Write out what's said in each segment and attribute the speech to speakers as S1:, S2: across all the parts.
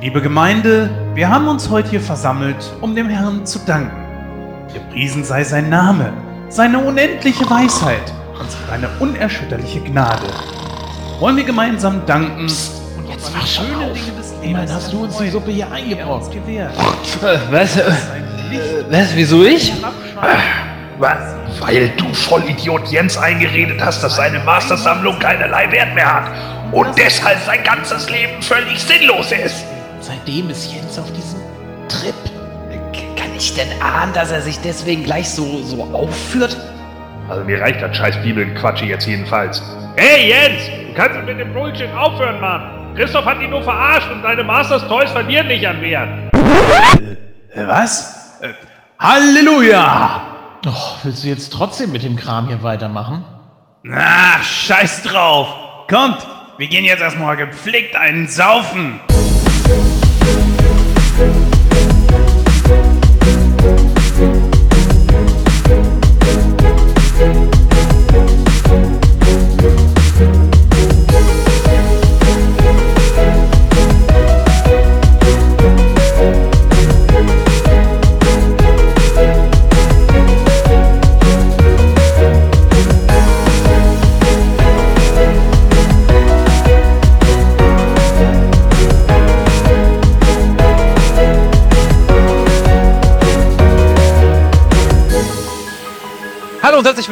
S1: Liebe Gemeinde, wir haben uns heute hier versammelt, um dem Herrn zu danken. Gepriesen sei sein Name, seine unendliche Weisheit und seine unerschütterliche Gnade. Wollen wir gemeinsam danken und
S2: jetzt mach schon
S1: schöne
S2: auf.
S1: Dinge des Lebens
S2: hast du uns die Suppe hier
S1: er
S2: eingebrockt.
S1: gewährt.
S3: Was? äh, Was? Wieso ich?
S4: Was? Weil du Vollidiot Jens eingeredet hast, dass seine Mastersammlung keinerlei Wert mehr hat und deshalb sein ganzes Leben völlig sinnlos ist.
S2: Seitdem ist Jens auf diesem Trip.
S3: Kann ich denn ahnen, dass er sich deswegen gleich so, so aufführt?
S4: Also mir reicht das scheiß Bibelquatsche jetzt jedenfalls. Hey Jens, du kannst mit dem Bullshit aufhören, Mann. Christoph hat ihn nur verarscht und deine Masters Toys verlieren nicht an Wert.
S1: Äh, Was? Äh, Halleluja!
S2: Doch, willst du jetzt trotzdem mit dem Kram hier weitermachen?
S1: Na, scheiß drauf! Kommt, wir gehen jetzt erstmal gepflegt einen saufen!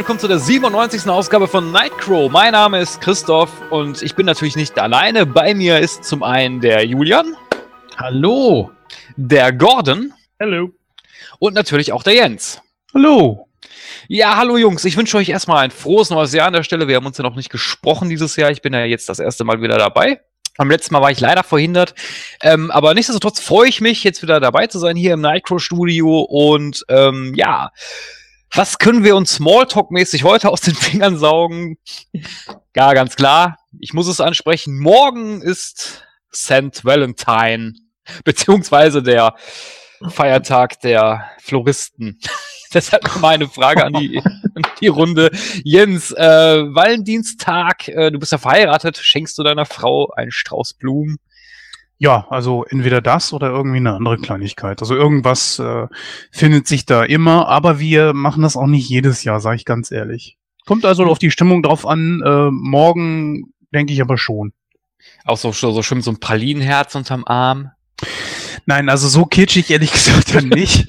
S5: Willkommen zu der 97. Ausgabe von Nightcrow. Mein Name ist Christoph und ich bin natürlich nicht alleine. Bei mir ist zum einen der Julian,
S2: Hallo!
S5: der Gordon
S4: Hallo.
S5: und natürlich auch der Jens.
S1: Hallo!
S5: Ja, hallo Jungs, ich wünsche euch erstmal ein frohes neues Jahr an der Stelle. Wir haben uns ja noch nicht gesprochen dieses Jahr. Ich bin ja jetzt das erste Mal wieder dabei. Am letzten Mal war ich leider verhindert. Ähm, aber nichtsdestotrotz freue ich mich, jetzt wieder dabei zu sein hier im Nightcrow-Studio. Und ähm, ja, was können wir uns Smalltalk-mäßig heute aus den Fingern saugen? Ja, ganz klar. Ich muss es ansprechen. Morgen ist St. Valentine, beziehungsweise der Feiertag der Floristen. Deshalb meine Frage an die, an die Runde. Jens, äh, Valentinstag, äh, du bist ja verheiratet. Schenkst du deiner Frau einen Strauß Blumen?
S1: Ja, also entweder das oder irgendwie eine andere Kleinigkeit. Also irgendwas äh, findet sich da immer, aber wir machen das auch nicht jedes Jahr, sage ich ganz ehrlich. Kommt also auf die Stimmung drauf an. Äh, morgen denke ich aber schon.
S5: Auch so, so, so schön so ein Pralinenherz unterm Arm.
S1: Nein, also so kitschig ehrlich gesagt dann nicht.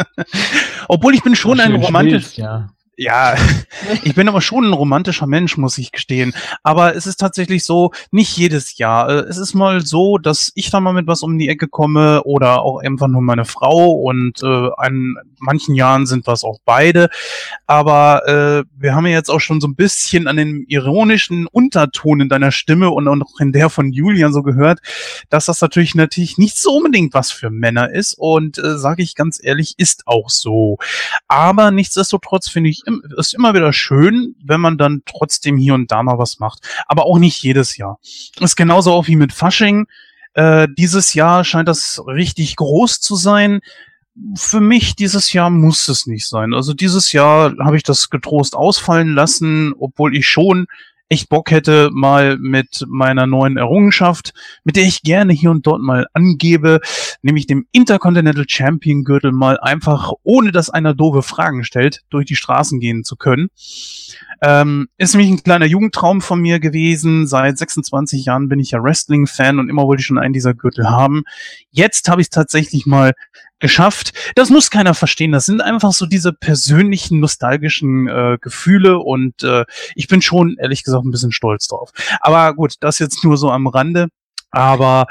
S1: Obwohl ich bin schon
S2: Ach,
S1: ein romantisch.
S2: Ja.
S1: Ja, ich bin aber schon ein romantischer Mensch, muss ich gestehen. Aber es ist tatsächlich so, nicht jedes Jahr. Äh, Es ist mal so, dass ich da mal mit was um die Ecke komme oder auch einfach nur meine Frau und äh, an manchen Jahren sind was auch beide. Aber äh, wir haben ja jetzt auch schon so ein bisschen an den ironischen Unterton in deiner Stimme und auch in der von Julian so gehört, dass das natürlich natürlich nicht so unbedingt was für Männer ist. Und äh, sage ich ganz ehrlich, ist auch so. Aber nichtsdestotrotz finde ich, ist immer wieder schön, wenn man dann trotzdem hier und da mal was macht. Aber auch nicht jedes Jahr. Ist genauso auch wie mit Fasching. Äh, dieses Jahr scheint das richtig groß zu sein. Für mich dieses Jahr muss es nicht sein. Also dieses Jahr habe ich das getrost ausfallen lassen, obwohl ich schon echt Bock hätte, mal mit meiner neuen Errungenschaft, mit der ich gerne hier und dort mal angebe, nämlich dem Intercontinental Champion Gürtel mal einfach, ohne dass einer doofe Fragen stellt, durch die Straßen gehen zu können. Ähm, ist nämlich ein kleiner Jugendtraum von mir gewesen. Seit 26 Jahren bin ich ja Wrestling-Fan und immer wollte ich schon einen dieser Gürtel haben. Jetzt habe ich tatsächlich mal geschafft. Das muss keiner verstehen. Das sind einfach so diese persönlichen, nostalgischen äh, Gefühle und äh, ich bin schon, ehrlich gesagt, ein bisschen stolz drauf. Aber gut, das jetzt nur so am Rande. Aber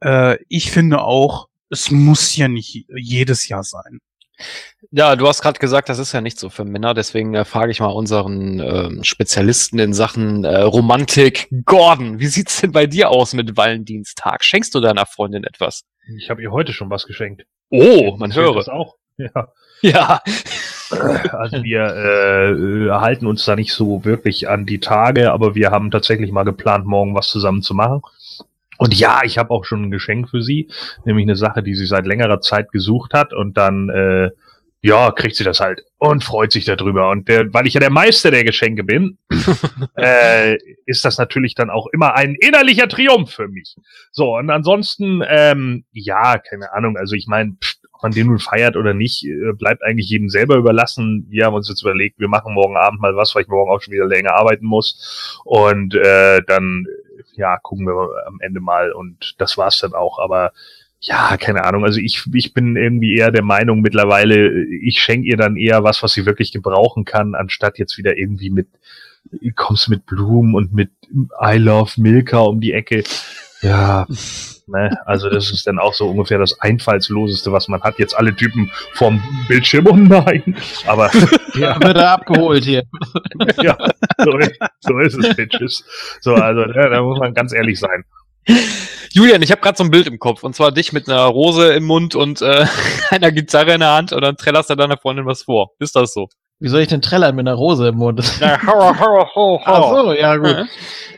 S1: äh, ich finde auch, es muss ja nicht jedes Jahr sein.
S5: Ja, du hast gerade gesagt, das ist ja nicht so für Männer, deswegen äh, frage ich mal unseren ähm, Spezialisten in Sachen äh, Romantik, Gordon. Wie sieht's denn bei dir aus mit Valentinstag? Schenkst du deiner Freundin etwas?
S4: Ich habe ihr heute schon was geschenkt.
S5: Oh, man
S4: Zählt Das
S5: höre.
S4: auch. Ja.
S5: Ja.
S4: Also wir äh, halten uns da nicht so wirklich an die Tage, aber wir haben tatsächlich mal geplant, morgen was zusammen zu machen. Und ja, ich habe auch schon ein Geschenk für sie, nämlich eine Sache, die sie seit längerer Zeit gesucht hat und dann äh, ja, kriegt sie das halt und freut sich darüber. Und der, weil ich ja der Meister der Geschenke bin, äh, ist das natürlich dann auch immer ein innerlicher Triumph für mich. So, und ansonsten, ähm, ja, keine Ahnung, also ich meine, ob man den nun feiert oder nicht, äh, bleibt eigentlich jedem selber überlassen. Wir haben uns jetzt überlegt, wir machen morgen Abend mal was, weil ich morgen auch schon wieder länger arbeiten muss. Und äh, dann, ja, gucken wir am Ende mal und das war's dann auch. Aber ja, keine Ahnung. Also ich, ich bin irgendwie eher der Meinung mittlerweile, ich schenke ihr dann eher was, was sie wirklich gebrauchen kann, anstatt jetzt wieder irgendwie mit, kommst mit Blumen und mit I love Milka um die Ecke. Ja, ne, also das ist dann auch so ungefähr das Einfallsloseste, was man hat. Jetzt alle Typen vom Bildschirm und nein. Aber
S2: Ja, wird er abgeholt hier.
S4: ja, so, ist- so ist es, Bitches. So, also ja, da muss man ganz ehrlich sein.
S5: Julian, ich habe gerade so ein Bild im Kopf. Und zwar dich mit einer Rose im Mund und äh, einer Gitarre in der Hand und dann trällerst du deiner Freundin was vor. Ist das so?
S2: Wie soll ich denn trällern mit einer Rose im Mund?
S5: Ja, hau, hau, hau,
S2: Ach so, ja gut.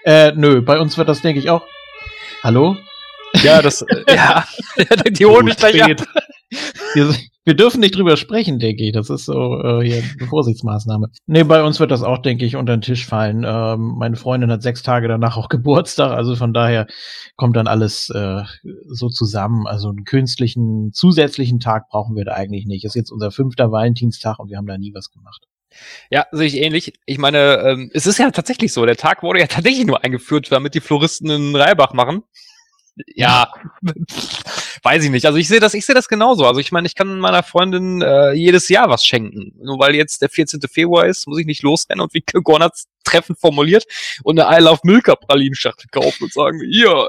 S5: Ja.
S2: Äh, nö, bei uns wird das, denke ich, auch. Hallo?
S5: Ja, das, ja, die holen mich gleich ab.
S2: Wir, wir dürfen nicht drüber sprechen, denke ich. Das ist so äh, hier eine Vorsichtsmaßnahme. Nee, bei uns wird das auch, denke ich, unter den Tisch fallen. Ähm, meine Freundin hat sechs Tage danach auch Geburtstag, also von daher kommt dann alles äh, so zusammen. Also einen künstlichen, zusätzlichen Tag brauchen wir da eigentlich nicht. Ist jetzt unser fünfter Valentinstag und wir haben da nie was gemacht.
S5: Ja, sehe ich ähnlich. Ich meine, ähm, es ist ja tatsächlich so. Der Tag wurde ja tatsächlich nur eingeführt, damit die Floristen in Reibach machen. Ja, weiß ich nicht. Also ich sehe das, ich sehe das genauso. Also ich meine, ich kann meiner Freundin äh, jedes Jahr was schenken. Nur weil jetzt der 14. Februar ist, muss ich nicht losrennen und wie Gornatz treffend formuliert und eine I Love Milka Pralinenschachtel kaufen und sagen, hier,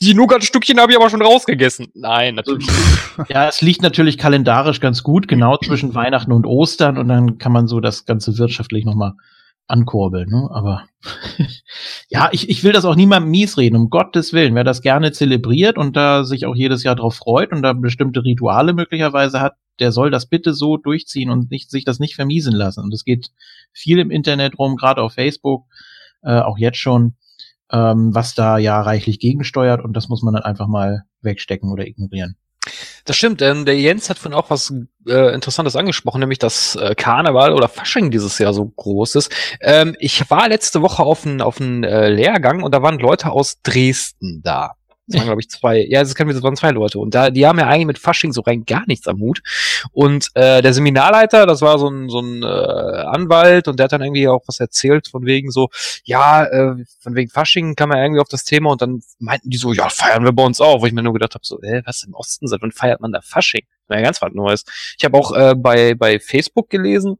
S5: die Nougat-Stückchen habe ich aber schon rausgegessen. Nein, natürlich. nicht.
S2: Ja, es liegt natürlich kalendarisch ganz gut, genau zwischen Weihnachten und Ostern und dann kann man so das Ganze wirtschaftlich nochmal ankurbeln, ne? Aber ja, ich, ich will das auch niemandem mies reden, um Gottes Willen. Wer das gerne zelebriert und da sich auch jedes Jahr drauf freut und da bestimmte Rituale möglicherweise hat, der soll das bitte so durchziehen und nicht, sich das nicht vermiesen lassen. Und es geht viel im Internet rum, gerade auf Facebook, äh, auch jetzt schon, ähm, was da ja reichlich gegensteuert und das muss man dann einfach mal wegstecken oder ignorieren.
S5: Das stimmt, ähm, der Jens hat vorhin auch was äh, Interessantes angesprochen, nämlich dass äh, Karneval oder Fasching dieses Jahr so groß ist. Ähm, ich war letzte Woche auf einem auf einen, äh, Lehrgang und da waren Leute aus Dresden da. Das waren, glaube ich, zwei, ja, das kann das waren zwei Leute. Und da, die haben ja eigentlich mit Fasching so rein gar nichts am Hut. Und äh, der Seminarleiter, das war so ein, so ein äh, Anwalt und der hat dann irgendwie auch was erzählt von wegen so, ja, äh, von wegen Fasching kam er irgendwie auf das Thema und dann meinten die so, ja, feiern wir bei uns auch. Wo ich mir nur gedacht habe, so, äh, was im Osten, seit wann feiert man da Fasching? Na, ganz was Neues. Ich habe auch äh, bei, bei Facebook gelesen,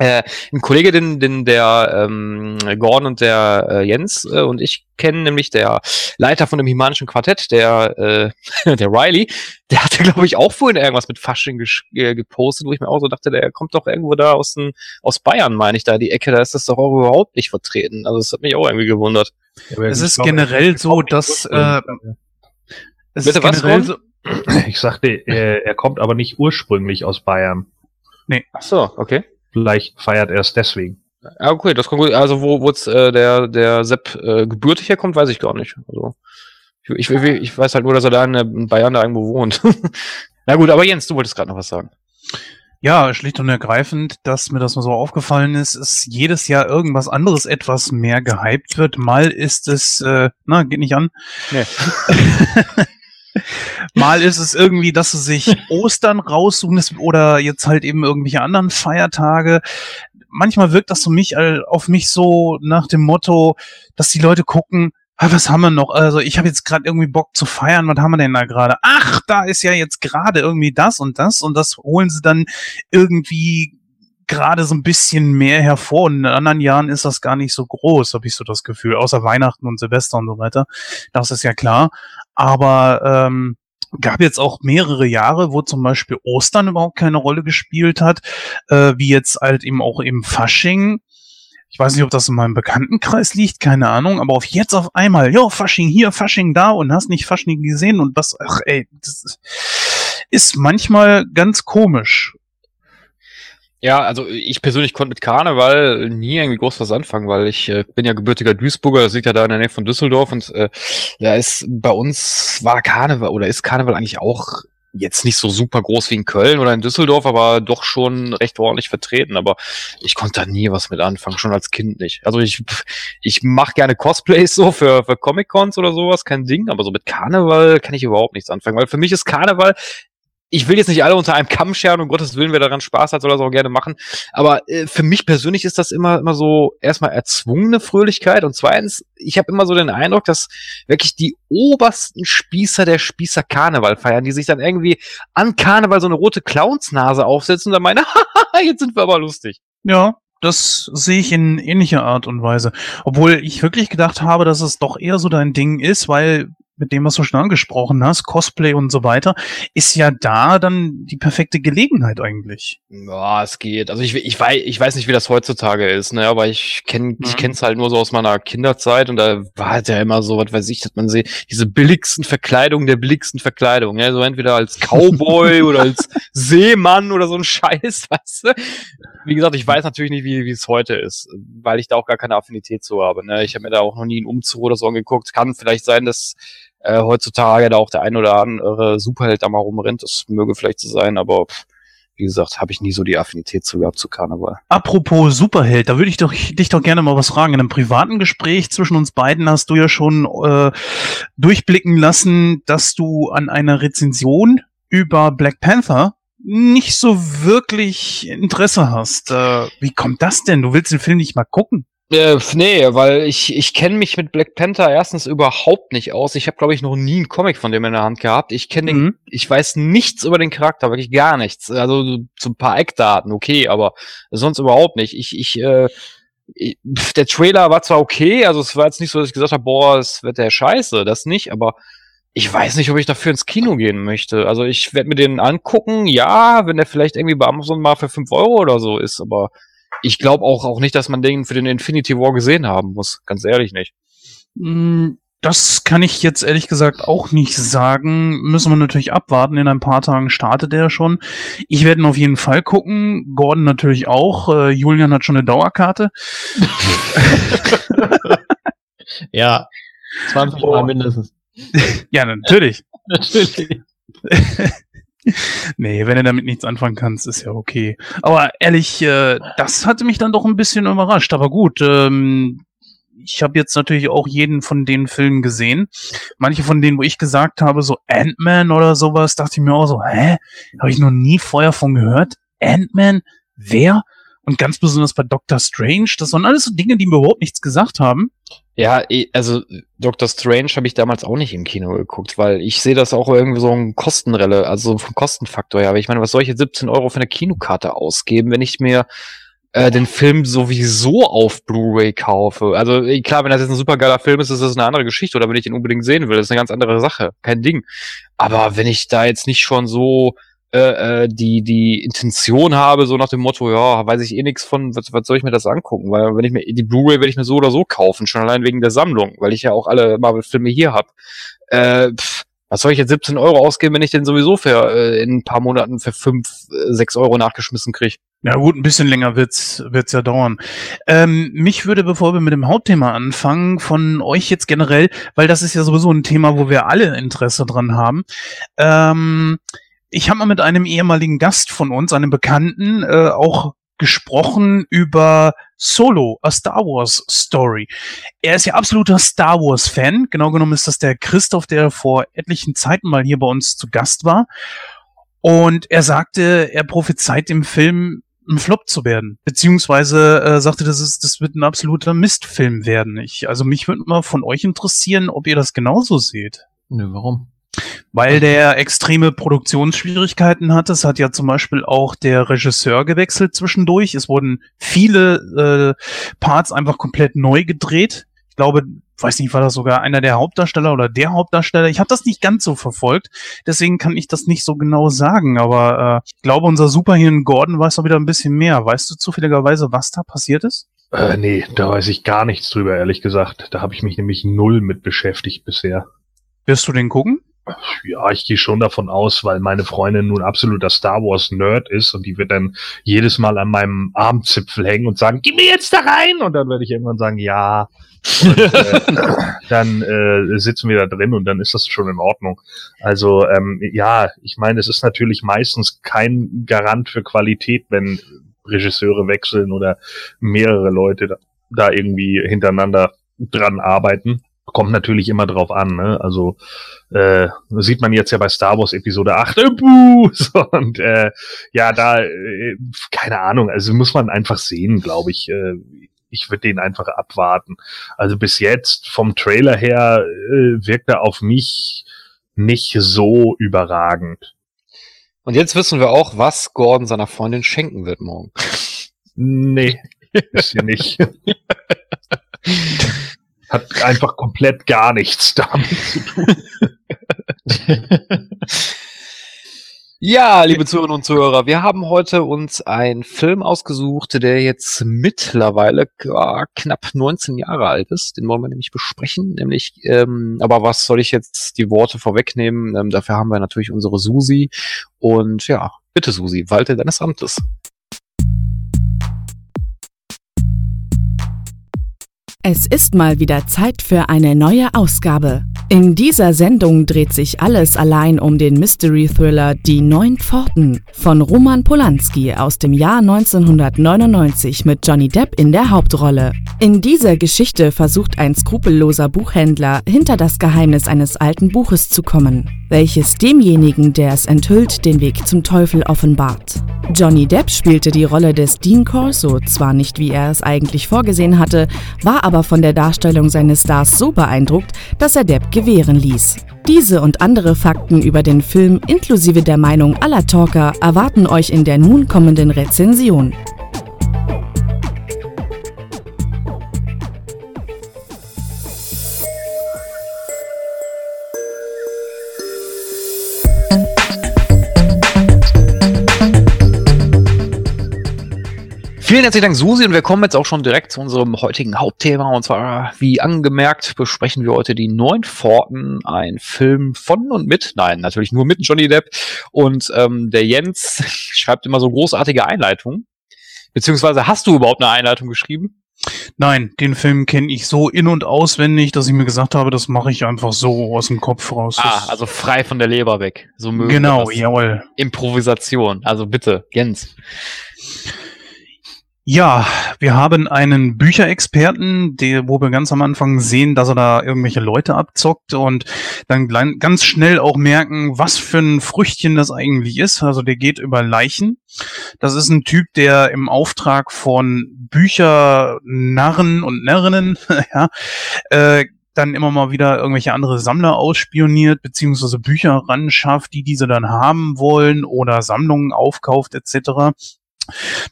S5: äh, ein Kollege, den, den der ähm, Gordon und der äh, Jens äh, und ich kennen, nämlich der Leiter von dem Himanischen Quartett, der äh, der Riley, der hatte, glaube ich, auch vorhin irgendwas mit Fasching äh, gepostet, wo ich mir auch so dachte, der kommt doch irgendwo da aus, den, aus Bayern, meine ich, da die Ecke, da ist das doch auch überhaupt nicht vertreten. Also das hat mich auch irgendwie gewundert.
S1: Es ist generell so, dass äh, es
S5: Bitte
S1: ist
S5: was,
S1: generell so,
S4: Ich sagte, er, er kommt aber nicht ursprünglich aus Bayern.
S5: Ach so, okay.
S4: Vielleicht feiert er es deswegen.
S5: Ja, okay, das kommt gut. Also wo wo jetzt, äh, der der Sepp äh, gebürtig herkommt, weiß ich gar nicht. Also ich, ich, ich weiß halt nur, dass er da in, äh, in Bayern da irgendwo wohnt. Na gut, aber Jens, du wolltest gerade noch was sagen.
S1: Ja, schlicht und ergreifend, dass mir das mal so aufgefallen ist, ist jedes Jahr irgendwas anderes etwas mehr gehypt wird. Mal ist es, äh, na, geht nicht an.
S5: Nee.
S1: Mal ist es irgendwie, dass sie sich Ostern raussuchen oder jetzt halt eben irgendwelche anderen Feiertage. Manchmal wirkt das so mich, auf mich so nach dem Motto, dass die Leute gucken, ah, was haben wir noch? Also ich habe jetzt gerade irgendwie Bock zu feiern. Was haben wir denn da gerade? Ach, da ist ja jetzt gerade irgendwie das und das und das holen sie dann irgendwie gerade so ein bisschen mehr hervor. Und in anderen Jahren ist das gar nicht so groß, habe ich so das Gefühl. Außer Weihnachten und Silvester und so weiter. Das ist ja klar. Aber ähm, gab jetzt auch mehrere Jahre, wo zum Beispiel Ostern überhaupt keine Rolle gespielt hat, äh, wie jetzt halt eben auch im Fasching. Ich weiß nicht, ob das in meinem Bekanntenkreis liegt, keine Ahnung, aber auf jetzt auf einmal, jo, Fasching hier, Fasching da und hast nicht Fasching gesehen und das, ach ey, das ist manchmal ganz komisch.
S5: Ja, also ich persönlich konnte mit Karneval nie irgendwie groß was anfangen, weil ich äh, bin ja gebürtiger Duisburger, das liegt ja da in der Nähe von Düsseldorf und äh, da ist bei uns war Karneval oder ist Karneval eigentlich auch jetzt nicht so super groß wie in Köln oder in Düsseldorf, aber doch schon recht ordentlich vertreten. Aber ich konnte da nie was mit anfangen, schon als Kind nicht. Also ich, ich mache gerne Cosplays so für, für Comic-Cons oder sowas, kein Ding, aber so mit Karneval kann ich überhaupt nichts anfangen, weil für mich ist Karneval ich will jetzt nicht alle unter einem Kamm scheren, um Gottes Willen, wer daran Spaß hat, soll das auch gerne machen. Aber äh, für mich persönlich ist das immer, immer so erstmal erzwungene Fröhlichkeit und zweitens, ich habe immer so den Eindruck, dass wirklich die obersten Spießer der Spießer Karneval feiern, die sich dann irgendwie an Karneval so eine rote Clownsnase aufsetzen und dann meinen, jetzt sind wir aber lustig.
S1: Ja, das sehe ich in ähnlicher Art und Weise. Obwohl ich wirklich gedacht habe, dass es doch eher so dein Ding ist, weil mit dem, was du schon angesprochen hast, Cosplay und so weiter, ist ja da dann die perfekte Gelegenheit eigentlich.
S5: Ja, es geht. Also ich, ich, weiß, ich weiß nicht, wie das heutzutage ist, ne, aber ich kenne ich
S1: Mhm.
S5: kenn's halt nur so aus meiner Kinderzeit und da war halt ja immer so, was weiß ich, dass man sieht, diese billigsten Verkleidungen der billigsten Verkleidung, ne, so entweder als Cowboy oder als Seemann oder so ein Scheiß, weißt du? Wie gesagt, ich weiß natürlich nicht, wie es heute ist, weil ich da auch gar keine Affinität zu habe, ne. Ich habe mir da auch noch nie einen Umzug oder so angeguckt. Kann vielleicht sein, dass äh, heutzutage da auch der ein oder andere Superheld da mal rumrennt. Das möge vielleicht so sein, aber pff, wie gesagt, habe ich nie so die Affinität zu gehabt zu Karneval.
S1: Apropos Superheld, da würde ich doch, dich doch gerne mal was fragen. In einem privaten Gespräch zwischen uns beiden hast du ja schon äh, durchblicken lassen, dass du an einer Rezension über Black Panther nicht so wirklich Interesse hast. Äh, wie kommt das denn? Du willst den Film nicht mal gucken?
S5: Äh, nee, weil ich, ich kenne mich mit Black Panther erstens überhaupt nicht aus. Ich habe, glaube ich, noch nie einen Comic von dem in der Hand gehabt. Ich kenne den,
S1: Mhm.
S5: ich weiß nichts über den Charakter, wirklich gar nichts. Also so ein paar Eckdaten, okay, aber sonst überhaupt nicht. Ich, ich, äh, ich- der Trailer war zwar okay, also es war jetzt nicht so, dass ich gesagt habe, boah, es wird der Scheiße, das nicht, aber ich weiß nicht, ob ich dafür ins Kino gehen möchte. Also ich werde mir den angucken, ja, wenn der vielleicht irgendwie bei Amazon mal für 5 Euro oder so ist, aber ich glaube auch, auch nicht, dass man den für den Infinity War gesehen haben muss. Ganz ehrlich nicht.
S1: Mm, Das kann ich jetzt ehrlich gesagt auch nicht sagen. Müssen wir natürlich abwarten. In ein paar Tagen startet er schon. Ich werde ihn auf jeden Fall gucken. Gordon natürlich auch. Äh, Julian hat schon eine Dauerkarte.
S2: Ja, 20 Mal mindestens.
S1: Ja, natürlich.
S2: Natürlich.
S1: Nee, wenn du damit nichts anfangen kannst, ist ja okay. Aber ehrlich, äh, das hatte mich dann doch ein bisschen überrascht. Aber gut, ähm, ich habe jetzt natürlich auch jeden von den Filmen gesehen. Manche von denen, wo ich gesagt habe, so Ant-Man oder sowas, dachte ich mir auch so, hä? Habe ich noch nie vorher von gehört? Ant-Man? Wer? Und ganz besonders bei Doctor Strange, das waren alles so Dinge, die mir überhaupt nichts gesagt haben.
S5: Ja, eh, also Doctor Strange habe ich damals auch nicht im Kino geguckt, weil ich sehe das auch irgendwie so ein Kostenrelle, also vom Kostenfaktor her. Aber ich meine, was soll ich jetzt 17 Euro für eine Kinokarte ausgeben, wenn ich mir äh, den Film sowieso auf Blu-ray kaufe? Also eh, klar, wenn das jetzt ein super geiler Film ist, ist das eine andere Geschichte. Oder wenn ich den unbedingt sehen will, das ist eine ganz andere Sache, kein Ding. Aber wenn ich da jetzt nicht schon so äh, äh, die die Intention habe, so nach dem Motto, ja, weiß ich eh nichts von, was, was soll ich mir das angucken? Weil wenn ich mir die Blu-ray werde ich mir so oder so kaufen, schon allein wegen der Sammlung, weil ich ja auch alle Marvel-Filme hier hab. Äh, pff, was soll ich jetzt 17 Euro ausgeben, wenn ich den sowieso für äh, in ein paar Monaten für 5, äh, 6 Euro nachgeschmissen krieg?
S1: Ja gut, ein bisschen länger wird's wird's ja dauern. Ähm, mich würde, bevor wir mit dem Hauptthema anfangen, von euch jetzt generell, weil das ist ja sowieso ein Thema, wo wir alle Interesse dran haben. Ähm, ich habe mal mit einem ehemaligen Gast von uns, einem Bekannten, äh, auch gesprochen über Solo, a Star Wars Story. Er ist ja absoluter Star Wars Fan. Genau genommen ist das der Christoph, der vor etlichen Zeiten mal hier bei uns zu Gast war. Und er sagte, er prophezeit dem Film ein Flop zu werden. Beziehungsweise äh, sagte, das ist, das wird ein absoluter Mistfilm werden. Ich, also mich würde mal von euch interessieren, ob ihr das genauso seht.
S2: Nö, warum?
S1: Weil der extreme Produktionsschwierigkeiten hat. Es hat ja zum Beispiel auch der Regisseur gewechselt zwischendurch. Es wurden viele äh, Parts einfach komplett neu gedreht. Ich glaube, weiß nicht, war das sogar einer der Hauptdarsteller oder der Hauptdarsteller. Ich habe das nicht ganz so verfolgt, deswegen kann ich das nicht so genau sagen. Aber äh, ich glaube, unser Superhirn Gordon weiß noch wieder ein bisschen mehr. Weißt du zufälligerweise, was da passiert ist?
S4: Äh, nee, da weiß ich gar nichts drüber, ehrlich gesagt. Da habe ich mich nämlich null mit beschäftigt bisher.
S1: Wirst du den gucken?
S4: Ja, ich gehe schon davon aus, weil meine Freundin nun absoluter Star Wars Nerd ist und die wird dann jedes Mal an meinem Armzipfel hängen und sagen, geh mir jetzt da rein! Und dann werde ich irgendwann sagen, ja. Und, äh, dann äh, sitzen wir da drin und dann ist das schon in Ordnung. Also ähm, ja, ich meine, es ist natürlich meistens kein Garant für Qualität, wenn Regisseure wechseln oder mehrere Leute da, da irgendwie hintereinander dran arbeiten. Kommt natürlich immer drauf an, ne? Also äh, sieht man jetzt ja bei Star Wars Episode 8, äh, buh, und äh, ja, da, äh, keine Ahnung, also muss man einfach sehen, glaube ich. Äh, ich würde den einfach abwarten. Also bis jetzt vom Trailer her äh, wirkt er auf mich nicht so überragend.
S5: Und jetzt wissen wir auch, was Gordon seiner Freundin schenken wird morgen.
S4: Nee, ist ja nicht. Hat einfach komplett gar nichts damit zu tun.
S5: Ja, liebe Zuhörerinnen und Zuhörer, wir haben heute uns einen Film ausgesucht, der jetzt mittlerweile knapp 19 Jahre alt ist. Den wollen wir nämlich besprechen. Nämlich, ähm, aber was soll ich jetzt die Worte vorwegnehmen? Ähm, dafür haben wir natürlich unsere Susi. Und ja, bitte Susi, walte deines Amtes.
S6: Es ist mal wieder Zeit für eine neue Ausgabe. In dieser Sendung dreht sich alles allein um den Mystery-Thriller Die Neun Pforten von Roman Polanski aus dem Jahr 1999 mit Johnny Depp in der Hauptrolle. In dieser Geschichte versucht ein skrupelloser Buchhändler hinter das Geheimnis eines alten Buches zu kommen, welches demjenigen, der es enthüllt, den Weg zum Teufel offenbart. Johnny Depp spielte die Rolle des Dean Corso zwar nicht, wie er es eigentlich vorgesehen hatte, war aber von der Darstellung seines Stars so beeindruckt, dass er Depp gewähren ließ. Diese und andere Fakten über den Film inklusive der Meinung aller Talker erwarten euch in der nun kommenden Rezension.
S5: Vielen herzlichen Dank, Susi, und wir kommen jetzt auch schon direkt zu unserem heutigen Hauptthema. Und zwar, wie angemerkt, besprechen wir heute die Neun Pforten, ein Film von und mit, nein, natürlich nur mit Johnny Depp. Und ähm, der Jens schreibt immer so großartige Einleitungen. Beziehungsweise hast du überhaupt eine Einleitung geschrieben?
S1: Nein, den Film kenne ich so in- und auswendig, dass ich mir gesagt habe, das mache ich einfach so aus dem Kopf raus.
S5: Ah, also frei von der Leber weg. So mögen
S1: genau, jawohl.
S5: Improvisation. Also bitte, Jens.
S1: Ja, wir haben einen Bücherexperten, der, wo wir ganz am Anfang sehen, dass er da irgendwelche Leute abzockt und dann ganz schnell auch merken, was für ein Früchtchen das eigentlich ist. Also der geht über Leichen. Das ist ein Typ, der im Auftrag von Büchernarren und Närrinnen, ja, äh, dann immer mal wieder irgendwelche andere Sammler ausspioniert, beziehungsweise Bücher ran schafft, die diese dann haben wollen oder Sammlungen aufkauft, etc.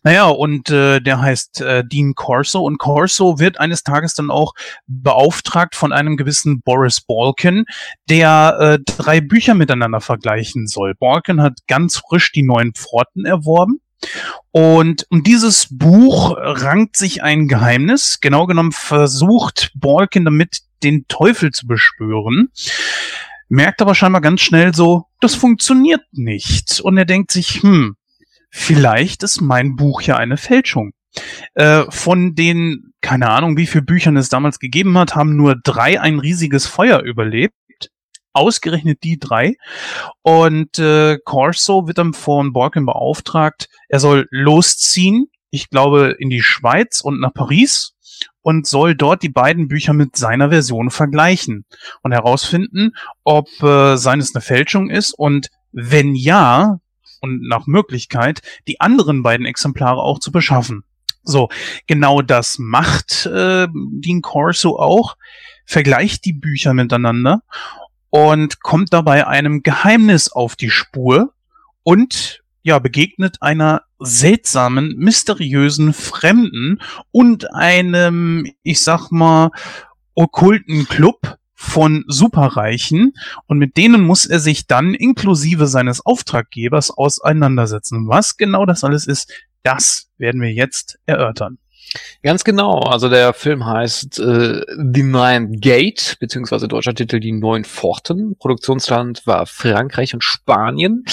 S1: Naja, und äh, der heißt äh, Dean Corso und Corso wird eines Tages dann auch beauftragt von einem gewissen Boris Balkan, der äh, drei Bücher miteinander vergleichen soll. Balkan hat ganz frisch die neuen Pforten erworben. Und um dieses Buch rankt sich ein Geheimnis. Genau genommen versucht Balkan damit den Teufel zu beschwören. Merkt aber scheinbar ganz schnell so, das funktioniert nicht. Und er denkt sich, hm, vielleicht ist mein Buch ja eine Fälschung. Äh, von den, keine Ahnung, wie viel Büchern es damals gegeben hat, haben nur drei ein riesiges Feuer überlebt. Ausgerechnet die drei. Und äh, Corso wird dann von Borken beauftragt, er soll losziehen, ich glaube, in die Schweiz und nach Paris und soll dort die beiden Bücher mit seiner Version vergleichen und herausfinden, ob äh, seines eine Fälschung ist und wenn ja, und nach Möglichkeit die anderen beiden Exemplare auch zu beschaffen. So, genau das macht äh, Dean Corso auch, vergleicht die Bücher miteinander und kommt dabei einem Geheimnis auf die Spur und ja, begegnet einer seltsamen, mysteriösen Fremden und einem, ich sag mal, okkulten Club von Superreichen und mit denen muss er sich dann inklusive seines Auftraggebers auseinandersetzen. Was genau das alles ist, das werden wir jetzt erörtern.
S5: Ganz genau. Also der Film heißt äh, The Nine Gate, beziehungsweise deutscher Titel Die Neun Pforten. Produktionsland war Frankreich und Spanien.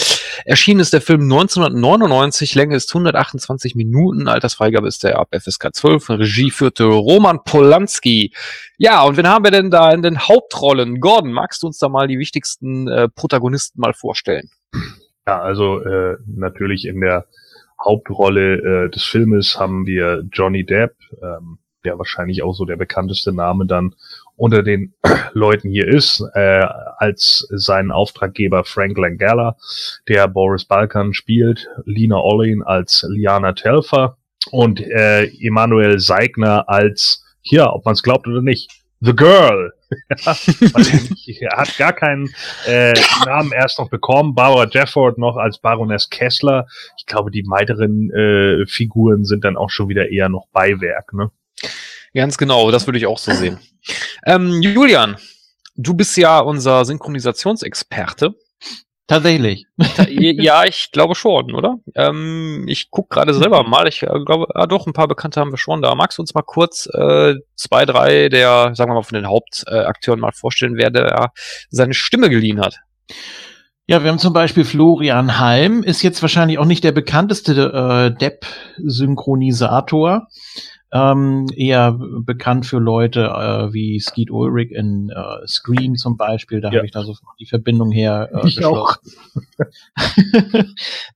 S5: Erschienen ist der Film 1999, Länge ist 128 Minuten, Altersfreigabe ist der ab FSK 12, Regie führte Roman Polanski. Ja, und wen haben wir denn da in den Hauptrollen? Gordon, magst du uns da mal die wichtigsten äh, Protagonisten mal vorstellen?
S4: Ja, also äh, natürlich in der Hauptrolle äh, des Filmes haben wir Johnny Depp, ähm, der wahrscheinlich auch so der bekannteste Name dann unter den Leuten hier ist, äh, als seinen Auftraggeber Frank Langella, der Boris Balkan spielt, Lina Olin als Liana Telfer und äh, Emanuel Seigner als, hier, ob man es glaubt oder nicht, The Girl. er hat gar keinen äh, Namen erst noch bekommen. Barbara Jefford noch als Baroness Kessler. Ich glaube, die weiteren äh, Figuren sind dann auch schon wieder eher noch Beiwerk. Ne?
S5: Ganz genau, das würde ich auch so sehen. Ähm, Julian, du bist ja unser Synchronisationsexperte.
S2: Tatsächlich.
S5: ja, ich glaube schon, oder? Ähm, ich guck gerade selber mal. Ich äh, glaube, ah, doch, ein paar Bekannte haben wir schon da. Magst du uns mal kurz äh, zwei, drei der, sagen wir mal, von den Hauptakteuren mal vorstellen, wer der seine Stimme geliehen hat?
S2: Ja, wir haben zum Beispiel Florian Halm, ist jetzt wahrscheinlich auch nicht der bekannteste äh, Depp-Synchronisator ähm, eher bekannt für Leute äh, wie Skeet Ulrich in äh, Scream zum Beispiel. Da ja. habe ich da sofort die Verbindung her.
S4: Äh, ich auch.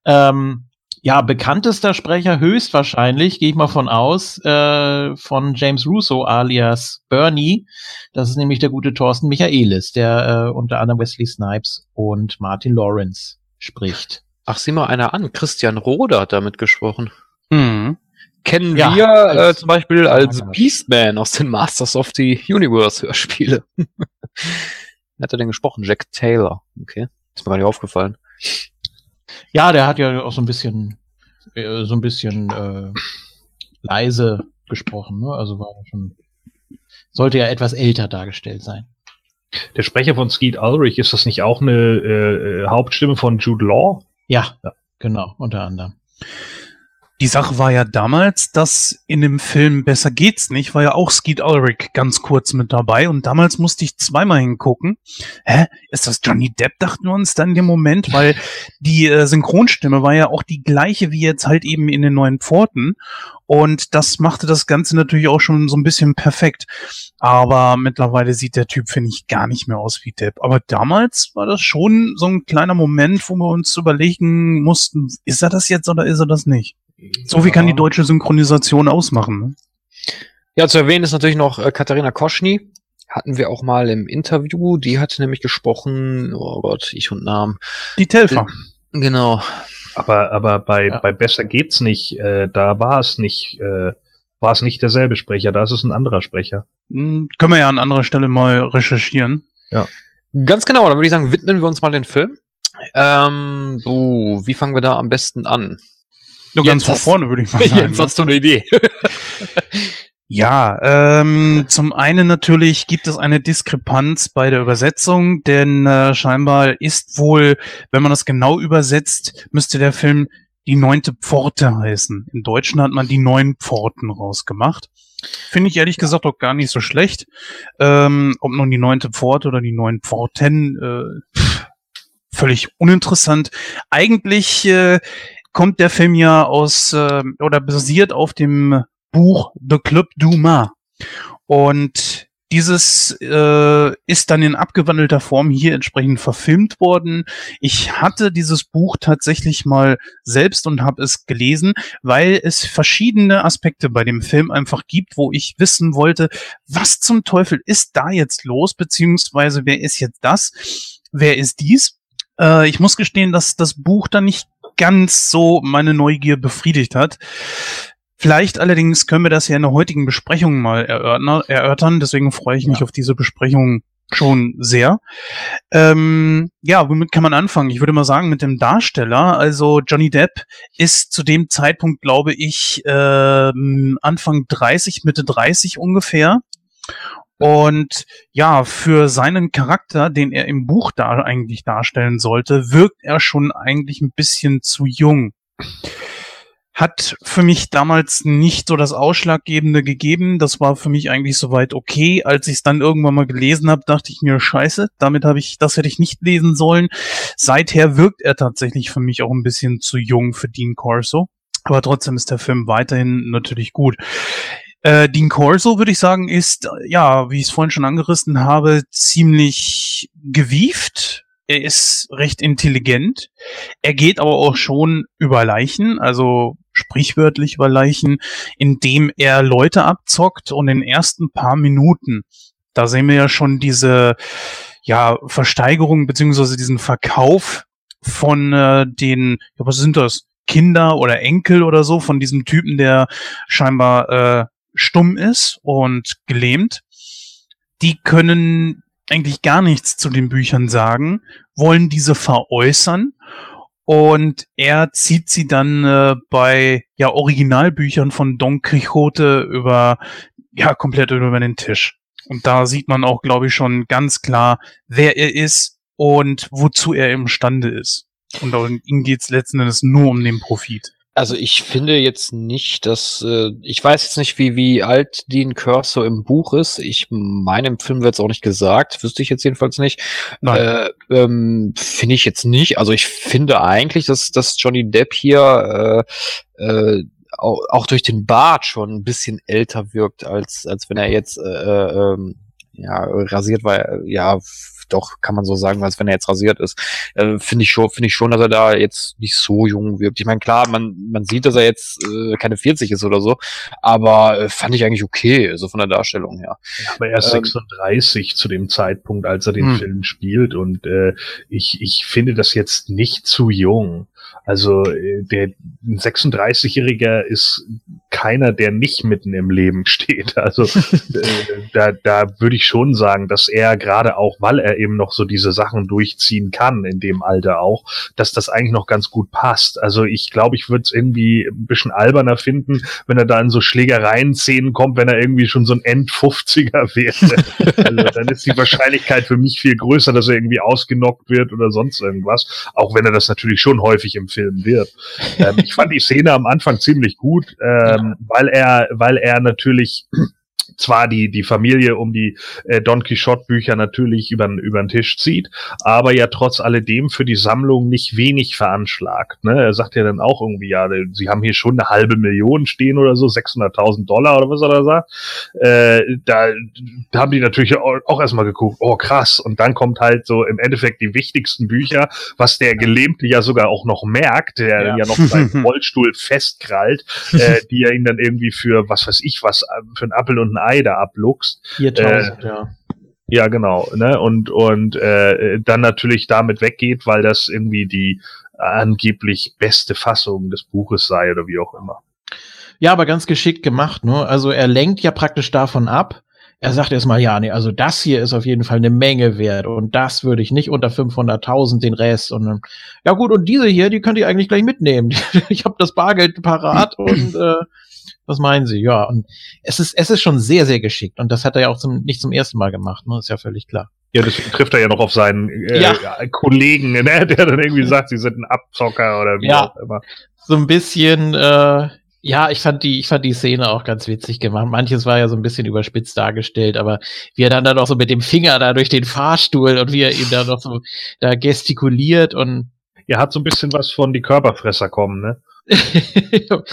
S2: ähm, ja, bekanntester Sprecher höchstwahrscheinlich, gehe ich mal von aus, äh, von James Russo alias Bernie. Das ist nämlich der gute Thorsten Michaelis, der äh, unter anderem Wesley Snipes und Martin Lawrence spricht.
S5: Ach, sieh mal einer an. Christian Roder hat damit gesprochen.
S2: Mhm
S5: kennen ja, wir als, äh, zum Beispiel als Beastman aus den Masters of the Universe Hörspiele. Wer hat er denn gesprochen? Jack Taylor. Okay. Ist mir gar nicht aufgefallen.
S2: Ja, der hat ja auch so ein bisschen, äh, so ein bisschen äh, leise gesprochen, ne? Also war schon, sollte ja etwas älter dargestellt sein.
S4: Der Sprecher von Skeet Ulrich, ist das nicht auch eine äh, äh Hauptstimme von Jude Law?
S2: Ja, ja, genau, unter anderem.
S1: Die Sache war ja damals, dass in dem Film Besser geht's nicht, war ja auch Skeet Ulrich ganz kurz mit dabei und damals musste ich zweimal hingucken. Hä? Ist das Johnny Depp, dachten wir uns dann in dem Moment, weil die äh, Synchronstimme war ja auch die gleiche wie jetzt halt eben in den neuen Pforten und das machte das Ganze natürlich auch schon so ein bisschen perfekt. Aber mittlerweile sieht der Typ, finde ich, gar nicht mehr aus wie Depp. Aber damals war das schon so ein kleiner Moment, wo wir uns überlegen mussten, ist er das jetzt oder ist er das nicht? So wie kann die deutsche Synchronisation ausmachen. Ne?
S5: Ja, zu erwähnen ist natürlich noch äh, Katharina Koschny. Hatten wir auch mal im Interview. Die hat nämlich gesprochen, oh Gott, ich und Namen.
S1: Die Telfer.
S5: Äh, genau.
S4: Aber, aber bei, ja. bei Besser geht's nicht. Äh, da war es nicht, äh, war es nicht derselbe Sprecher. Da ist es ein anderer Sprecher.
S1: Hm, können wir ja an anderer Stelle mal recherchieren.
S5: Ja. Ganz genau. Dann würde ich sagen, widmen wir uns mal den Film. Ähm, so, wie fangen wir da am besten an?
S1: Nur ganz von vorne würde ich mal sagen.
S5: Jetzt ne? hast du eine Idee.
S1: Ja, ähm, zum einen natürlich gibt es eine Diskrepanz bei der Übersetzung, denn äh, scheinbar ist wohl, wenn man das genau übersetzt, müsste der Film die neunte Pforte heißen. Im Deutschen hat man die neun Pforten rausgemacht. Finde ich ehrlich gesagt auch gar nicht so schlecht. Ähm, ob nun die neunte Pforte oder die neun Pforten, äh, völlig uninteressant. Eigentlich äh, kommt der Film ja aus äh, oder basiert auf dem Buch The Club Dumas. Und dieses äh, ist dann in abgewandelter Form hier entsprechend verfilmt worden. Ich hatte dieses Buch tatsächlich mal selbst und habe es gelesen, weil es verschiedene Aspekte bei dem Film einfach gibt, wo ich wissen wollte, was zum Teufel ist da jetzt los, beziehungsweise wer ist jetzt das, wer ist dies. Äh, ich muss gestehen, dass das Buch dann nicht ganz so meine Neugier befriedigt hat. Vielleicht allerdings können wir das ja in der heutigen Besprechung mal erörtern. Deswegen freue ich mich ja. auf diese Besprechung schon sehr. Ähm, ja, womit kann man anfangen? Ich würde mal sagen, mit dem Darsteller. Also Johnny Depp ist zu dem Zeitpunkt, glaube ich, äh, Anfang 30, Mitte 30 ungefähr. Und ja, für seinen Charakter, den er im Buch da eigentlich darstellen sollte, wirkt er schon eigentlich ein bisschen zu jung. hat für mich damals nicht so das Ausschlaggebende gegeben. Das war für mich eigentlich soweit okay. Als ich es dann irgendwann mal gelesen habe, dachte ich mir, scheiße, damit habe ich, das hätte ich nicht lesen sollen. Seither wirkt er tatsächlich für mich auch ein bisschen zu jung für Dean Corso. Aber trotzdem ist der Film weiterhin natürlich gut. Äh, Dean Corso, würde ich sagen, ist, äh, ja, wie ich es vorhin schon angerissen habe, ziemlich gewieft. Er ist recht intelligent. Er geht aber auch schon über Leichen, also sprichwörtlich über Leichen, indem er Leute abzockt und in den ersten paar Minuten, da sehen wir ja schon diese, ja, Versteigerung beziehungsweise diesen Verkauf von äh, den, ja, was sind das? Kinder oder Enkel oder so von diesem Typen, der scheinbar äh, stumm ist und gelähmt, die können eigentlich gar nichts zu den Büchern sagen, wollen diese veräußern und er zieht sie dann äh, bei ja Originalbüchern von Don Quixote über ja komplett über den Tisch. Und da sieht man auch, glaube ich, schon ganz klar, wer er ist und wozu er imstande ist. Und ihm geht's letzten Endes nur um den Profit.
S5: Also ich finde jetzt nicht, dass äh, ich weiß jetzt nicht, wie wie alt Dean Cursor im Buch ist. Ich meine, im Film wird es auch nicht gesagt, wüsste ich jetzt jedenfalls nicht. Äh, ähm, finde ich jetzt nicht. Also ich finde eigentlich, dass dass Johnny Depp hier äh, äh, auch, auch durch den Bart schon ein bisschen älter wirkt, als als wenn er jetzt äh, äh, ähm, ja rasiert war. Ja, doch, kann man so sagen, als wenn er jetzt rasiert ist. Äh, finde ich schon, finde ich schon, dass er da jetzt nicht so jung wirkt. Ich meine, klar, man, man sieht, dass er jetzt äh, keine 40 ist oder so, aber äh, fand ich eigentlich okay, so von der Darstellung her.
S4: Aber er ist ähm, 36 zu dem Zeitpunkt, als er den hm. Film spielt und äh, ich, ich finde das jetzt nicht zu jung. Also äh, der 36-Jähriger ist keiner, der nicht mitten im Leben steht. Also äh, da, da würde ich schon sagen, dass er gerade auch, weil er eben noch so diese Sachen durchziehen kann in dem Alter auch, dass das eigentlich noch ganz gut passt. Also ich glaube, ich würde es irgendwie ein bisschen alberner finden, wenn er da in so Schlägereien-Szenen kommt, wenn er irgendwie schon so ein End-50er wäre. also dann ist die Wahrscheinlichkeit für mich viel größer, dass er irgendwie ausgenockt wird oder sonst irgendwas. Auch wenn er das natürlich schon häufig im Film wird. Ähm, ich fand die Szene am Anfang ziemlich gut, ähm, weil er, weil er natürlich zwar die, die Familie um die äh, Don Quixote Bücher natürlich über den Tisch zieht, aber ja trotz alledem für die Sammlung nicht wenig veranschlagt. Ne? Er sagt ja dann auch irgendwie, ja, sie haben hier schon eine halbe Million stehen oder so, 600.000 Dollar oder was er da sagt. Äh, da, da haben die natürlich auch, auch erstmal geguckt, oh krass, und dann kommt halt so im Endeffekt die wichtigsten Bücher, was der Gelähmte ja sogar auch noch merkt, der ja, ja noch seinen Rollstuhl festkrallt, äh, die er ihn dann irgendwie für, was weiß ich was, für einen Appel und ein Ei da abluchst.
S2: 4000, äh, ja.
S4: Ja, genau. Ne? Und, und äh, dann natürlich damit weggeht, weil das irgendwie die angeblich beste Fassung des Buches sei oder wie auch immer.
S2: Ja, aber ganz geschickt gemacht, ne? Also er lenkt ja praktisch davon ab. Er sagt erstmal, ja, nee, also das hier ist auf jeden Fall eine Menge wert und das würde ich nicht unter 500.000 den Rest und ja gut und diese hier, die könnt ihr eigentlich gleich mitnehmen. ich habe das Bargeld parat und äh, was meinen Sie? Ja, und es ist, es ist schon sehr, sehr geschickt. Und das hat er ja auch zum, nicht zum ersten Mal gemacht, ne? Ist ja völlig klar.
S4: Ja, das trifft er ja noch auf seinen äh, ja. Kollegen, ne? der dann irgendwie sagt, sie sind ein Abzocker oder wie
S2: ja, auch immer. So ein bisschen, äh, ja, ich fand die, ich fand die Szene auch ganz witzig gemacht. Manches war ja so ein bisschen überspitzt dargestellt, aber wie er dann da noch so mit dem Finger da durch den Fahrstuhl und wie er ihm da noch so da gestikuliert und.
S4: Er hat so ein bisschen was von die Körperfresser kommen, ne?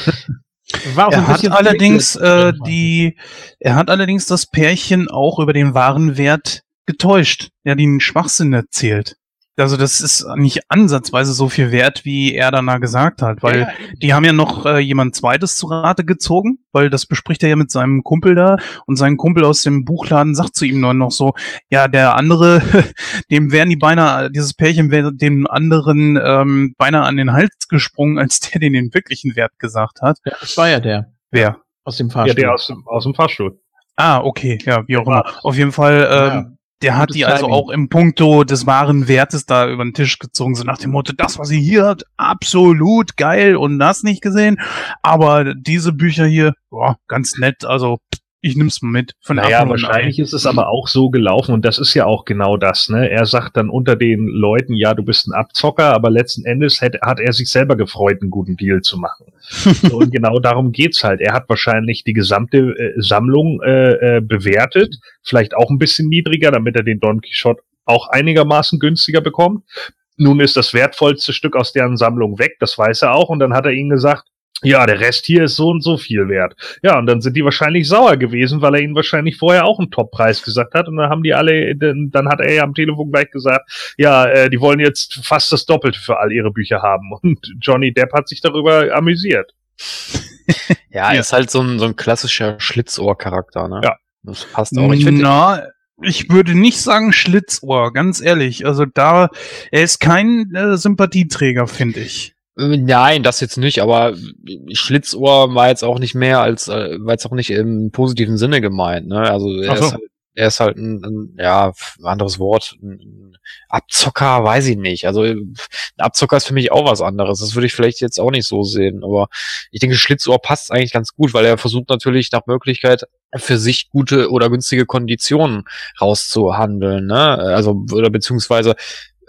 S1: er hat allerdings äh, die, er hat allerdings das Pärchen auch über den wahren Wert getäuscht. Er hat ihnen Schwachsinn erzählt. Also das ist nicht ansatzweise so viel wert, wie er danach gesagt hat, weil ja. die haben ja noch äh, jemand zweites zu Rate gezogen, weil das bespricht er ja mit seinem Kumpel da und sein Kumpel aus dem Buchladen sagt zu ihm nur noch so, ja, der andere, dem wären die beinahe, dieses Pärchen wäre dem anderen ähm, beinahe an den Hals gesprungen, als der den den wirklichen Wert gesagt hat.
S2: Ja, das war ja der.
S1: Wer?
S2: Aus dem Fahrstuhl. Ja,
S4: der aus, aus dem Fahrstuhl.
S1: Ah, okay, ja, wie auch immer. Auf jeden Fall, ähm, ja der hat die also auch im Punkto des wahren Wertes da über den Tisch gezogen, so nach dem Motto, das, was ihr hier habt, absolut geil und das nicht gesehen. Aber diese Bücher hier, boah, ganz nett, also ich nimm's mal mit. Von
S4: Naja,
S1: Ei.
S4: wahrscheinlich ist es aber auch so gelaufen und das ist ja auch genau das, ne? Er sagt dann unter den Leuten, ja, du bist ein Abzocker, aber letzten Endes hat, hat er sich selber gefreut, einen guten Deal zu machen. und genau darum geht's halt. Er hat wahrscheinlich die gesamte äh, Sammlung äh, äh, bewertet, vielleicht auch ein bisschen niedriger, damit er den Don Quixote auch einigermaßen günstiger bekommt. Nun ist das wertvollste Stück aus deren Sammlung weg, das weiß er auch, und dann hat er ihnen gesagt, ja, der Rest hier ist so und so viel wert. Ja, und dann sind die wahrscheinlich sauer gewesen, weil er ihnen wahrscheinlich vorher auch einen Toppreis gesagt hat. Und dann haben die alle, dann, hat er ja am Telefon gleich gesagt, ja, äh, die wollen jetzt fast das Doppelte für all ihre Bücher haben. Und Johnny Depp hat sich darüber amüsiert.
S5: Ja,
S1: Ja.
S5: ist halt so ein, so ein klassischer Schlitzohr-Charakter, ne?
S4: Ja.
S5: Das passt auch. Ich finde,
S1: Na, ich würde nicht sagen Schlitzohr, ganz ehrlich. Also da, er ist kein äh, Sympathieträger, finde ich.
S5: Nein, das jetzt nicht, aber Schlitzohr war jetzt auch nicht mehr als, äh, war jetzt auch nicht im positiven Sinne gemeint, ne? Also er,
S1: so.
S5: ist, halt, er ist halt ein, ein ja, anderes Wort, ein Abzocker, weiß ich nicht. Also ein Abzocker ist für mich auch was anderes. Das würde ich vielleicht jetzt auch nicht so sehen, aber ich denke, Schlitzohr passt eigentlich ganz gut, weil er versucht natürlich nach Möglichkeit für sich gute oder günstige Konditionen rauszuhandeln, ne? Also, oder beziehungsweise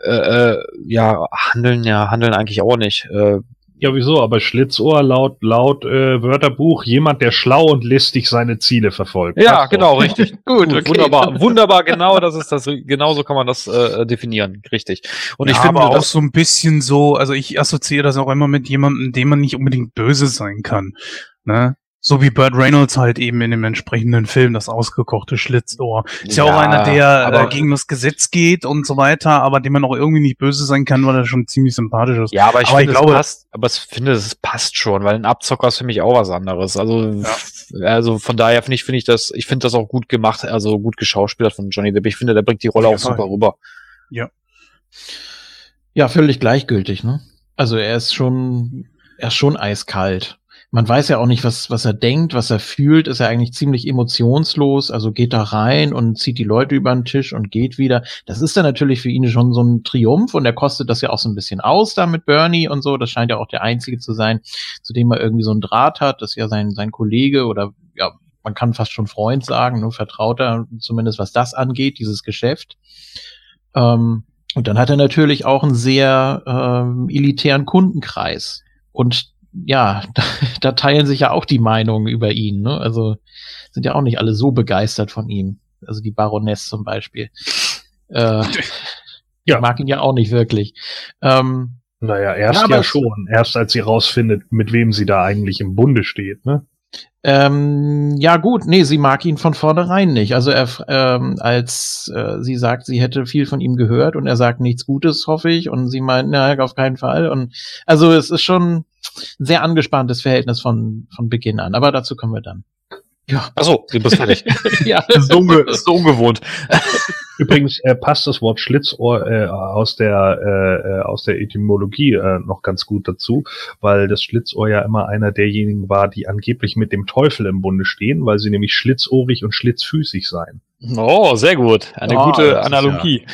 S5: äh, äh, ja, handeln, ja, handeln eigentlich auch nicht. Äh,
S4: Ja, wieso? Aber Schlitzohr laut, laut äh, Wörterbuch, jemand, der schlau und listig seine Ziele verfolgt.
S5: ja,
S4: Passt doch.
S5: genau, richtig.
S2: Gut,
S5: Gut,
S2: okay.
S5: wunderbar, wunderbar, genau, das ist das, genau so kann man das äh, definieren, richtig. Und
S1: ja,
S5: ich finde,
S1: aber auch
S5: das,
S1: so ein bisschen so, also ich assoziiere das auch immer mit jemandem, dem man nicht unbedingt böse sein kann. Ne? So wie Burt Reynolds halt eben in dem entsprechenden Film, das ausgekochte Schlitzohr. Ist ja, auch
S5: Ja,
S1: einer, der
S5: aber-
S1: äh, gegen das Gesetz geht und so weiter, aber dem man auch irgendwie nicht böse sein kann, weil er schon ziemlich sympathisch ist.
S5: ja, aber ich
S1: aber
S5: finde,
S1: ich glaube-
S5: es passt, aber ich finde, es passt schon, weil ein Abzocker ist für mich auch was anderes. Also, also von daher finde ich, finde ich das, ich finde das auch gut gemacht, also gut geschauspielert von Johnny Depp. Ich finde, der bringt die Rolle
S1: Auf
S5: auch super rüber.
S2: Ja, völlig gleichgültig, ne? Also er ist schon, er ist schon eiskalt. Man weiß ja auch nicht, was, was er denkt, was er fühlt, ist er eigentlich ziemlich emotionslos, also geht da rein und zieht die Leute über den Tisch und geht wieder. Das ist dann natürlich für ihn schon so ein Triumph und er kostet das ja auch so ein bisschen aus da mit Bernie und so. Das scheint ja auch der Einzige zu sein, zu dem er irgendwie so einen Draht hat. Das ist ja sein, sein Kollege oder ja, man kann fast schon Freund sagen, nur Vertrauter, zumindest was das angeht, dieses Geschäft. Ähm, und dann hat er natürlich auch einen sehr ähm, elitären Kundenkreis. Und ja, da, da teilen sich ja auch die Meinungen über ihn. Ne? Also sind ja auch nicht alle so begeistert von ihm. Also die Baroness zum Beispiel. Äh,
S4: Ja.
S2: Mag ihn ja auch nicht wirklich. Ähm,
S4: Naja, erst
S2: Ja,
S4: ja, schon. Erst als sie rausfindet, mit wem sie da eigentlich im Bunde steht, ne?
S2: Ähm, ja gut, nee, sie mag ihn von vornherein nicht. Also er, ähm, als äh, sie sagt, sie hätte viel von ihm gehört und er sagt nichts Gutes, hoffe ich, und sie meint, na, auf keinen Fall. Und also es ist schon sehr angespanntes Verhältnis von von Beginn an. Aber dazu kommen wir dann. Ja,
S5: Achso, du bist fertig.
S2: ja.
S5: so, unge so ungewohnt.
S4: Übrigens äh, passt das Wort Schlitzohr äh, aus der äh, äh, aus der Etymologie äh, noch ganz gut dazu, weil das Schlitzohr ja immer einer derjenigen war, die angeblich mit dem Teufel im Bunde stehen, weil sie nämlich schlitzohrig und schlitzfüßig seien.
S5: Oh, sehr gut. Eine
S2: Oh,
S5: gute
S2: das ist
S5: Analogie.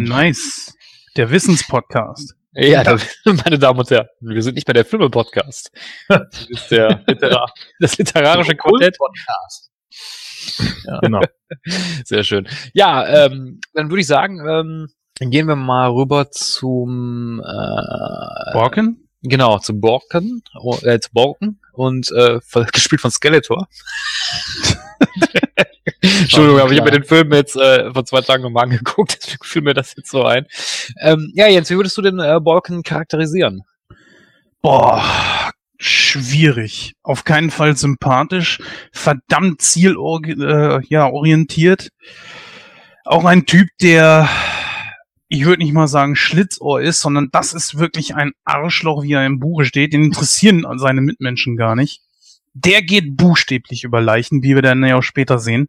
S1: nice. Der Wissenspodcast.
S5: Ja, da, meine Damen und Herren, wir sind nicht mehr der Filme-Podcast. Das ist der Literar das literarische Quartett.
S2: Podcast.
S4: Genau.
S5: Sehr schön. Ja, ähm, dann würde ich sagen, ähm, dann gehen wir mal rüber zum äh,
S1: Borken?
S5: genau zu Borken, oh, äh, zu Borken und äh, gespielt von Skeletor. Entschuldigung, aber ich habe mir den Film jetzt äh, vor zwei Tagen nochmal angeguckt, deswegen fiel mir das jetzt so ein. Ähm, ja, Jens, wie würdest du den äh, Borken charakterisieren?
S1: Boah, schwierig. Auf keinen Fall sympathisch. Verdammt zielorientiert. Äh, ja, orientiert. Auch ein Typ, der, ich würde nicht mal sagen Schlitzohr ist, sondern das ist wirklich ein Arschloch, wie er im Buche steht. Den interessieren seine Mitmenschen gar nicht. Der geht buchstäblich über Leichen, wie wir dann ja auch später sehen.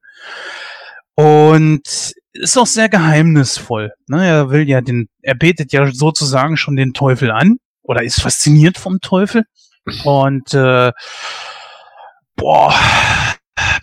S1: Und ist auch sehr geheimnisvoll. Ne? Er will ja den, er betet ja sozusagen schon den Teufel an oder ist fasziniert vom Teufel. Und äh, boah,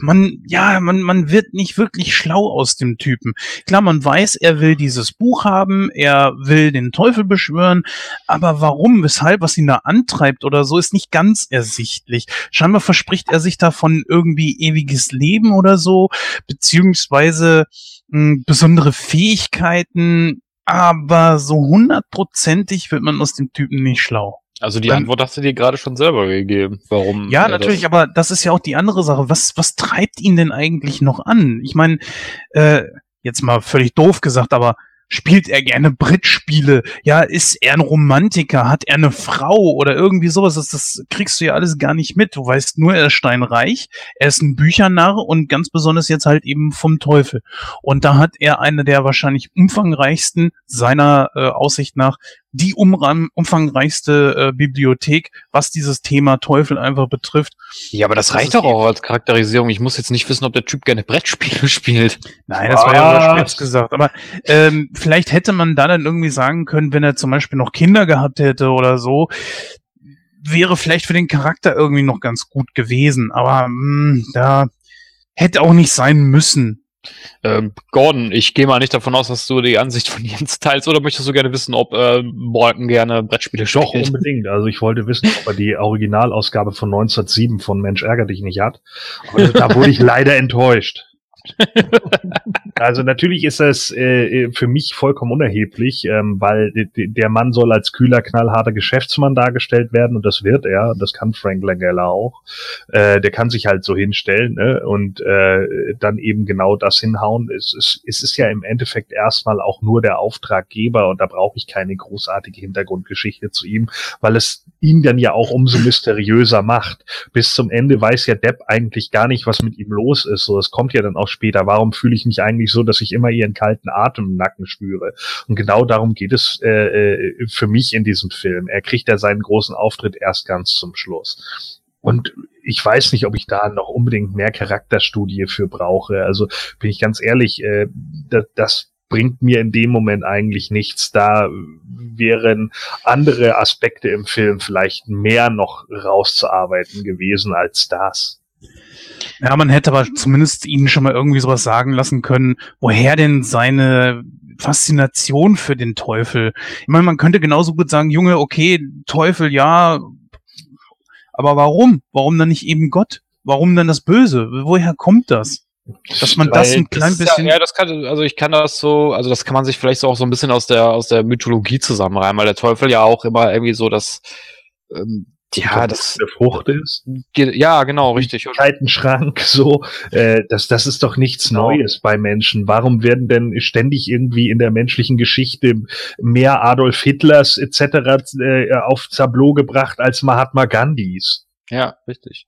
S1: man, ja, man, man wird nicht wirklich schlau aus dem Typen. Klar, man weiß, er will dieses Buch haben, er will den Teufel beschwören, aber warum, weshalb, was ihn da antreibt oder so, ist nicht ganz ersichtlich. Scheinbar verspricht er sich davon irgendwie ewiges Leben oder so, beziehungsweise mh, besondere Fähigkeiten, aber so hundertprozentig wird man aus dem Typen nicht schlau.
S5: Also die Antwort hast du dir gerade schon selber gegeben. Warum?
S1: Ja, natürlich,
S5: das-
S1: aber das ist ja auch die andere Sache. Was, was treibt ihn denn eigentlich noch an? Ich meine, äh, jetzt mal völlig doof gesagt, aber spielt er gerne Brettspiele? Ja, ist er ein Romantiker? Hat er eine Frau oder irgendwie sowas? Das, das kriegst du ja alles gar nicht mit. Du weißt nur, er ist steinreich, er ist ein Büchernarr und ganz besonders jetzt halt eben vom Teufel. Und da hat er eine der wahrscheinlich umfangreichsten seiner äh, Aussicht nach die umram umfangreichste äh, Bibliothek, was dieses Thema Teufel einfach betrifft.
S5: Ja, aber das
S1: Das
S5: reicht doch auch als Charakterisierung. Ich muss jetzt nicht wissen, ob der Typ gerne Brettspiele spielt.
S1: Nein, das war ja
S4: Was?
S1: überspitzt gesagt. Aber ähm, vielleicht hätte man da dann irgendwie sagen können, wenn er zum Beispiel noch Kinder gehabt hätte oder so, wäre vielleicht für den Charakter irgendwie noch ganz gut gewesen. Aber mh, da hätte auch nicht sein müssen.
S5: Ähm, Gordon, ich gehe mal nicht davon aus, dass du die Ansicht von Jens teilst, oder möchtest du gerne wissen, ob äh, Morgan gerne Brettspiele
S4: Doch,
S5: spielt?
S4: unbedingt. Also ich wollte wissen, ob er die Originalausgabe von 1907 von Mensch ärger dich nicht hat. Aber da wurde ich leider enttäuscht. Also natürlich ist das äh, für mich vollkommen unerheblich, ähm, weil der Mann soll als kühler, knallharter Geschäftsmann dargestellt werden und das wird er. Das kann Frank Langella auch. Äh, der kann sich halt so hinstellen ne? und äh, dann eben genau das hinhauen. Es, es, es ist ja im Endeffekt erstmal auch nur der Auftraggeber und da brauche ich keine großartige Hintergrundgeschichte zu ihm, weil es ihn dann ja auch umso mysteriöser macht. Bis zum Ende weiß ja Depp eigentlich gar nicht, was mit ihm los ist. So, es kommt ja dann auch später. Warum fühle ich mich eigentlich so, dass ich immer ihren kalten Atem im Nacken spüre? Und genau darum geht es äh, äh, für mich in diesem Film. Er kriegt ja seinen großen Auftritt erst ganz zum Schluss. Und ich weiß nicht, ob ich da noch unbedingt mehr Charakterstudie für brauche. Also bin ich ganz ehrlich, äh, das, das bringt mir in dem Moment eigentlich nichts. Da wären andere Aspekte im Film vielleicht mehr noch rauszuarbeiten gewesen als das.
S1: Ja, man hätte aber zumindest ihnen schon mal irgendwie sowas sagen lassen können, woher denn seine Faszination für den Teufel. Ich meine, man könnte genauso gut sagen, Junge, okay, Teufel, ja, aber warum? Warum dann nicht eben Gott? Warum dann das Böse? Woher kommt das? Dass man das ein klein
S5: ist
S1: bisschen.
S5: Ja, ja, das kann, also ich kann das so, also das kann man sich vielleicht so auch so ein bisschen aus der, aus der Mythologie zusammenreimen, weil der Teufel ja auch immer irgendwie so das, ähm, ja, das,
S4: eine Frucht ist.
S5: ja, genau, richtig.
S4: Schrank, so, äh, das, das ist doch nichts
S5: Genau.
S4: Neues bei Menschen. Warum werden denn ständig irgendwie in der menschlichen Geschichte mehr Adolf Hitlers etc. Äh, aufs Tableau gebracht als Mahatma Gandhis?
S5: Ja, richtig.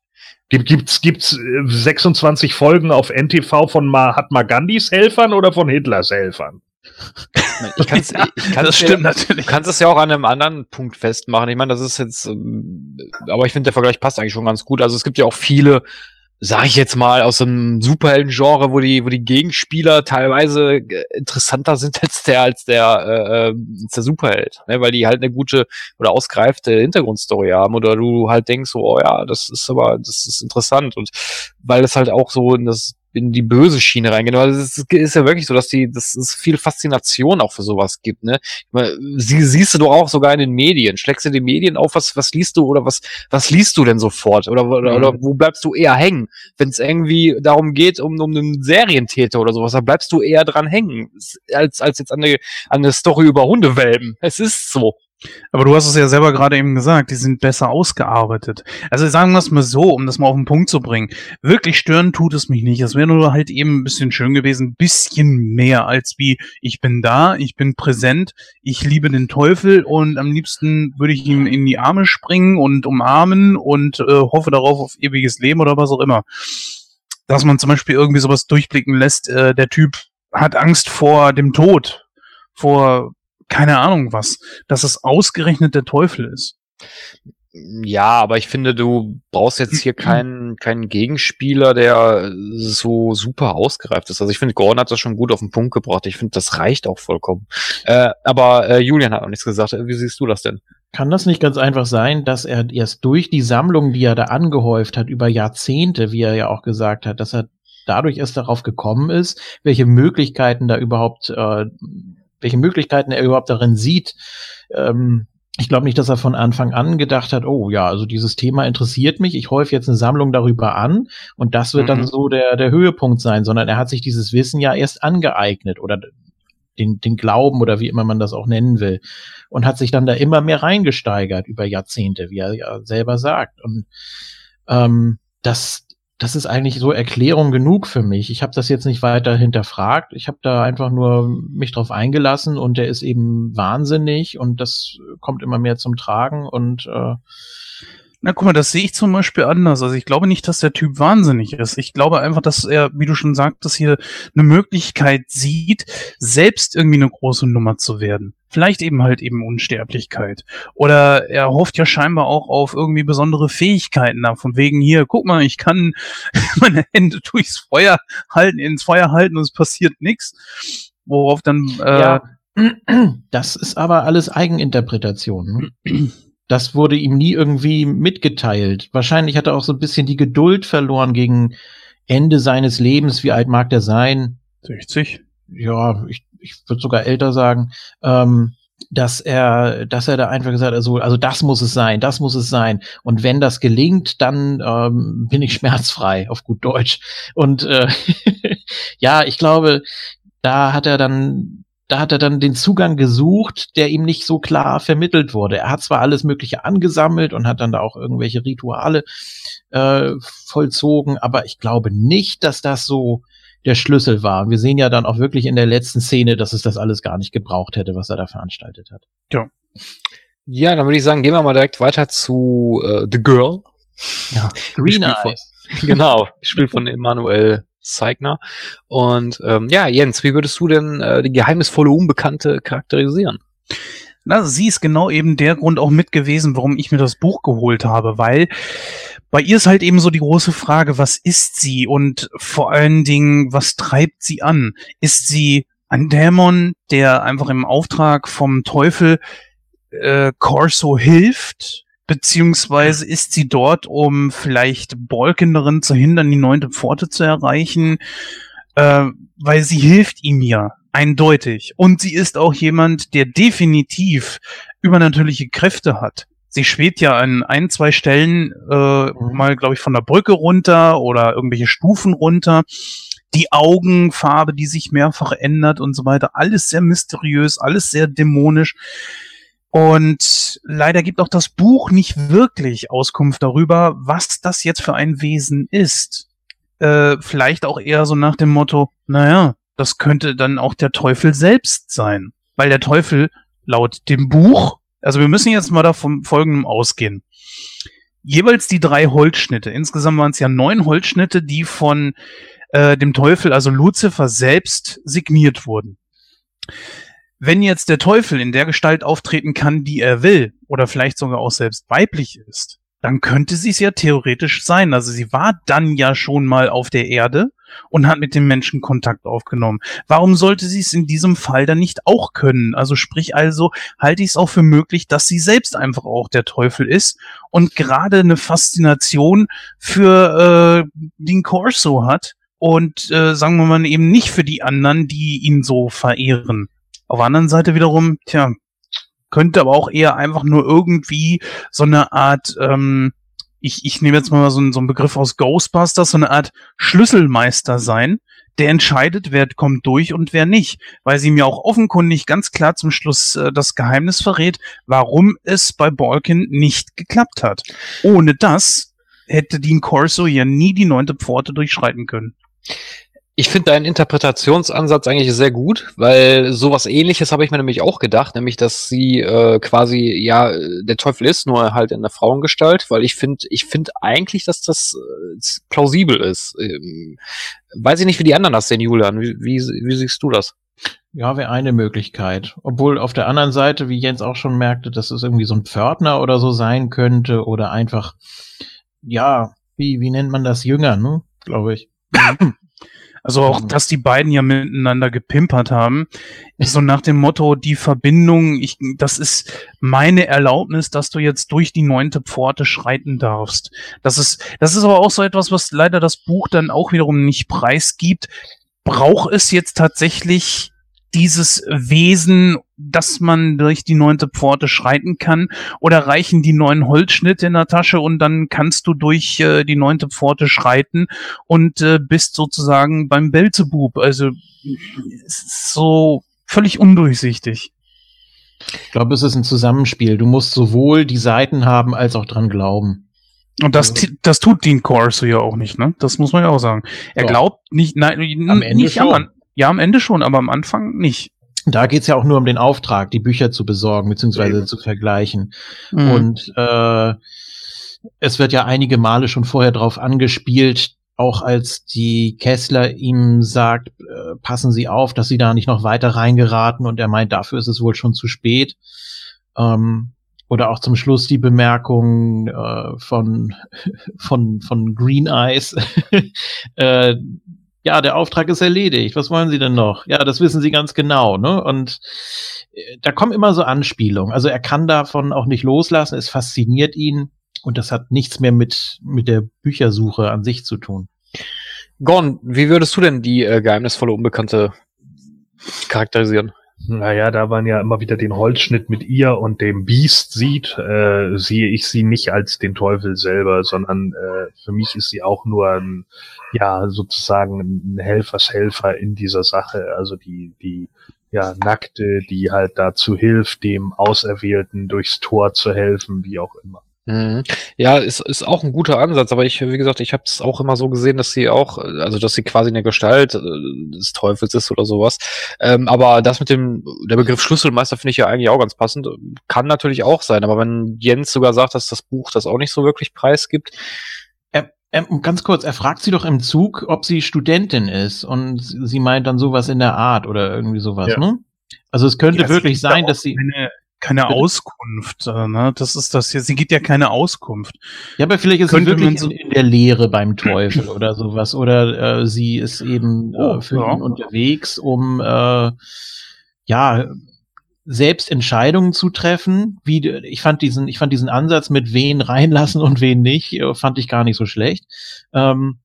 S4: Gibt, gibt's, gibt's äh, 26 Folgen auf NTV von Mahatma Gandhis Helfern oder von Hitlers Helfern?
S5: Ich kann's, ich kann's
S1: das stimmt natürlich.
S5: Du kannst es ja auch an einem anderen Punkt festmachen. Ich meine, das ist jetzt, ähm, aber ich finde, der Vergleich passt eigentlich schon ganz gut. Also es gibt ja auch viele, sag ich jetzt mal, aus dem Superhelden-Genre, wo die, wo die Gegenspieler teilweise äh, interessanter sind als der, als der, äh, äh, als der Superheld, ne? weil die halt eine gute oder ausgereifte Hintergrundstory haben oder du halt denkst so, oh ja, das ist aber, das ist interessant und weil es halt auch so in das in die böse Schiene reingeht. Also es ist, ist ja wirklich so, dass die, dass es viel Faszination auch für sowas gibt, ne? Meine, Sie siehst du doch auch sogar in den Medien. Schlägst du die Medien auf, was, was liest du oder was, was liest du denn sofort? Oder, oder,
S4: Mhm.
S5: oder wo bleibst du eher hängen? Wenn es irgendwie darum geht, um, um einen Serientäter oder sowas, da bleibst du eher dran hängen, als, als jetzt an eine, an eine Story über Hundewelpen. Es ist so.
S1: Aber du hast es ja selber gerade eben gesagt, die sind besser ausgearbeitet. Also sagen wir es mal so, um das mal auf den Punkt zu bringen. Wirklich stören tut es mich nicht. Es wäre nur halt eben ein bisschen schön gewesen, ein bisschen mehr als wie ich bin da, ich bin präsent, ich liebe den Teufel und am liebsten würde ich ihm in die Arme springen und umarmen und äh, hoffe darauf auf ewiges Leben oder was auch immer. Dass man zum Beispiel irgendwie sowas durchblicken lässt, äh, der Typ hat Angst vor dem Tod, vor keine Ahnung was, dass es ausgerechnet der Teufel ist.
S5: Ja, aber ich finde, du brauchst jetzt hier keinen, keinen Gegenspieler, der so super ausgereift ist. Also ich finde, Gordon hat das schon gut auf den Punkt gebracht. Ich finde, das reicht auch vollkommen. Äh, aber äh, Julian hat noch nichts gesagt. Wie siehst du das denn?
S2: Kann das nicht ganz einfach sein, dass er erst durch die Sammlung, die er da angehäuft hat, über Jahrzehnte, wie er ja auch gesagt hat, dass er dadurch erst darauf gekommen ist, welche Möglichkeiten da überhaupt, äh, welche Möglichkeiten er überhaupt darin sieht, ähm, ich glaube nicht, dass er von Anfang an gedacht hat, oh ja, also dieses Thema interessiert mich, ich häufe jetzt eine Sammlung darüber an und das wird mhm. dann so der, der Höhepunkt sein, sondern er hat sich dieses Wissen ja erst angeeignet oder den, den Glauben oder wie immer man das auch nennen will und hat sich dann da immer mehr reingesteigert über Jahrzehnte, wie er ja selber sagt. Und ähm, das, das ist eigentlich so Erklärung genug für mich. Ich habe das jetzt nicht weiter hinterfragt. Ich habe da einfach nur mich drauf eingelassen und der ist eben wahnsinnig und das kommt immer mehr zum Tragen und äh,
S1: na, guck mal, das sehe ich zum Beispiel anders. Also ich glaube nicht, dass der Typ wahnsinnig ist. Ich glaube einfach, dass er, wie du schon sagtest, hier eine Möglichkeit sieht, selbst irgendwie eine große Nummer zu werden. Vielleicht eben halt eben Unsterblichkeit. Oder er hofft ja scheinbar auch auf irgendwie besondere Fähigkeiten da. Von wegen hier, guck mal, ich kann meine Hände durchs Feuer halten, ins Feuer halten und es passiert nichts. Worauf dann, äh, ja.
S2: Das ist aber alles Eigeninterpretation. Ne? Das wurde ihm nie irgendwie mitgeteilt. Wahrscheinlich hat er auch so ein bisschen die Geduld verloren gegen Ende seines Lebens. Wie alt mag der sein?
S1: 60.
S2: Ja, ich, ich würde sogar älter sagen. Ähm, dass er, dass er da einfach gesagt hat, also, also das muss es sein, das muss es sein. Und wenn das gelingt, dann ähm, bin ich schmerzfrei, auf gut Deutsch. Und äh, ja, ich glaube, da hat er dann da hat er dann den Zugang gesucht, der ihm nicht so klar vermittelt wurde. Er hat zwar alles Mögliche angesammelt und hat dann da auch irgendwelche Rituale äh, vollzogen, aber ich glaube nicht, dass das so der Schlüssel war. Wir sehen ja dann auch wirklich in der letzten Szene, dass es das alles gar nicht gebraucht hätte, was er da veranstaltet hat.
S5: Ja. Ja, dann würde ich sagen, gehen wir mal direkt weiter zu äh, The Girl.
S2: Ja, Green Eyes.
S5: Genau, Spiel von Emanuel Zeigner. Und ähm, ja, Jens, wie würdest du denn äh, die geheimnisvolle Unbekannte charakterisieren?
S1: Na, sie ist genau eben der Grund auch mit gewesen, warum ich mir das Buch geholt habe, weil bei ihr ist halt eben so die große Frage, was ist sie und vor allen Dingen, was treibt sie an? Ist sie ein Dämon, der einfach im Auftrag vom Teufel äh, Corso hilft? Beziehungsweise ist sie dort, um vielleicht Balken darin zu hindern, die neunte Pforte zu erreichen, äh, weil sie hilft ihm ja, eindeutig. Und sie ist auch jemand, der definitiv übernatürliche Kräfte hat. Sie schwebt ja an ein, zwei Stellen äh, mhm. mal, glaube ich, von der Brücke runter oder irgendwelche Stufen runter. Die Augenfarbe, die sich mehrfach ändert und so weiter. Alles sehr mysteriös, alles sehr dämonisch. Und leider gibt auch das Buch nicht wirklich Auskunft darüber, was das jetzt für ein Wesen ist. Äh, vielleicht auch eher so nach dem Motto, naja, das könnte dann auch der Teufel selbst sein. Weil der Teufel laut dem Buch, also wir müssen jetzt mal davon folgendem ausgehen. Jeweils die drei Holzschnitte, insgesamt waren es ja neun Holzschnitte, die von äh, dem Teufel, also Luzifer selbst signiert wurden wenn jetzt der Teufel in der Gestalt auftreten kann, die er will, oder vielleicht sogar auch selbst weiblich ist, dann könnte sie es ja theoretisch sein. Also sie war dann ja schon mal auf der Erde und hat mit dem Menschen Kontakt aufgenommen. Warum sollte sie es in diesem Fall dann nicht auch können? Also sprich also, halte ich es auch für möglich, dass sie selbst einfach auch der Teufel ist und gerade eine Faszination für äh, den Corso hat und äh, sagen wir mal eben nicht für die anderen, die ihn so verehren. Auf der anderen Seite wiederum, tja, könnte aber auch eher einfach nur irgendwie so eine Art, ähm, ich, ich nehme jetzt mal so, einen, so einen Begriff aus Ghostbusters, so eine Art Schlüsselmeister sein, der entscheidet, wer kommt durch und wer nicht, weil sie mir auch offenkundig ganz klar zum Schluss äh, das Geheimnis verrät, warum es bei Balkin nicht geklappt hat. Ohne das hätte Dean Corso ja nie die neunte Pforte durchschreiten können.
S5: Ich finde deinen Interpretationsansatz eigentlich sehr gut, weil sowas ähnliches habe ich mir nämlich auch gedacht, nämlich dass sie äh, quasi ja der Teufel ist, nur halt in der Frauengestalt, weil ich finde, ich finde eigentlich, dass das äh, plausibel ist. Ähm, weiß ich nicht, wie die anderen das sehen, Julian. Wie, wie, wie siehst du das?
S2: Ja, wäre eine Möglichkeit. Obwohl auf der anderen Seite, wie Jens auch schon merkte, dass es irgendwie so ein Pförtner oder so sein könnte oder einfach, ja, wie, wie nennt man das, Jünger, ne? Glaube ich.
S1: Also auch,
S2: Mhm.
S1: dass die beiden ja miteinander gepimpert haben. So nach dem Motto, die Verbindung, ich, das ist meine Erlaubnis, dass du jetzt durch die neunte Pforte schreiten darfst. Das ist, das ist aber auch so etwas, was leider das Buch dann auch wiederum nicht preisgibt. Braucht es jetzt tatsächlich dieses Wesen, dass man durch die neunte Pforte schreiten kann? Oder reichen die neuen Holzschnitte in der Tasche und dann kannst du durch äh, die neunte Pforte schreiten und äh, bist sozusagen beim Belzebub? Also es ist so völlig undurchsichtig.
S2: Ich glaube, es ist ein Zusammenspiel. Du musst sowohl die Seiten haben, als auch dran glauben.
S1: Und das, das tut Dean Corso ja auch nicht, ne? Das muss man ja auch sagen. Er
S2: Ja.
S1: glaubt nicht, nein,
S2: Am Ende
S1: nicht
S2: schon.
S1: An ja, am Ende schon, aber am Anfang nicht.
S2: Da geht's ja auch nur um den Auftrag, die Bücher zu besorgen, beziehungsweise
S4: Eben.
S2: zu vergleichen.
S1: Mhm.
S2: Und äh, es wird ja einige Male schon vorher drauf angespielt, auch als die Kessler ihm sagt, äh, passen Sie auf, dass Sie da nicht noch weiter reingeraten und er meint, dafür ist es wohl schon zu spät. Ähm, oder auch zum Schluss die Bemerkung äh, von, von, von Green Eyes. äh, ja, der Auftrag ist erledigt. Was wollen Sie denn noch? Ja, das wissen Sie ganz genau, ne? Und äh, da kommen immer so Anspielungen. Also er kann davon auch nicht loslassen. Es fasziniert ihn. Und das hat nichts mehr mit, mit der Büchersuche an sich zu tun.
S5: Gon, wie würdest du denn die äh, geheimnisvolle Unbekannte charakterisieren?
S4: Naja, da man ja immer wieder den Holzschnitt mit ihr und dem Biest sieht, äh, sehe ich sie nicht als den Teufel selber, sondern äh, für mich ist sie auch nur ein, ja, sozusagen ein Helfershelfer in dieser Sache. Also die, die, ja, Nackte, die halt dazu hilft, dem Auserwählten durchs Tor zu helfen, wie auch immer.
S5: Mhm. Ja, ist, ist auch ein guter Ansatz, aber ich, wie gesagt, ich habe es auch immer so gesehen, dass sie auch, also dass sie quasi in der Gestalt äh, des Teufels ist oder sowas. Ähm, aber das mit dem, der Begriff Schlüsselmeister finde ich ja eigentlich auch ganz passend. Kann natürlich auch sein, aber wenn Jens sogar sagt, dass das Buch das auch nicht so wirklich preisgibt,
S2: Ähm, ganz kurz, er fragt sie doch im Zug, ob sie Studentin ist. Und sie meint dann sowas in der Art oder irgendwie sowas,
S4: Ja.
S2: ne? Also es könnte
S1: Ja,
S2: wirklich sein, dass sie.
S1: Keine, keine
S2: Bitte?
S1: Auskunft, äh, ne? Das ist das hier. Sie gibt ja keine Auskunft.
S2: Ja, aber vielleicht ist sie
S1: Könnte man
S2: wirklich
S1: so-
S2: in, in der Lehre beim Teufel oder sowas. Oder äh, sie ist eben
S1: Oh,
S2: äh, für
S1: ja.
S2: ihn unterwegs, um äh, ja selbst Entscheidungen zu treffen. Wie ich fand diesen, ich fand diesen Ansatz mit wen reinlassen und wen nicht, äh, fand ich gar nicht so schlecht. Ähm,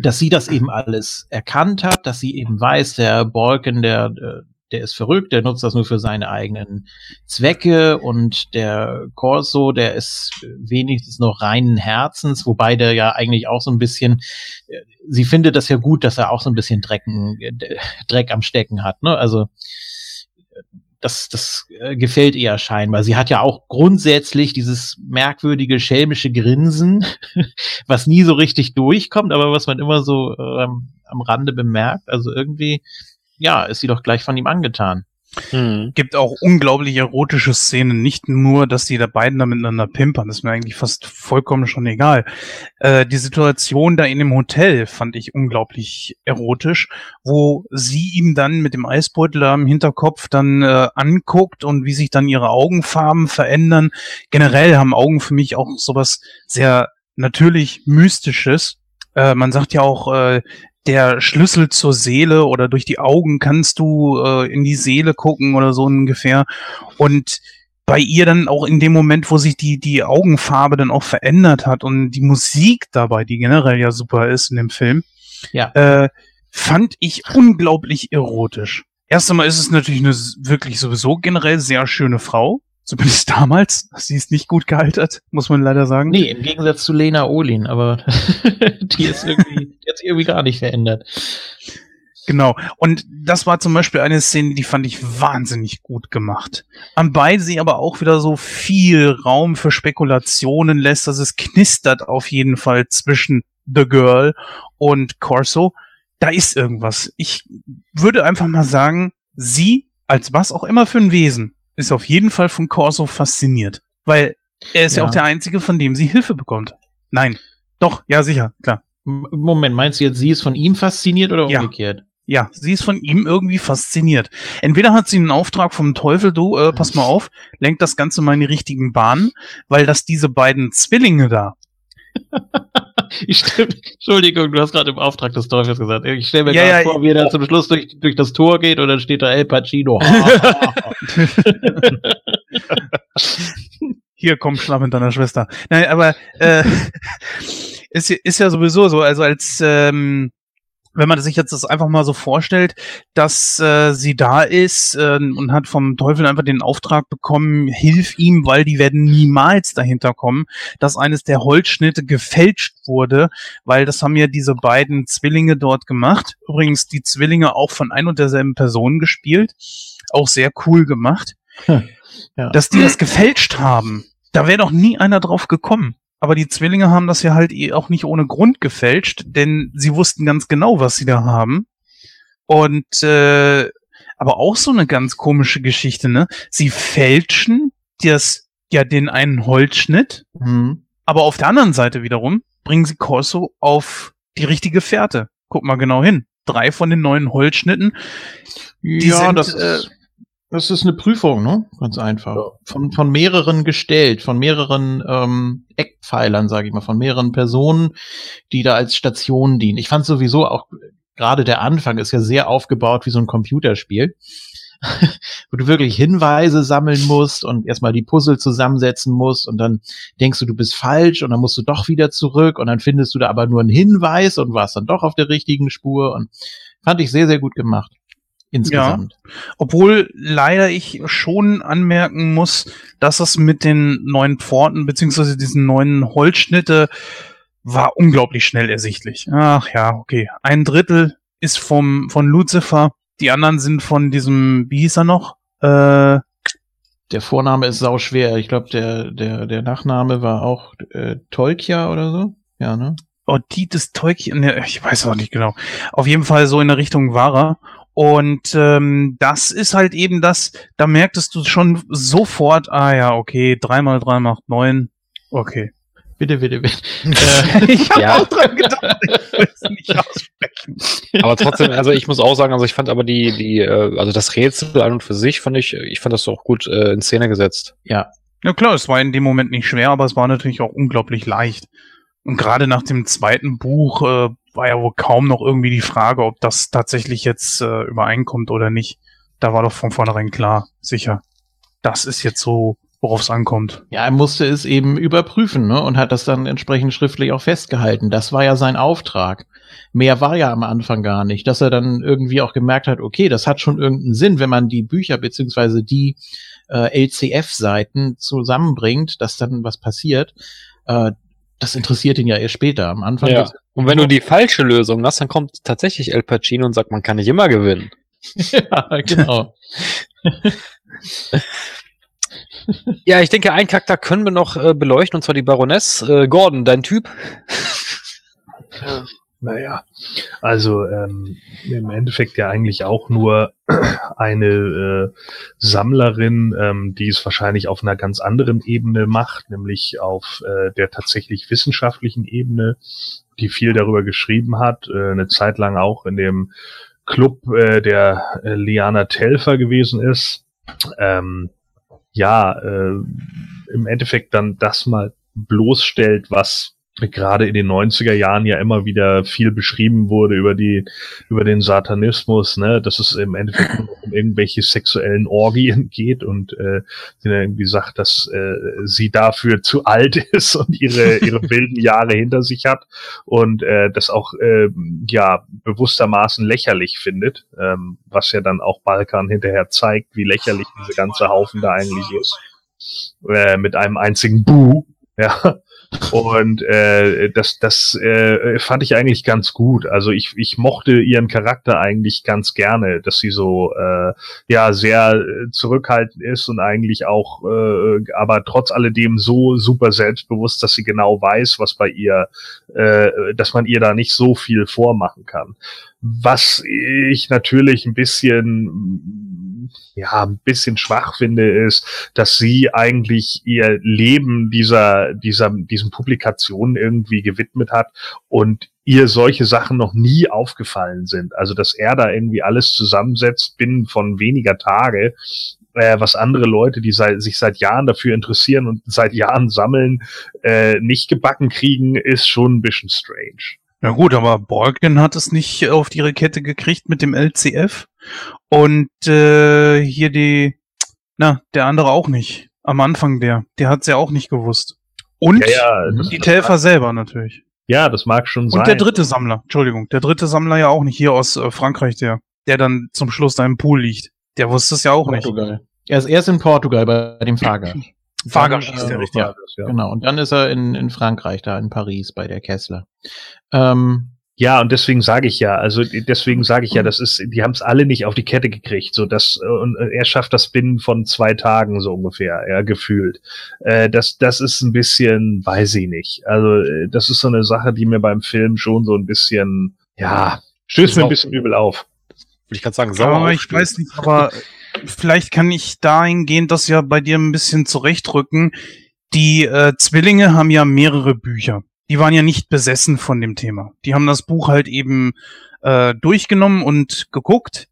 S2: dass sie das eben alles erkannt hat, dass sie eben weiß, der Balken, der äh, der ist verrückt, der nutzt das nur für seine eigenen Zwecke und der Corso, der ist wenigstens noch reinen Herzens, wobei der ja eigentlich auch so ein bisschen, äh, sie findet das ja gut, dass er auch so ein bisschen Drecken, äh, Dreck am Stecken hat, ne? Also äh, das, das gefällt ihr scheinbar. Sie hat ja auch grundsätzlich dieses merkwürdige, schelmische Grinsen, was nie so richtig durchkommt, aber was man immer so ähm, am Rande bemerkt. Also irgendwie, ja, ist sie doch gleich von ihm angetan.
S1: Gibt auch unglaublich erotische Szenen. Nicht nur, dass die da beiden da miteinander pimpern. Das ist mir eigentlich fast vollkommen schon egal. Äh, die Situation da in dem Hotel fand ich unglaublich erotisch, wo sie ihm dann mit dem Eisbeutel am Hinterkopf dann äh, anguckt und wie sich dann ihre Augenfarben verändern. Generell haben Augen für mich auch sowas sehr natürlich Mystisches. Äh, man sagt ja auch, äh, der Schlüssel zur Seele oder durch die Augen kannst du äh, in die Seele gucken oder so ungefähr. Und bei ihr dann auch in dem Moment, wo sich die, die Augenfarbe dann auch verändert hat und die Musik dabei, die generell ja super ist in dem Film,
S2: Ja.
S1: äh, fand ich unglaublich erotisch. Erst einmal ist es natürlich eine wirklich sowieso generell sehr schöne Frau. Zumindest damals. Sie ist nicht gut gealtert, muss man leider sagen.
S2: Nee, im Gegensatz zu Lena Olin, aber die ist irgendwie, die hat sich irgendwie gar nicht verändert.
S1: Genau. Und das war zum Beispiel eine Szene, die fand ich wahnsinnig gut gemacht. Anbei sie aber auch wieder so viel Raum für Spekulationen lässt, dass es knistert auf jeden Fall zwischen The Girl und Corso. Da ist irgendwas. Ich würde einfach mal sagen, sie, als was auch immer für ein Wesen, ist auf jeden Fall von Corso fasziniert. Weil er ist ja,
S2: Ja.
S1: auch der Einzige, von dem sie Hilfe bekommt. Nein. Doch, ja, sicher, klar.
S2: Moment, meinst du jetzt, sie ist von ihm fasziniert oder
S1: Ja.
S2: umgekehrt?
S1: Ja, sie ist von ihm irgendwie fasziniert. Entweder hat sie einen Auftrag vom Teufel, du, äh, pass mal auf, lenkt das Ganze mal in die richtigen Bahnen, weil das diese beiden Zwillinge da,
S2: ich stimme, Entschuldigung, du hast gerade im Auftrag des Teufels gesagt. Ich stelle mir
S1: Ja,
S2: gerade
S1: ja,
S2: vor, wie er dann zum Schluss durch, durch das Tor geht und dann steht da El Pacino.
S1: Hier, komm, schlaf mit deiner Schwester. Nein, aber äh, ist, ist ja sowieso so, also als ähm, wenn man sich jetzt das einfach mal so vorstellt, dass äh, sie da ist äh, und hat vom Teufel einfach den Auftrag bekommen, hilf ihm, weil die werden niemals dahinter kommen, dass eines der Holzschnitte gefälscht wurde, weil das haben ja diese beiden Zwillinge dort gemacht. Übrigens die Zwillinge auch von ein und derselben Person gespielt. Auch sehr cool gemacht.
S2: Ja.
S1: Dass die das gefälscht haben, da wäre doch nie einer drauf gekommen. Aber die Zwillinge haben das ja halt eh auch nicht ohne Grund gefälscht, denn sie wussten ganz genau, was sie da haben. Und äh, aber auch so eine ganz komische Geschichte, ne? Sie fälschen das ja den einen Holzschnitt,
S2: Hm.
S1: aber auf der anderen Seite wiederum bringen sie Corso auf die richtige Fährte. Guck mal genau hin. Drei von den neuen Holzschnitten. Die
S2: ja,
S1: sind,
S2: das
S1: äh,
S2: ist, das ist eine Prüfung, ne? Ganz einfach. Von, von mehreren gestellt, von mehreren ähm, Eckpfeilern, sage ich mal, von mehreren Personen, die da als Station dienen. Ich fand sowieso auch, gerade der Anfang ist ja sehr aufgebaut wie so ein Computerspiel, wo du wirklich Hinweise sammeln musst und erstmal die Puzzle zusammensetzen musst und dann denkst du, du bist falsch und dann musst du doch wieder zurück und dann findest du da aber nur einen Hinweis und warst dann doch auf der richtigen Spur und fand ich sehr, sehr gut gemacht. Insgesamt.
S1: Obwohl leider ich schon anmerken muss, dass es mit den neuen Pforten beziehungsweise diesen neuen Holzschnitte war unglaublich schnell ersichtlich. Ach ja, okay. Ein Drittel ist vom von Lucifer, die anderen sind von diesem, wie hieß er noch? Äh,
S2: Der Vorname ist sau schwer. Ich glaube, der, der, der Nachname war auch äh, Tolkia oder so. Ja, ne?
S1: Ortitis Teukchen, ne, ich weiß auch nicht genau. Auf jeden Fall so in der Richtung war er. Und ähm, das ist halt eben das, da merktest du schon sofort, ah ja, okay, dreimal drei macht neun. Okay.
S2: Bitte, bitte, bitte.
S1: Äh, ich habe
S5: Ja.
S1: auch dran gedacht, ich will es nicht aussprechen.
S5: Aber trotzdem, also ich muss auch sagen, also ich fand aber die, die, äh, also das Rätsel an und für sich fand ich, ich fand das auch gut äh, in Szene gesetzt.
S2: ja,
S1: Ja klar, es war in dem Moment nicht schwer, aber es war natürlich auch unglaublich leicht. Und gerade nach dem zweiten Buch äh, war ja wohl kaum noch irgendwie die Frage, ob das tatsächlich jetzt äh, übereinkommt oder nicht. Da war doch von vornherein klar, sicher. Das ist jetzt so, worauf es ankommt.
S2: ja, er musste es eben überprüfen, ne? Und hat das dann entsprechend schriftlich auch festgehalten. Das war ja sein Auftrag. Mehr war ja am Anfang gar nicht, dass er dann irgendwie auch gemerkt hat, okay, das hat schon irgendeinen Sinn, wenn man die Bücher beziehungsweise die äh, LCF-Seiten zusammenbringt, dass dann was passiert. Äh, das interessiert ihn ja erst später. Am Anfang
S5: Ja. Und wenn du die falsche Lösung hast, dann kommt tatsächlich El Pacino und sagt, man kann nicht immer gewinnen.
S2: ja, genau.
S5: Ja, ich denke, einen Charakter können wir noch äh, beleuchten, und zwar die Baroness. Äh, Gordon, dein Typ?
S4: Naja, also ähm, im Endeffekt ja eigentlich auch nur eine äh, Sammlerin, ähm, die es wahrscheinlich auf einer ganz anderen Ebene macht, nämlich auf äh, der tatsächlich wissenschaftlichen Ebene, die viel darüber geschrieben hat, äh, eine Zeit lang auch in dem Club äh, der äh, Liana Telfer gewesen ist. Ähm, ja, äh, im Endeffekt dann das mal bloßstellt, was gerade in den 90er Jahren ja immer wieder viel beschrieben wurde über die über den Satanismus, ne, dass es im Endeffekt um irgendwelche sexuellen Orgien geht und äh, sie dann irgendwie sagt, dass äh, sie dafür zu alt ist und ihre ihre wilden Jahre hinter sich hat und äh, das auch äh, ja bewusstermaßen lächerlich findet, ähm, was ja dann auch Balkan hinterher zeigt, wie lächerlich diese ganze Haufen da eigentlich ist äh, mit einem einzigen Bu, ja. Und äh, das, das äh, fand ich eigentlich ganz gut. Also ich, ich mochte ihren Charakter eigentlich ganz gerne, dass sie so äh, ja sehr zurückhaltend ist und eigentlich auch, äh, aber trotz alledem so super selbstbewusst, dass sie genau weiß, was bei ihr, äh, dass man ihr da nicht so viel vormachen kann. Was ich natürlich ein bisschen, ja, ein bisschen schwach finde, ist, dass sie eigentlich ihr Leben dieser, dieser, diesen Publikationen irgendwie gewidmet hat und ihr solche Sachen noch nie aufgefallen sind. Also, dass er da irgendwie alles zusammensetzt binnen von weniger Tage, äh, was andere Leute, die seit, sich seit Jahren dafür interessieren und seit Jahren sammeln, äh, nicht gebacken kriegen, ist schon ein bisschen strange.
S1: Na gut, aber Borgen hat es nicht auf die Kette gekriegt mit dem LCF. Und äh, hier die, na, der andere auch nicht. Am Anfang der. Der hat es ja auch nicht gewusst. Und
S4: Ja, ja, das,
S1: die Telfer selber natürlich.
S4: ja, das mag schon sein.
S1: Und der dritte Sammler, Entschuldigung, der dritte Sammler ja auch nicht hier aus äh, Frankreich, der, der dann zum Schluss da im Pool liegt. Der wusste es ja auch nicht.
S2: Portugal. Er ist erst in Portugal bei dem Fager.
S1: Fager
S2: Dann,
S1: ist der
S2: äh,
S1: richtig.
S4: Ja, ja.
S2: Genau. Und dann ist er in, in Frankreich, da in Paris bei der Kessler. Ähm,
S4: Ja, und deswegen sage ich ja, also deswegen sage ich ja, das ist, die haben es alle nicht auf die Kette gekriegt. So das äh, und äh, er schafft das binnen von zwei Tagen so ungefähr, ja, gefühlt. Äh, das, das ist ein bisschen, weiß ich nicht. Also äh, das ist so eine Sache, die mir beim Film schon so ein bisschen, ja, stößt mir ein bisschen übel auf.
S5: Würde ich gerade sagen, sauer
S1: Aber ich weiß nicht, aber vielleicht kann ich dahingehend das ja bei dir ein bisschen zurechtrücken. Die äh, Zwillinge haben ja mehrere Bücher. Die waren ja nicht besessen von dem Thema. Die haben das Buch halt eben äh, durchgenommen und geguckt.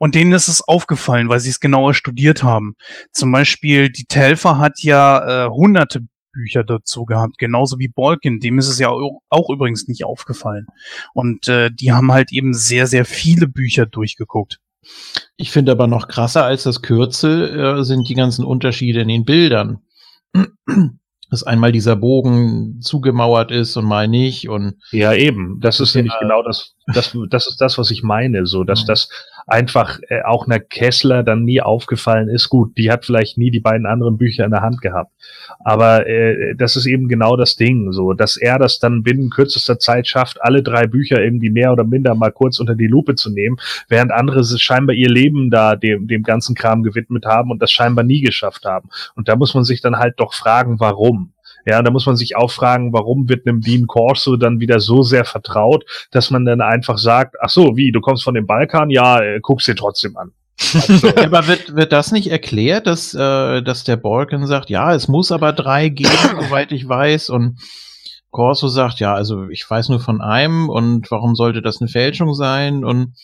S1: Und denen ist es aufgefallen, weil sie es genauer studiert haben. Zum Beispiel, die Telfer hat ja äh, hunderte Bücher dazu gehabt, genauso wie Balkin. Dem ist es ja au- auch übrigens nicht aufgefallen. Und äh, die haben halt eben sehr, sehr viele Bücher durchgeguckt.
S2: Ich finde aber noch krasser als das Kürzel äh, sind die ganzen Unterschiede in den Bildern. Dass einmal dieser Bogen zugemauert ist und mal nicht und
S4: Ja, eben. Das ist
S2: Ja.
S4: nämlich genau das, das, das ist das, was ich meine, so, dass
S2: Ja.
S4: das einfach äh, auch einer Kessler dann nie aufgefallen ist. Gut, die hat vielleicht nie die beiden anderen Bücher in der Hand gehabt. Aber äh, das ist eben genau das Ding, so, dass er das dann binnen kürzester Zeit schafft, alle drei Bücher irgendwie mehr oder minder mal kurz unter die Lupe zu nehmen, während andere scheinbar ihr Leben da dem, dem ganzen Kram gewidmet haben und das scheinbar nie geschafft haben. Und da muss man sich dann halt doch fragen, warum. Ja, da muss man sich auch fragen, warum wird einem Dean Corso dann wieder so sehr vertraut, dass man dann einfach sagt, ach so, wie, du kommst von dem Balkan? Ja, äh, guck's dir trotzdem an. Also,
S2: aber wird, wird das nicht erklärt, dass, äh, dass der Balkan sagt, ja, es muss aber drei geben, soweit ich weiß, und Corso sagt, ja, also ich weiß nur von einem und warum sollte das eine Fälschung sein? Und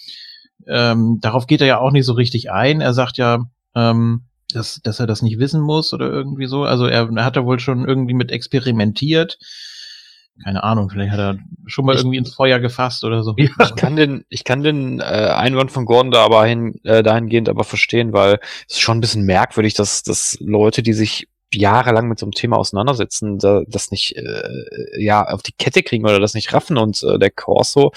S2: ähm, darauf geht er ja auch nicht so richtig ein. Er sagt ja, ähm, dass, dass er das nicht wissen muss oder irgendwie so. Also er, er hat da wohl schon irgendwie mit experimentiert. Keine Ahnung, vielleicht hat er schon mal
S5: Ich-
S2: irgendwie ins Feuer gefasst oder so.
S5: Ich kann den, ich kann den äh, Einwand von Gordon da aber hin, äh, dahingehend aber verstehen, weil es ist schon ein bisschen merkwürdig, dass, dass Leute, die sich jahrelang mit so einem Thema auseinandersetzen, da, das nicht äh, ja auf die Kette kriegen oder das nicht raffen und äh, der Corso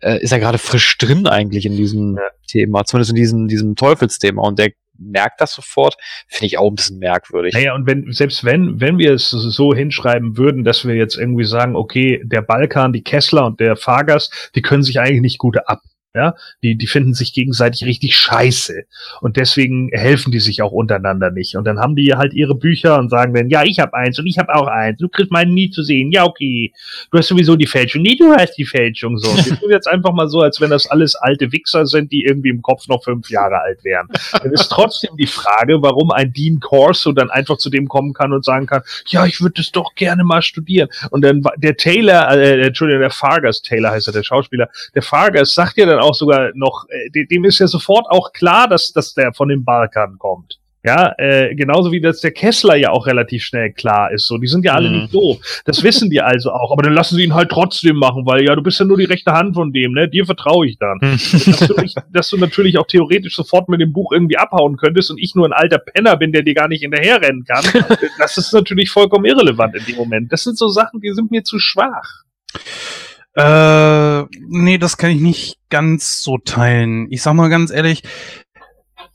S5: äh, ist ja gerade frisch drin eigentlich in diesem
S4: Ja.
S5: Thema, zumindest in diesem, diesem Teufelsthema und der merkt das sofort, finde ich auch ein bisschen merkwürdig.
S4: Naja, und wenn, selbst wenn, wenn wir es so hinschreiben würden, dass wir jetzt irgendwie sagen, okay, der Balkan, die Kessler und der Fahrgast, die können sich eigentlich nicht gut ab. Ja, die, die finden sich gegenseitig richtig scheiße. Und deswegen helfen die sich auch untereinander nicht. Und dann haben die halt ihre Bücher und sagen dann, ja, ich habe eins und ich habe auch eins. Du kriegst meinen nie zu sehen. Ja, okay. Du hast sowieso die Fälschung. Nee, du hast die Fälschung. So. Wir tun jetzt einfach mal so, als wenn das alles alte Wichser sind, die irgendwie im Kopf noch fünf Jahre alt wären. Dann ist trotzdem die Frage, warum ein Dean Corso dann einfach zu dem kommen kann und sagen kann, ja, ich würde es doch gerne mal studieren. Und dann der Taylor, äh, Entschuldigung, der Fargas, Taylor heißt er, der Schauspieler, der Fargas sagt ja dann auch sogar noch, äh, de- dem ist ja sofort auch klar, dass, dass der von dem Balkan kommt. Ja, äh, genauso wie das der Kessler ja auch relativ schnell klar ist. So, die sind ja alle
S5: Mhm.
S4: nicht doof. Das wissen die also auch. Aber dann lassen sie ihn halt trotzdem machen, weil ja, du bist ja nur die rechte Hand von dem, ne? Dir vertraue ich dann dass du, nicht, dass du natürlich auch theoretisch sofort mit dem Buch irgendwie abhauen könntest und ich nur ein alter Penner bin, der dir gar nicht hinterherrennen kann. Das ist natürlich vollkommen irrelevant in dem Moment. Das sind so Sachen, die sind mir zu schwach.
S1: Äh, nee, das kann ich nicht ganz so teilen. Ich sag mal ganz ehrlich,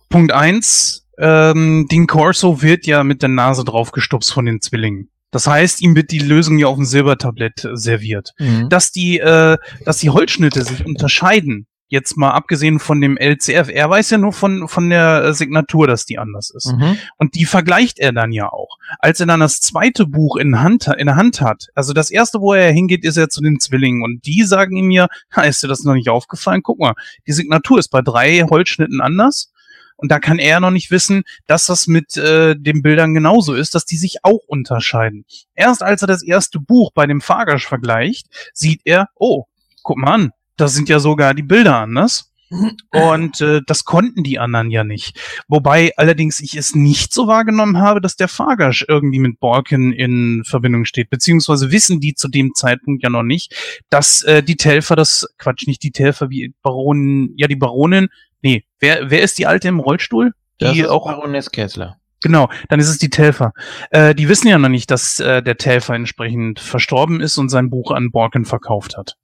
S1: Punkt eins, ähm, Dean Corso wird ja mit der Nase draufgestupst von den Zwillingen. Das heißt, ihm wird die Lösung ja auf dem Silbertablett serviert.
S2: Mhm.
S1: Dass die, äh, dass die Holzschnitte sich unterscheiden, jetzt mal abgesehen von dem LCF, er weiß ja nur von, von der Signatur, dass die anders ist.
S2: Mhm.
S1: Und die vergleicht er dann ja auch. Als er dann das zweite Buch in, Hand, in der Hand hat, also das erste, wo er hingeht, ist er zu den Zwillingen. Und die sagen ihm ja, "Ha, ist dir das noch nicht aufgefallen? Guck mal, die Signatur ist bei drei Holzschnitten anders. Und da kann er noch nicht wissen, dass das mit äh, den Bildern genauso ist, dass die sich auch unterscheiden. Erst als er das erste Buch bei dem Fagersch vergleicht, sieht er, oh, guck mal an, da sind ja sogar die Bilder anders. Und äh, das konnten die anderen ja nicht. Wobei allerdings ich es nicht so wahrgenommen habe, dass der Fargasch irgendwie mit Borken in Verbindung steht. Beziehungsweise wissen die zu dem Zeitpunkt ja noch nicht, dass äh, die Telfer, das Quatsch, nicht die Telfer, wie Baronin, ja die Baronin, nee, wer, wer ist die Alte im Rollstuhl?
S2: Das
S1: Die
S2: ist
S1: auch
S2: Baroness Kessler.
S1: Genau, dann ist es die Telfer. Äh, die wissen ja noch nicht, dass äh, der Telfer entsprechend verstorben ist und sein Buch an Borken verkauft hat.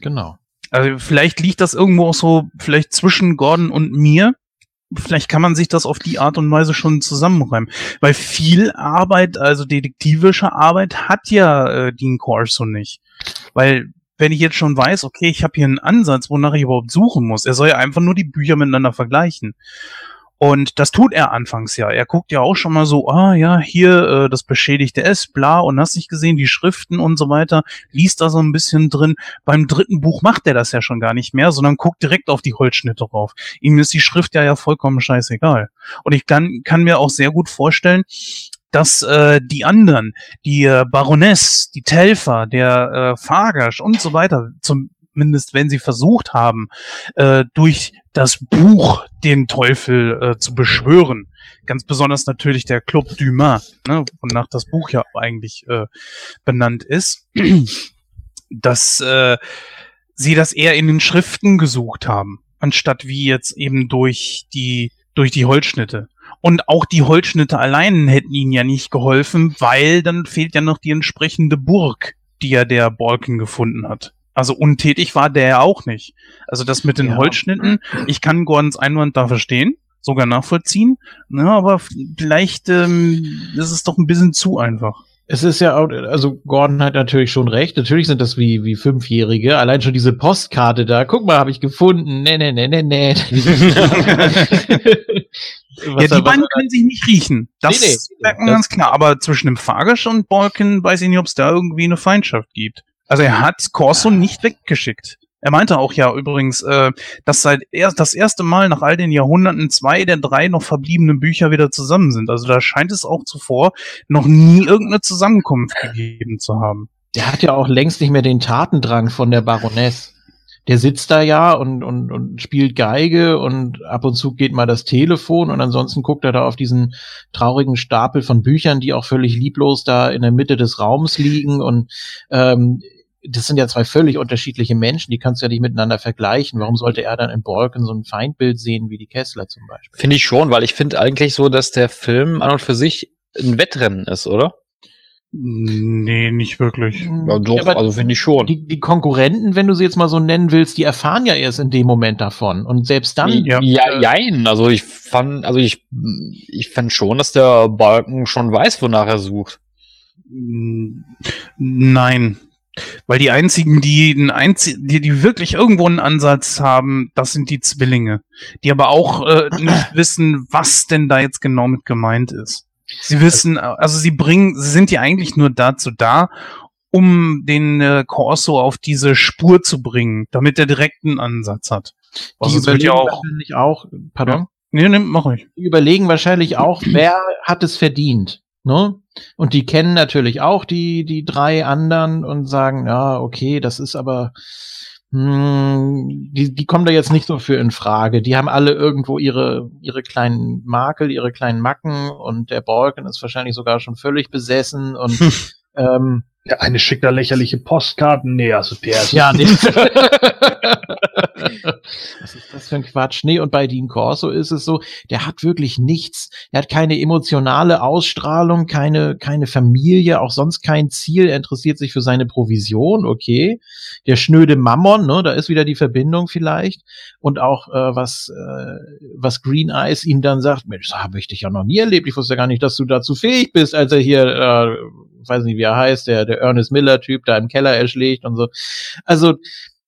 S2: Genau.
S1: Also vielleicht liegt das irgendwo auch so, vielleicht zwischen Gordon und mir. Vielleicht kann man sich das auf die Art und Weise schon zusammenräumen. Weil viel Arbeit, also detektivische Arbeit, hat ja äh, Dean Corso nicht. Weil wenn ich jetzt schon weiß, okay, ich habe hier einen Ansatz, wonach ich überhaupt suchen muss, er soll ja einfach nur die Bücher miteinander vergleichen. Und das tut er anfangs ja. Er guckt ja auch schon mal so, ah ja, hier äh, das beschädigte S, bla, und hast nicht gesehen, die Schriften und so weiter, liest da so ein bisschen drin. Beim dritten Buch macht er das ja schon gar nicht mehr, sondern guckt direkt auf die Holzschnitte drauf. Ihm ist die Schrift ja ja vollkommen scheißegal. Und ich kann, kann mir auch sehr gut vorstellen, dass äh, die anderen, die äh, Baroness, die Telfer, der äh, Fargasch und so weiter, zumindest wenn sie versucht haben, äh, durch das Buch den Teufel äh, zu beschwören. Ganz besonders natürlich der Club Dumas, ne, wonach das Buch ja eigentlich äh, benannt ist, dass äh, sie das eher in den Schriften gesucht haben, anstatt wie jetzt eben durch die durch die Holzschnitte. Und auch die Holzschnitte allein hätten ihnen ja nicht geholfen, weil dann fehlt ja noch die entsprechende Burg, die ja der Balken gefunden hat. Also untätig war der ja auch nicht. Also das mit den
S2: Ja.
S1: Holzschnitten, ich kann Gordons Einwand da verstehen, sogar nachvollziehen, ne, aber vielleicht ähm, ist es doch ein bisschen zu einfach.
S2: Es ist ja auch, also Gordon hat natürlich schon recht. Natürlich sind das wie, wie Fünfjährige. Allein schon diese Postkarte da. Guck mal, habe ich gefunden. Nee, nee, nee, nee, nee.
S1: ja, die beiden können sich nicht riechen. Das
S2: Nee, nee.
S1: merkt man
S2: Das-
S1: ganz klar. Aber zwischen dem Fargasch und Balken weiß ich nicht, ob es da irgendwie eine Feindschaft gibt. Also er hat Corso nicht weggeschickt. Er meinte auch ja übrigens, äh, dass seit er das erste Mal nach all den Jahrhunderten zwei der drei noch verbliebenen Bücher wieder zusammen sind. Also da scheint es auch zuvor noch nie irgendeine Zusammenkunft gegeben zu haben.
S2: Der hat ja auch längst nicht mehr den Tatendrang von der Baroness. Der sitzt da ja und, und, und spielt Geige und ab und zu geht mal das Telefon und ansonsten guckt er da auf diesen traurigen Stapel von Büchern, die auch völlig lieblos da in der Mitte des Raums liegen und ähm, das sind ja zwei völlig unterschiedliche Menschen, die kannst du ja nicht miteinander vergleichen. Warum sollte er dann in Borken so ein Feindbild sehen wie die Kessler zum Beispiel?
S5: Finde ich schon, weil ich finde eigentlich so, dass der Film an und für sich ein Wettrennen ist, oder?
S1: Nee, nicht wirklich.
S5: Ja, doch,
S2: aber
S5: also finde ich schon.
S2: die, die Konkurrenten, wenn du sie jetzt mal so nennen willst, die erfahren ja erst in dem Moment davon. Und selbst dann,
S1: Ja.
S5: ja, jein. Also ich fand, also ich, ich fand schon, dass der Balken schon weiß, wonach er sucht.
S1: Nein. Weil die einzigen, die, einen einzi die, die wirklich irgendwo einen Ansatz haben, das sind die Zwillinge. Die aber auch äh, nicht wissen, was denn da jetzt genau mit gemeint ist. Sie wissen, also sie bringen, sie sind ja eigentlich nur dazu da, um den äh, Corso auf diese Spur zu bringen, damit er direkt einen Ansatz hat. Was
S2: die überlegen
S1: ja auch.
S2: wahrscheinlich auch, pardon,
S1: Nee, nee, mach ich.
S2: die überlegen wahrscheinlich auch, wer hat es verdient. Ne? Und die kennen natürlich auch die, die drei anderen und sagen, ja, okay, das ist aber, hm, die, die kommen da jetzt nicht so für in Frage. Die haben alle irgendwo ihre, ihre kleinen Makel, ihre kleinen Macken und der Balken ist wahrscheinlich sogar schon völlig besessen und ähm,
S4: Der eine schickt da lächerliche Postkarten. Nee, also der ist
S2: ja, nee. Was ist das für ein Quatsch? Nee, und bei Dean Corso ist es so, der hat wirklich nichts. Er hat keine emotionale Ausstrahlung, keine, keine Familie, auch sonst kein Ziel. Er interessiert sich für seine Provision, okay. Der schnöde Mammon, ne, da ist wieder die Verbindung vielleicht. Und auch, äh, was, äh, was Green Eyes ihm dann sagt, Mensch, das habe ich dich ja noch nie erlebt. Ich wusste ja gar nicht, dass du dazu fähig bist, als er hier, äh, weiß nicht, wie er heißt, der, der Ernest Miller-Typ da im Keller erschlägt und so. Also,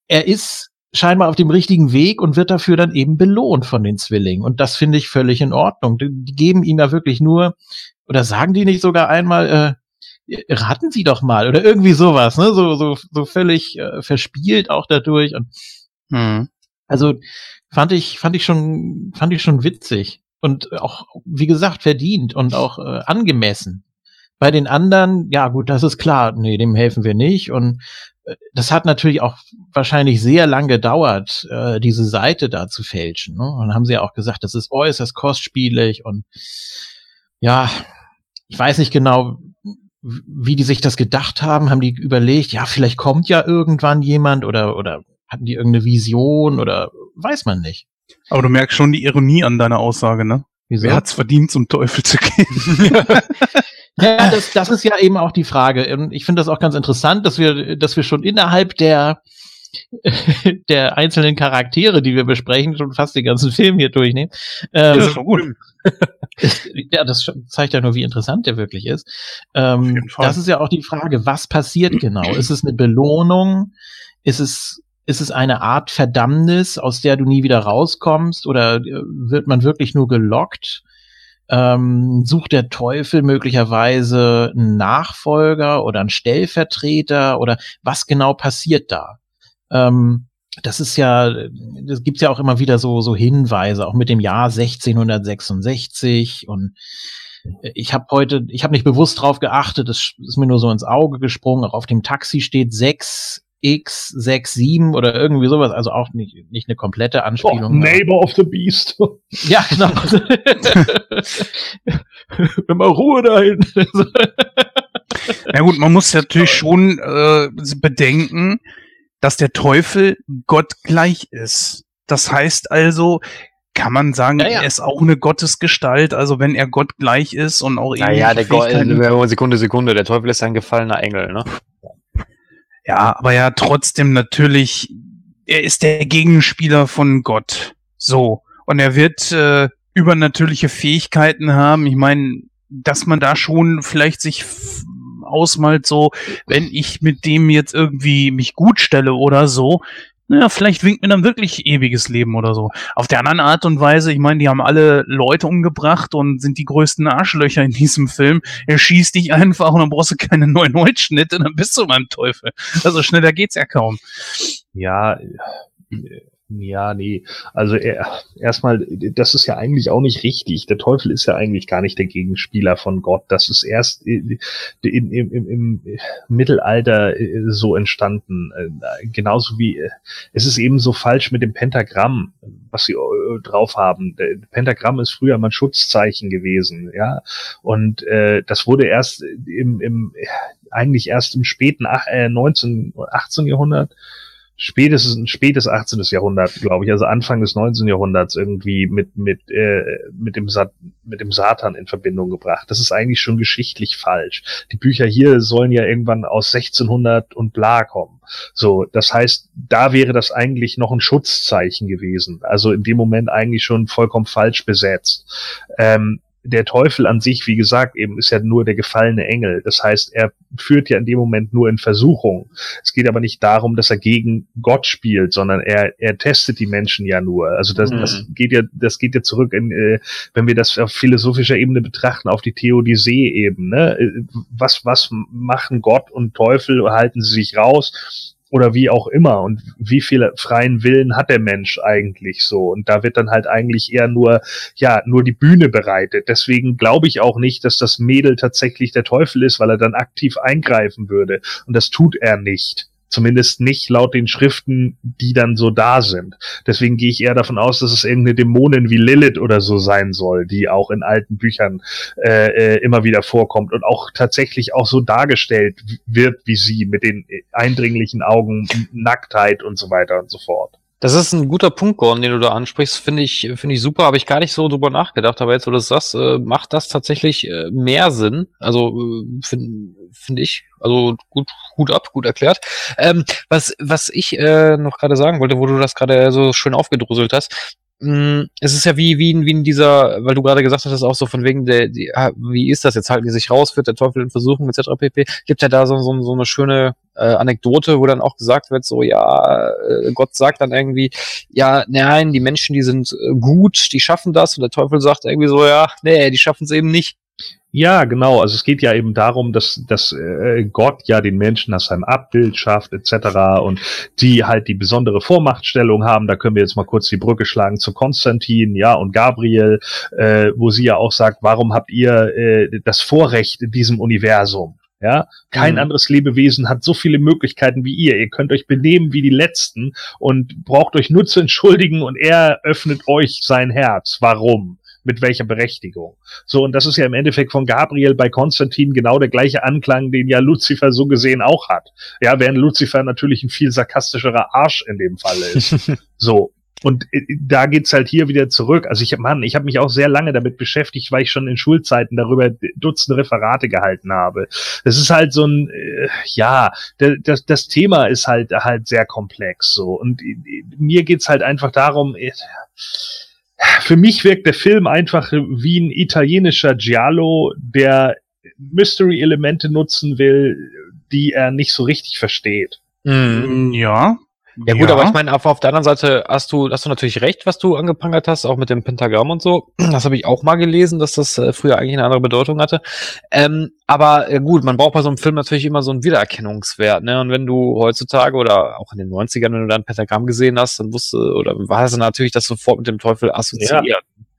S2: er ist scheinbar auf dem richtigen Weg und wird dafür dann eben belohnt von den Zwillingen. Und das finde ich völlig in Ordnung. Die, die geben ihm ja wirklich nur, oder sagen die nicht sogar einmal, äh, raten Sie doch mal, oder irgendwie sowas, ne? So, so, so völlig äh, verspielt auch dadurch. Und
S1: Hm.
S2: also fand ich, fand ich schon, fand ich schon witzig. Und auch, wie gesagt, verdient und auch äh, angemessen. Bei den anderen, ja gut, das ist klar, nee, dem helfen wir nicht. Und äh, das hat natürlich auch wahrscheinlich sehr lang gedauert, äh, diese Seite da zu fälschen. Ne? Und dann haben sie ja auch gesagt, das ist äußerst kostspielig und ja, ich weiß nicht genau, wie die sich das gedacht haben. Haben die überlegt, ja, vielleicht kommt ja irgendwann jemand oder, oder hatten die irgendeine Vision oder weiß man nicht.
S1: Aber du merkst schon die Ironie an deiner Aussage, ne?
S2: Wieso?
S1: Wer hat's verdient, zum Teufel zu gehen?
S2: Ja, das, das ist ja eben auch die Frage. Und ich finde das auch ganz interessant, dass wir, dass wir schon innerhalb der, der einzelnen Charaktere, die wir besprechen, schon fast den ganzen Film hier durchnehmen. Ähm,
S1: Das ist schon gut.
S2: ja, das zeigt ja nur, wie interessant der wirklich ist. Ähm, das ist ja auch die Frage, was passiert genau? Ist es eine Belohnung? Ist es, ist es eine Art Verdammnis, aus der du nie wieder rauskommst? Oder äh, wird man wirklich nur gelockt? Ähm, sucht der Teufel möglicherweise einen Nachfolger oder einen Stellvertreter? Oder was genau passiert da? Ähm, das ist ja, das gibt's ja auch immer wieder so, so Hinweise, auch mit dem Jahr 1666 und ich habe heute, ich habe nicht bewusst drauf geachtet, das ist mir nur so ins Auge gesprungen, auch auf dem Taxi steht 6x67 oder irgendwie sowas, also auch nicht, nicht eine komplette
S4: Oh,
S2: Anspielung.
S4: Neighbor of the Beast.
S2: ja, genau. Immer Ruhe da hinten.
S1: Na gut, man muss natürlich schon äh, bedenken, dass der Teufel Gott gleich ist. Das heißt also, kann man sagen,
S2: Ja, ja.
S1: er ist auch eine Gottesgestalt, also wenn er Gott gleich ist und auch
S5: Naja, der Gott, Sekunde, Sekunde, der Teufel ist ein gefallener Engel, ne?
S1: Ja, aber ja, trotzdem natürlich, er ist der Gegenspieler von Gott. So. Und er wird äh, übernatürliche Fähigkeiten haben. Ich meine, dass man da schon vielleicht sich ausmalt, so, wenn ich mit dem jetzt irgendwie mich gut stelle oder so, naja, vielleicht winkt mir dann wirklich ewiges Leben oder so. Auf der anderen Art und Weise, ich meine, die haben alle Leute umgebracht und sind die größten Arschlöcher in diesem Film. Er schießt dich einfach und dann brauchst du keine neuen Holzschnitte, dann bist du beim Teufel. Also schneller geht's ja kaum.
S4: Ja, ja, nee. Also er, erstmal, das ist ja eigentlich auch nicht richtig. Der Teufel ist ja eigentlich gar nicht der Gegenspieler von Gott. Das ist erst in, in, im, im, Mittelalter äh, so entstanden. Äh, Genauso wie äh, es ist eben so falsch mit dem Pentagramm, was sie äh, drauf haben. Der Pentagramm ist früher mal ein Schutzzeichen gewesen, ja. Und äh, das wurde erst im, im eigentlich erst im späten äh, 19, 18. Jahrhundert spätestens spätes 18. Jahrhundert, glaube ich, also Anfang des 19. Jahrhunderts irgendwie mit mit äh, mit dem Sat mit dem Satan in Verbindung gebracht. Das ist eigentlich schon geschichtlich falsch. Die Bücher hier sollen ja irgendwann aus 1600 und bla kommen. So, das heißt, da wäre das eigentlich noch ein Schutzzeichen gewesen. Also in dem Moment eigentlich schon vollkommen falsch besetzt. Ähm, der Teufel an sich, wie gesagt, eben ist ja nur der gefallene Engel. Das heißt, er führt ja in dem Moment nur in Versuchung. Es geht aber nicht darum, dass er gegen Gott spielt, sondern er, er testet die Menschen ja nur. Also das,
S5: Mhm.
S4: das geht ja, das geht ja zurück in, äh, wenn wir das auf philosophischer Ebene betrachten, auf die Theodisee eben. Ne? Äh, Was, was machen Gott und Teufel? Halten sie sich raus? Oder wie auch immer. Und wie viel freien Willen hat der Mensch eigentlich so? Und da wird dann halt eigentlich eher nur ja, nur die Bühne bereitet. Deswegen glaube ich auch nicht, dass das Mädel tatsächlich der Teufel ist, weil er dann aktiv eingreifen würde. Und das tut er nicht. Zumindest nicht laut den Schriften, die dann so da sind. Deswegen gehe ich eher davon aus, dass es irgendeine Dämonin wie Lilith oder so sein soll, die auch in alten Büchern äh, äh, immer wieder vorkommt und auch tatsächlich auch so dargestellt wird wie sie mit den eindringlichen Augen, Nacktheit und so weiter und so fort.
S5: Das ist ein guter Punkt, Gordon, den du da ansprichst. Finde ich, finde ich super. Habe ich gar nicht so drüber nachgedacht. Aber jetzt, wo du das sagst, äh, macht das tatsächlich äh, mehr Sinn. Also äh, finde find ich. Also gut, gut ab, gut erklärt. Ähm, was, was ich noch gerade sagen wollte, wo du das gerade so schön aufgedröselt hast. Mh, Es ist ja wie, wie, in- wie in dieser, weil du gerade gesagt hast, auch so von wegen der, die, ah, wie ist das jetzt? Halten die sich raus, wird der Teufel in Versuchen, etc. pp. Gibt ja da so, so, so eine schöne äh, Anekdote, wo dann auch gesagt wird, so, ja, äh, Gott sagt dann irgendwie, ja, nein, die Menschen, die sind äh, gut, die schaffen das und der Teufel sagt irgendwie so, ja, nee, die schaffen es eben nicht.
S4: Ja, genau. Also es geht ja eben darum, dass, dass äh, Gott ja den Menschen nach seinem Abbild schafft, etc. Und die halt die besondere Vormachtstellung haben. Da können wir jetzt mal kurz die Brücke schlagen zu Konstantin, ja, und Gabriel, äh, wo sie ja auch sagt, warum habt ihr äh, das Vorrecht in diesem Universum? Ja, kein
S5: Mhm.
S4: anderes Lebewesen hat so viele Möglichkeiten wie ihr. Ihr könnt euch benehmen wie die Letzten und braucht euch nur zu entschuldigen und er öffnet euch sein Herz. Warum? Mit welcher Berechtigung? So, und das ist ja im Endeffekt von Gabriel bei Konstantin genau der gleiche Anklang, den ja Lucifer so gesehen auch hat. Ja, während Lucifer natürlich ein viel sarkastischerer Arsch in dem Falle ist. so. Und äh, da geht's halt hier wieder zurück. Also ich Mann, ich habe mich auch sehr lange damit beschäftigt, weil ich schon in Schulzeiten darüber Dutzende Referate gehalten habe. Das ist halt so ein, äh, ja, das, das Thema ist halt halt sehr komplex so. Und äh, mir geht's halt einfach darum, äh, für mich wirkt der Film einfach wie ein italienischer Giallo, der Mystery-Elemente nutzen will, die er nicht so richtig versteht.
S5: Mhm.
S1: Ja.
S5: Ja gut, aber ich meine, auf, auf der anderen Seite hast du, hast du natürlich recht, was du angeprangert hast, auch mit dem Pentagramm und so. Das habe ich auch mal gelesen, dass das äh, früher eigentlich eine andere Bedeutung hatte. Ähm, aber äh, gut, man braucht bei so einem Film natürlich immer so einen Wiedererkennungswert. Ne? Und wenn du heutzutage oder auch in den 90ern, wenn du da ein Pentagramm gesehen hast, dann wusste, oder war es natürlich das sofort mit dem Teufel assoziiert.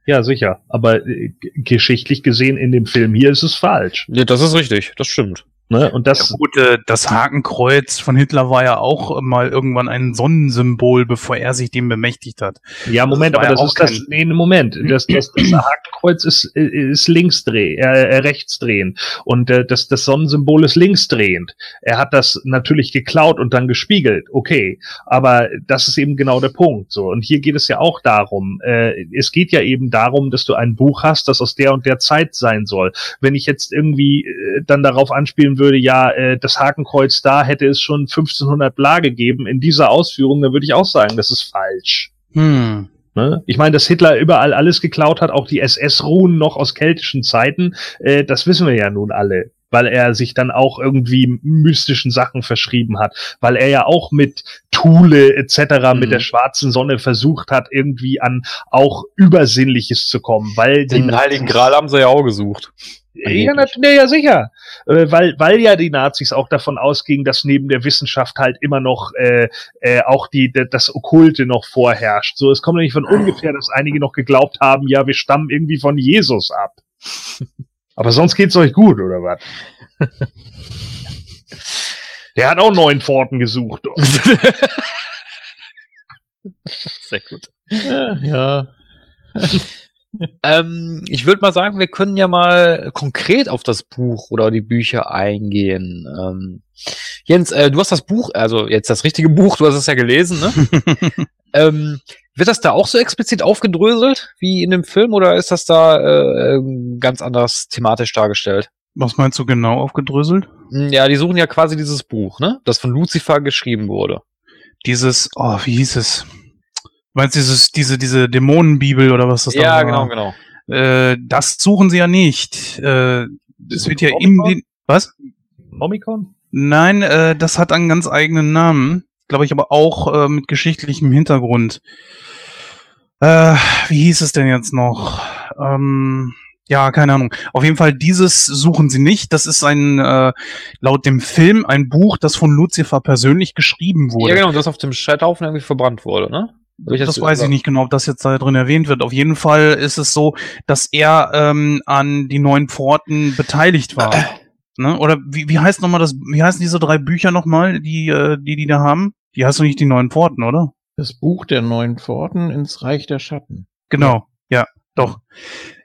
S4: Ja, sicher. Aber äh, geschichtlich gesehen in dem Film hier ist es falsch.
S5: Ja, das ist richtig, das stimmt.
S4: Ne? Und das,
S1: Ja, gut, äh, das Hakenkreuz von Hitler war ja auch mal irgendwann ein Sonnensymbol, bevor er sich dem bemächtigt hat.
S4: Ja, Moment,
S1: Das
S4: aber das ist das, nee, Moment, das, das, das Hakenkreuz ist, ist linksdreh, äh, äh, rechtsdrehend und äh, das, das Sonnensymbol ist linksdrehend. Er hat das natürlich geklaut und dann gespiegelt, okay, aber das ist eben genau der Punkt, so. Und hier geht es ja auch darum, äh, es geht ja eben darum, dass du ein Buch hast, das aus der und der Zeit sein soll. Wenn ich jetzt irgendwie äh, dann darauf anspielen würde, ja, äh, das Hakenkreuz da hätte es schon 1500 bla gegeben in dieser Ausführung, dann würde ich auch sagen, das ist falsch.
S1: Hm.
S4: Ne? Ich meine, dass Hitler überall alles geklaut hat, auch die SS-Ruhen noch aus keltischen Zeiten, äh, das wissen wir ja nun alle, weil er sich dann auch irgendwie mystischen Sachen verschrieben hat, weil er ja auch mit Thule etc. mit
S5: Mhm.
S4: der schwarzen Sonne versucht hat, irgendwie an auch Übersinnliches zu kommen, weil die
S5: Den Heiligen Gral haben sie ja auch gesucht.
S4: Ja, na, na, ja, sicher. Äh, weil, weil ja die Nazis auch davon ausgingen, dass neben der Wissenschaft halt immer noch äh, äh, auch die, d- das Okkulte noch vorherrscht. So, es kommt ja nicht von ungefähr, dass einige noch geglaubt haben, ja, wir stammen irgendwie von Jesus ab. Aber sonst geht's euch gut, oder was? Der hat auch neun Pforten gesucht.
S5: Sehr gut.
S2: Ja, ja.
S5: Ähm, ich würde mal sagen, wir können ja mal konkret auf das Buch oder die Bücher eingehen. Ähm, Jens, äh, du hast das Buch, also jetzt das richtige Buch, du hast es ja gelesen, ne? ähm, wird das da auch so explizit aufgedröselt wie in dem Film oder ist das da äh, ähm, ganz anders thematisch dargestellt?
S1: Was meinst du genau aufgedröselt?
S5: Hm, Ja, die suchen ja quasi dieses Buch, ne? Das von Lucifer geschrieben wurde.
S1: Dieses, oh, wie hieß es? Meinst du dieses, diese, diese Dämonenbibel oder was das da
S5: ja,
S1: war?
S5: genau, genau.
S1: Äh, das suchen sie ja nicht. Äh, es wird ja im, den, was?
S4: Omikron?
S1: Nein, äh, das hat einen ganz eigenen Namen. Glaube ich aber auch äh, mit geschichtlichem Hintergrund. Äh, wie hieß es denn jetzt noch? Ähm, ja, keine Ahnung. Auf jeden Fall, dieses suchen sie nicht. Das ist ein, äh, laut dem Film, ein Buch, das von Lucifer persönlich geschrieben wurde.
S5: Ja, genau, das auf dem Scheiterhaufen irgendwie verbrannt wurde, ne?
S1: Das weiß ich nicht genau, ob das jetzt da drin erwähnt wird. Auf jeden Fall ist es so, dass er ähm, an die neuen Pforten beteiligt war. ne? Oder wie, wie heißt nochmal das, wie heißen diese drei Bücher nochmal, die, äh, die die da haben? Die heißt doch nicht die neuen Pforten, oder?
S2: Das Buch der neuen Pforten ins Reich der Schatten.
S1: Genau, ja, doch.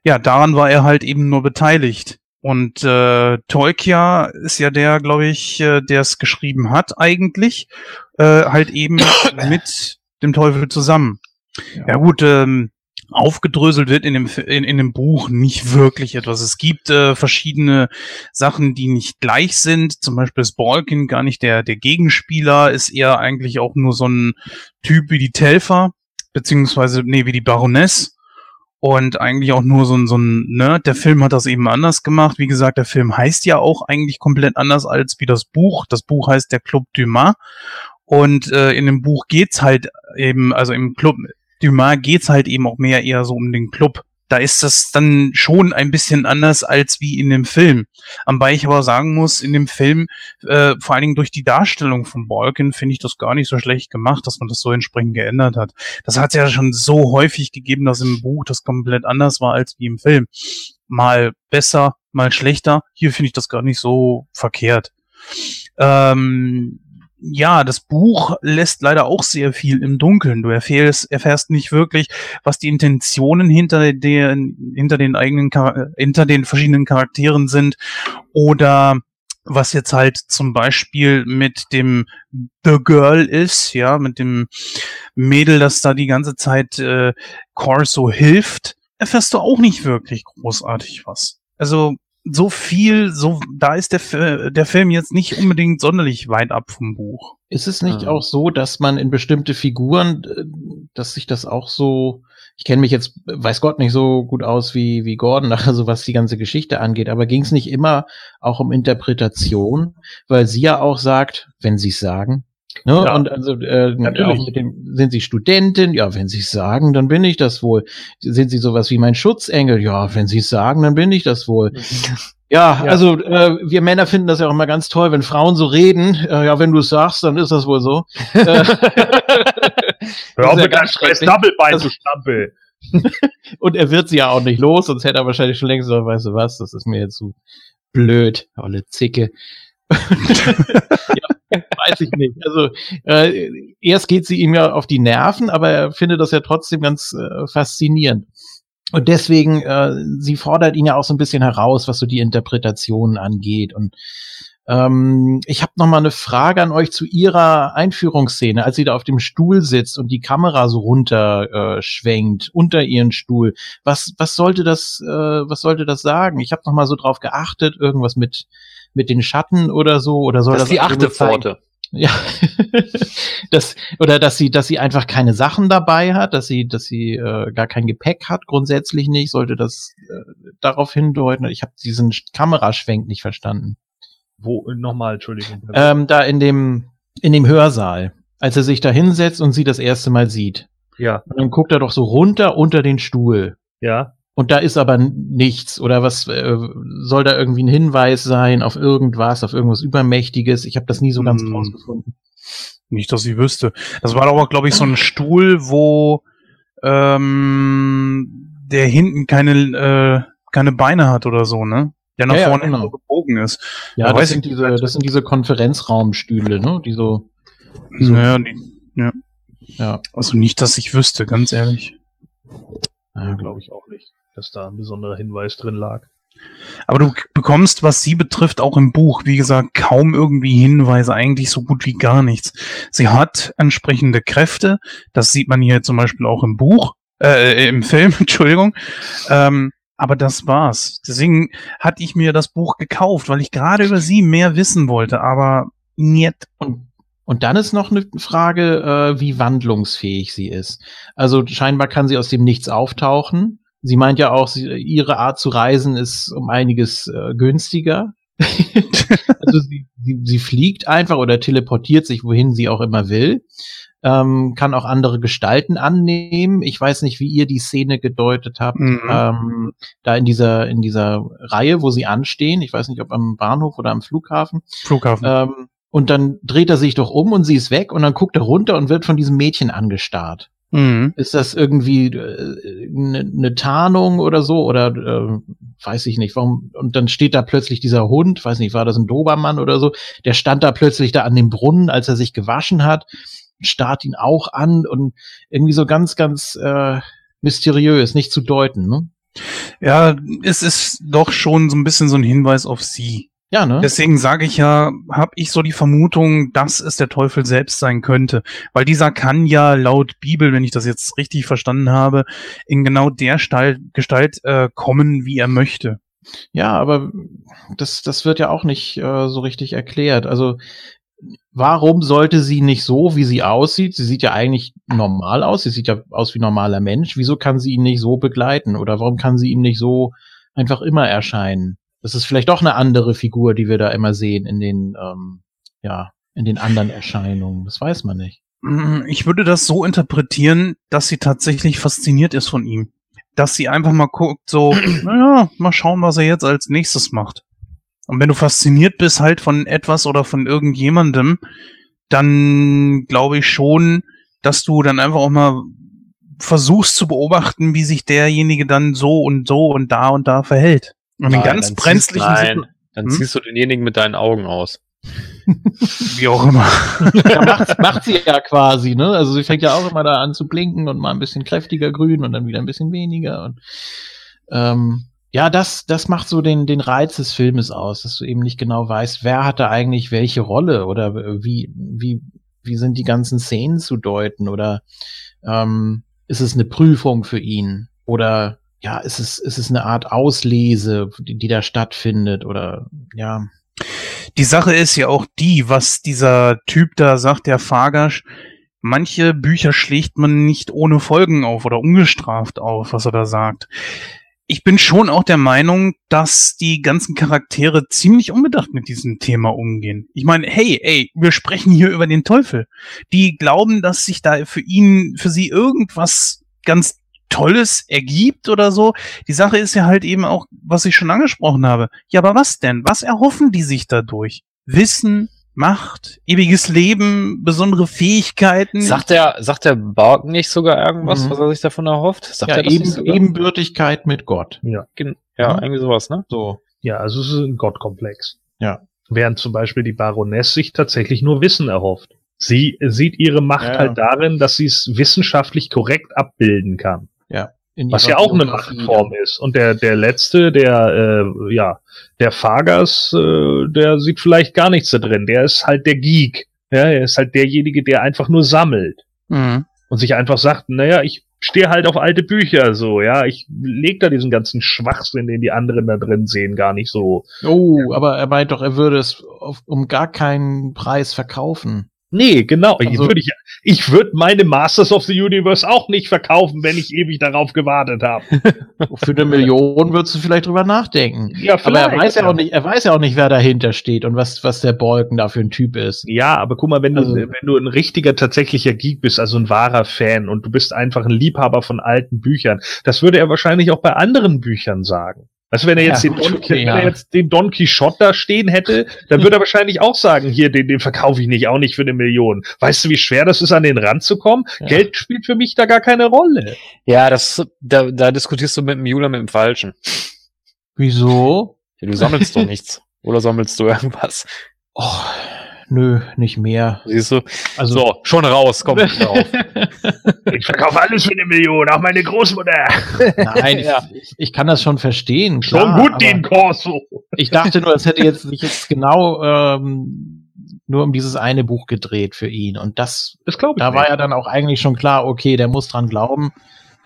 S1: Ja, daran war er halt eben nur beteiligt. Und äh, Tolkia ist ja der, glaube ich, äh, der es geschrieben hat eigentlich, äh, halt eben mit dem Teufel zusammen. Ja, gut, ähm, aufgedröselt wird in dem, in, in dem Buch nicht wirklich etwas. Es gibt äh, verschiedene Sachen, die nicht gleich sind. Zum Beispiel ist Balkin gar nicht der, der Gegenspieler, ist eher eigentlich auch nur so ein Typ wie die Telfer, beziehungsweise, nee, wie die Baroness. Und eigentlich auch nur so ein, so ein Nerd. Der Film hat das eben anders gemacht. Wie gesagt, der Film heißt ja auch eigentlich komplett anders als wie das Buch. Das Buch heißt der Club Dumas. Und äh, in dem Buch geht's halt eben, also im Club Dumas geht's halt eben auch mehr eher so um den Club da ist das dann schon ein bisschen anders als wie in dem Film. Wobei ich aber sagen muss, in dem Film, äh, vor allen Dingen durch die Darstellung von Balkan, finde ich das gar nicht so schlecht gemacht, dass man das so entsprechend geändert hat. Das hat ja schon so häufig gegeben, dass im Buch das komplett anders war als wie im Film. Mal besser, mal schlechter. Hier finde ich das gar nicht so verkehrt. Ähm, ja, das Buch lässt leider auch sehr viel im Dunkeln. Du erfährst, erfährst nicht wirklich, was die Intentionen hinter den, hinter den eigenen, hinter den verschiedenen Charakteren sind oder was jetzt halt zum Beispiel mit dem The Girl ist, ja, mit dem Mädel, das da die ganze Zeit äh, Corso hilft, erfährst du auch nicht wirklich großartig was. Also so viel, so da ist der, der Film jetzt nicht unbedingt sonderlich weit ab vom Buch.
S2: Ist es nicht ah. auch so, dass man in bestimmte Figuren, äh, dass sich das auch so, ich kenne mich jetzt, weiß Gott, nicht so gut aus wie, wie Gordon, also was die ganze Geschichte angeht, aber ging es nicht immer auch um Interpretation, weil sie ja auch sagt, wenn sie es sagen, Ne? Ja, und also äh, auch mit dem, sind Sie Studentin? Ja, wenn Sie es sagen, dann bin ich das wohl. Sind Sie sowas wie mein Schutzengel? Ja, wenn Sie es sagen, dann bin ich das wohl. Ja, ja, also äh, wir Männer finden das ja auch immer ganz toll, wenn Frauen so reden. Äh, ja, wenn du es sagst, dann ist das wohl so. Äh,
S4: Hör auf mit deinem scheiß Doppelbein zu stampeln.
S2: und er wird sie ja auch nicht los, sonst hätte er wahrscheinlich schon längst gesagt, weißt du was, das ist mir jetzt zu blöd, olle Zicke. ja, weiß ich nicht. Also äh, erst geht sie ihm ja auf die Nerven, aber er findet das ja trotzdem ganz äh, faszinierend. Und deswegen, äh, sie fordert ihn ja auch so ein bisschen heraus, was so die Interpretationen angeht. Und ähm, ich habe noch mal eine Frage an euch zu ihrer Einführungsszene, als sie da auf dem Stuhl sitzt und die Kamera so runter äh, schwenkt unter ihren Stuhl. Was was sollte das äh, was sollte das sagen? Ich habe noch mal so drauf geachtet, irgendwas mit mit den Schatten oder so oder soll das, das
S5: die achte Pforte?
S2: Ja, das oder dass sie, dass sie einfach keine Sachen dabei hat, dass sie, dass sie äh, gar kein Gepäck hat, grundsätzlich nicht, sollte das äh, darauf hindeuten. Ich habe diesen Kameraschwenk nicht verstanden.
S4: Wo nochmal, Entschuldigung.
S2: Ähm, da in dem in dem Hörsaal, als er sich da hinsetzt und sie das erste Mal sieht.
S4: Ja.
S2: Und dann guckt er doch so runter unter den Stuhl.
S4: Ja.
S2: Und da ist aber nichts. Oder was äh, soll da irgendwie ein Hinweis sein auf irgendwas, auf irgendwas Übermächtiges? Ich habe das nie so ganz hm. rausgefunden.
S1: Nicht, dass ich wüsste. Das war aber, glaube ich, so ein Stuhl, wo ähm, der hinten keine, äh, keine Beine hat oder so, ne? Der nach ja, vorne ja, genau. gebogen ist.
S2: Ja, da das sind, diese, das sind diese Konferenzraumstühle, ne? Die so.
S1: So naja, die, ja. ja. Also nicht, dass ich wüsste, ganz ehrlich.
S4: Ja, glaube ich auch nicht dass da ein besonderer Hinweis drin lag.
S1: Aber du bekommst, was sie betrifft, auch im Buch, wie gesagt, kaum irgendwie Hinweise, eigentlich so gut wie gar nichts. Sie hat entsprechende Kräfte, das sieht man hier zum Beispiel auch im Buch, äh, im Film, Entschuldigung. Ähm, aber das war's. Deswegen hatte ich mir das Buch gekauft, weil ich gerade über sie mehr wissen wollte, aber nicht.
S2: Und und dann ist noch eine Frage, äh, wie wandlungsfähig sie ist. Also scheinbar kann sie aus dem Nichts auftauchen. Sie meint ja auch, sie, ihre Art zu reisen ist um einiges äh, günstiger. also sie, sie, sie, fliegt einfach oder teleportiert sich, wohin sie auch immer will. Ähm, kann auch andere Gestalten annehmen. Ich weiß nicht, wie ihr die Szene gedeutet habt. Mhm. Ähm, da in dieser, in dieser Reihe, wo sie anstehen. Ich weiß nicht, ob am Bahnhof oder am Flughafen.
S1: Flughafen.
S2: Ähm, und dann dreht er sich doch um und sie ist weg und dann guckt er runter und wird von diesem Mädchen angestarrt. Mhm. Ist das irgendwie eine äh, ne Tarnung oder so? Oder äh, weiß ich nicht, warum? Und dann steht da plötzlich dieser Hund, weiß nicht, war das ein Dobermann oder so, der stand da plötzlich da an dem Brunnen, als er sich gewaschen hat, starrt ihn auch an und irgendwie so ganz, ganz äh, mysteriös, nicht zu deuten, ne?
S1: Ja, es ist doch schon so ein bisschen so ein Hinweis auf sie. Ja, ne? Deswegen sage ich ja, habe ich so die Vermutung, dass es der Teufel selbst sein könnte. Weil dieser kann ja laut Bibel, wenn ich das jetzt richtig verstanden habe, in genau der Stall, Gestalt äh, kommen, wie er möchte.
S2: Ja, aber das, das wird ja auch nicht äh, so richtig erklärt. Also warum sollte sie nicht so, wie sie aussieht? Sie sieht ja eigentlich normal aus. Sie sieht ja aus wie normaler Mensch. Wieso kann sie ihn nicht so begleiten? Oder warum kann sie ihm nicht so einfach immer erscheinen? Das ist vielleicht doch eine andere Figur, die wir da immer sehen in den, ähm, ja, in den anderen Erscheinungen. Das weiß man nicht.
S1: Mm, ich würde das so interpretieren, dass sie tatsächlich fasziniert ist von ihm. dass sie einfach mal guckt, so, naja, mal schauen, was er jetzt als nächstes macht. Und wenn du fasziniert bist halt von etwas oder von irgendjemandem, dann glaube ich schon, dass du dann einfach auch mal versuchst zu beobachten, wie sich derjenige dann so und so und da und da verhält. Und in
S7: Nein,
S1: ganz
S7: dann
S1: brenzlichen
S7: ziehst, nein,
S1: Situ-
S7: dann
S1: Hm?
S7: ziehst du denjenigen mit deinen Augen aus.
S1: wie auch immer.
S2: Ja, macht, macht sie ja quasi, ne? Also sie fängt ja auch immer da an zu blinken und mal ein bisschen kräftiger grün und dann wieder ein bisschen weniger. Und ähm, ja, das, das macht so den, den Reiz des Filmes aus, dass du eben nicht genau weißt, wer hatte eigentlich welche Rolle oder wie, wie, wie sind die ganzen Szenen zu deuten oder ähm, ist es eine Prüfung für ihn oder ja, ist es, ist es eine Art Auslese, die, die da stattfindet oder ja.
S1: Die Sache ist ja auch die, was dieser Typ da sagt, der Fargasch, manche Bücher schlägt man nicht ohne Folgen auf oder ungestraft auf, was er da sagt. Ich bin schon auch der Meinung, dass die ganzen Charaktere ziemlich unbedacht mit diesem Thema umgehen. Ich meine, hey, ey, wir sprechen hier über den Teufel. Die glauben, dass sich da für ihn, für sie irgendwas ganz Tolles ergibt oder so. Die Sache ist ja halt eben auch, was ich schon angesprochen habe. Ja, aber was denn? Was erhoffen die sich dadurch? Wissen, Macht, ewiges Leben, besondere Fähigkeiten.
S7: Sagt der, sagt der Bark nicht sogar irgendwas,
S2: Mhm.
S7: was er sich davon erhofft? Sagt
S2: ja
S7: er
S2: eben? Ebenbürtigkeit mit Gott.
S7: Gen- Ja,
S2: Mhm.
S7: irgendwie sowas, ne?
S2: So.
S4: Ja, also es ist ein Gottkomplex.
S2: Ja.
S4: Während zum Beispiel die Baroness sich tatsächlich nur Wissen erhofft. Sie sieht ihre Macht
S2: Ja, ja.
S4: halt darin, dass sie es wissenschaftlich korrekt abbilden kann.
S2: In
S4: Was ja auch eine Machtform ist. Und der, der letzte, der, äh, ja, der Fagas, äh, der sieht vielleicht gar nichts da drin. Der ist halt der Geek. Ja, er ist halt derjenige, der einfach nur sammelt.
S1: Mhm.
S4: Und sich einfach sagt, naja, ich stehe halt auf alte Bücher, so, ja, ich leg da diesen ganzen Schwachsinn, den die anderen da drin sehen, gar nicht so.
S2: Oh, aber er meint doch, er würde es auf, um gar keinen Preis verkaufen.
S4: Nee, genau. ich
S2: Also-
S4: würde ich, ich würde meine Masters of the Universe auch nicht verkaufen, wenn ich ewig darauf gewartet habe.
S2: Für eine Million würdest du vielleicht drüber nachdenken.
S4: Ja,
S2: Aber er weiß ja auch nicht, er weiß ja auch nicht, wer dahinter steht und was, was der Balken da für ein Typ ist.
S4: Ja, aber guck mal, wenn du,
S2: Also-
S4: wenn du ein richtiger, tatsächlicher Geek bist, also ein wahrer Fan und du bist einfach ein Liebhaber von alten Büchern, das würde er wahrscheinlich auch bei anderen Büchern sagen. Weißt du, wenn er jetzt,
S2: Ja,
S4: den, Don,
S2: okay,
S4: wenn
S2: ja.
S4: er jetzt den Don Quixote da stehen hätte, dann würde er wahrscheinlich auch sagen, hier, den, den verkaufe ich nicht, auch nicht für eine Million. Weißt du, wie schwer das ist, an den ranzukommen?
S2: Ja.
S4: Geld spielt für mich da gar keine Rolle.
S7: Ja, das, da, da diskutierst du mit dem Jula mit dem Falschen.
S2: Wieso?
S7: Ja, du sammelst doch nichts. Oder sammelst du irgendwas?
S2: Oh, nö, nicht mehr.
S7: Siehst du?
S2: Also,
S7: so, schon raus, komm nicht drauf.
S4: Ich verkaufe alles für eine Million, auch meine Großmutter.
S2: Nein,
S7: Ja.
S2: ich, ich kann das schon verstehen.
S4: Schon
S2: Klar,
S4: gut,
S2: aber
S4: den Corso.
S2: Ich dachte nur, es hätte jetzt sich jetzt genau ähm, nur um dieses eine Buch gedreht für ihn. Und das,
S4: Das glaube ich
S2: da
S4: nicht.
S2: war ja dann auch eigentlich schon klar, okay, der muss dran glauben.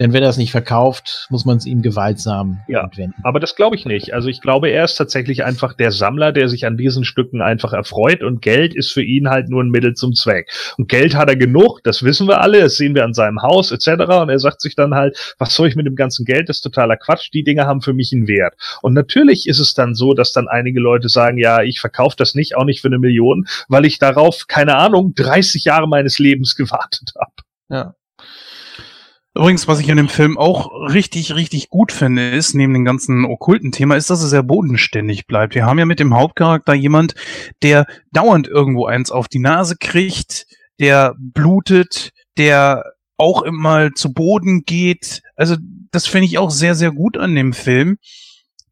S2: Denn wenn er es nicht verkauft, muss man es ihm gewaltsam
S4: Ja.
S2: entwenden.
S4: Aber das glaube ich nicht. Also ich glaube, er ist tatsächlich einfach der Sammler, der sich an diesen Stücken einfach erfreut und Geld ist für ihn halt nur ein Mittel zum Zweck. Und Geld hat er genug, das wissen wir alle, das sehen wir an seinem Haus etc. Und er sagt sich dann halt, was soll ich mit dem ganzen Geld, das ist totaler Quatsch, die Dinge haben für mich einen Wert. Und natürlich ist es dann so, dass dann einige Leute sagen, ja, ich verkaufe das nicht, auch nicht für eine Million, weil ich darauf, keine Ahnung, 30 Jahre meines Lebens gewartet habe.
S2: Ja.
S1: Übrigens, was ich in dem Film auch richtig, richtig gut finde, ist, neben dem ganzen okkulten Thema, ist, dass er sehr bodenständig bleibt. Wir haben ja mit dem Hauptcharakter jemand, der dauernd irgendwo eins auf die Nase kriegt, der blutet, der auch immer zu Boden geht. Also, das finde ich auch sehr, sehr gut an dem Film.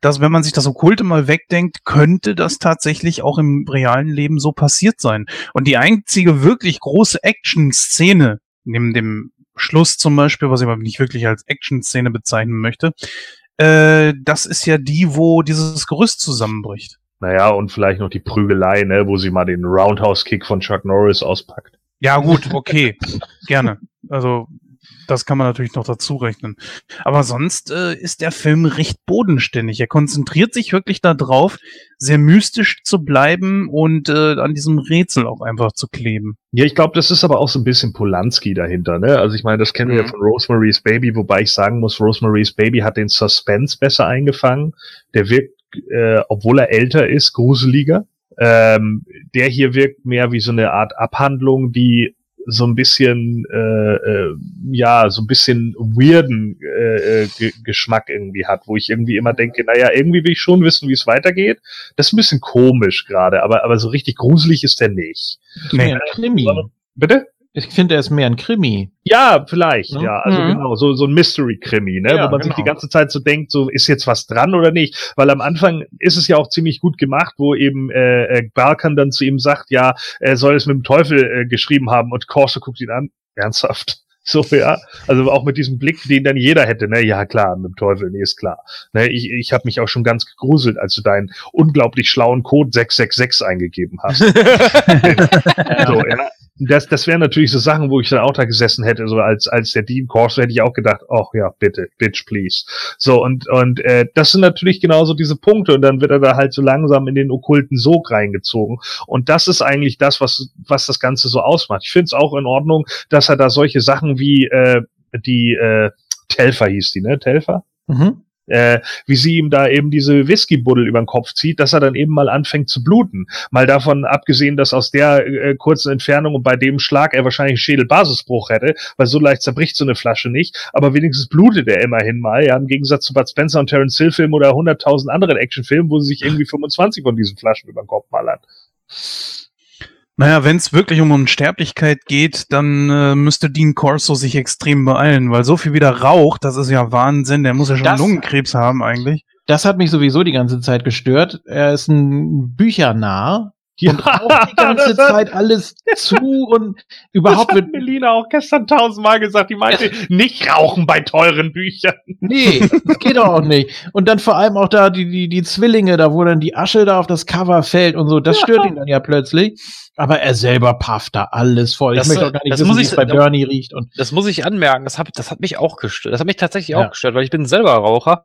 S1: Dass, wenn man sich das Okkulte mal wegdenkt, könnte das tatsächlich auch im realen Leben so passiert sein. Und die einzige wirklich große Action-Szene, neben dem Schluss zum Beispiel, was ich aber nicht wirklich als Action-Szene bezeichnen möchte, äh, das ist ja die, wo dieses Gerüst zusammenbricht.
S4: Naja, und vielleicht noch die Prügelei, ne, wo sie mal den Roundhouse-Kick von Chuck Norris auspackt.
S1: Ja, gut, okay, gerne. Also, das kann man natürlich noch dazu rechnen. Aber sonst äh, ist der Film recht bodenständig. Er konzentriert sich wirklich darauf, sehr mystisch zu bleiben und äh, an diesem Rätsel auch einfach zu kleben.
S4: Ja, ich glaube, das ist aber auch so ein bisschen Polanski dahinter, ne? Also ich meine, das kennen wir ja
S1: Mhm.
S4: von Rosemary's Baby, wobei ich sagen muss, Rosemary's Baby hat den Suspense besser eingefangen. Der wirkt, äh, obwohl er älter ist, gruseliger. Ähm, der hier wirkt mehr wie so eine Art Abhandlung, die so ein bisschen, äh, äh, ja, so ein bisschen weirden äh, äh, Ge Geschmack irgendwie hat, wo ich irgendwie immer denke, naja, irgendwie will ich schon wissen, wie es weitergeht. Das ist ein bisschen komisch gerade, aber, aber so richtig gruselig ist der nicht.
S2: Nee. Krimi.
S4: Bitte?
S2: Ich finde, er ist mehr ein Krimi.
S4: Ja, vielleicht,
S2: Ne?
S4: ja. Also
S2: Mhm.
S4: genau, so, so ein Mystery-Krimi, ne?
S2: Ja,
S4: wo man sich die
S2: genau.
S4: ganze Zeit so denkt, so ist jetzt was dran oder nicht. Weil am Anfang ist es ja auch ziemlich gut gemacht, wo eben äh, äh, Balkan dann zu ihm sagt, ja, er soll es mit dem Teufel äh, geschrieben haben und Corso guckt ihn an. Ernsthaft? So, ja. Also auch mit diesem Blick, den dann jeder hätte, ne? Ja, klar, mit dem Teufel, nee, ist klar. Ne, ich ich habe mich auch schon ganz gegruselt, als du deinen unglaublich schlauen Code 666 eingegeben hast. so, ja. Das, das wären natürlich so Sachen, wo ich dann auch da gesessen hätte, so als, als der Dean Corso hätte ich auch gedacht, oh ja, bitte, bitch, please. So, und, und äh, das sind natürlich genauso diese Punkte und dann wird er da halt so langsam in den okkulten Sog reingezogen. Und das ist eigentlich das, was, was das Ganze so ausmacht. Ich finde es auch in Ordnung, dass er da solche Sachen wie äh, die äh, Telfer hieß die, ne? Telfer?
S2: Mhm.
S4: Äh, wie sie ihm da eben diese Whiskybuddel über den Kopf zieht, dass er dann eben mal anfängt zu bluten. Mal davon abgesehen, dass aus der äh, kurzen Entfernung und bei dem Schlag er wahrscheinlich einen Schädelbasisbruch hätte, weil so leicht zerbricht so eine Flasche nicht, aber wenigstens blutet er immerhin mal, ja, im Gegensatz zu Bud Spencer und Terence Hill Filmen oder 100.000 anderen Actionfilmen, wo sie sich irgendwie 25 von diesen Flaschen über den Kopf ballern.
S1: Naja, wenn es wirklich um Unsterblichkeit geht, dann äh, müsste Dean Corso sich extrem beeilen, weil so viel wieder raucht, das ist ja Wahnsinn. Der muss ja schon
S2: Das-
S1: Lungenkrebs haben eigentlich.
S2: Das hat mich sowieso die ganze Zeit gestört. Er ist ein Büchernah und raucht die ganze
S4: das hat-
S2: Zeit alles zu und
S4: Das
S2: überhaupt
S4: hat
S2: wird.
S4: Melina auch gestern tausendmal gesagt. Die meinte, nicht rauchen bei teuren Büchern.
S2: Nee, das geht doch auch nicht. Und dann vor allem auch da die, die, die Zwillinge, da wo dann die Asche da auf das Cover fällt und so, das stört ihn dann ja plötzlich. Aber er selber pafft da alles voll.
S5: Das-
S2: ich möchte auch gar nicht
S5: das
S2: wissen,
S5: muss
S2: wie
S5: ich-
S2: es bei Bernie riecht. Und
S5: Das muss ich anmerken, das hat, das hat mich auch gestört. Das hat mich tatsächlich
S2: Ja.
S5: auch gestört, weil ich bin selber Raucher.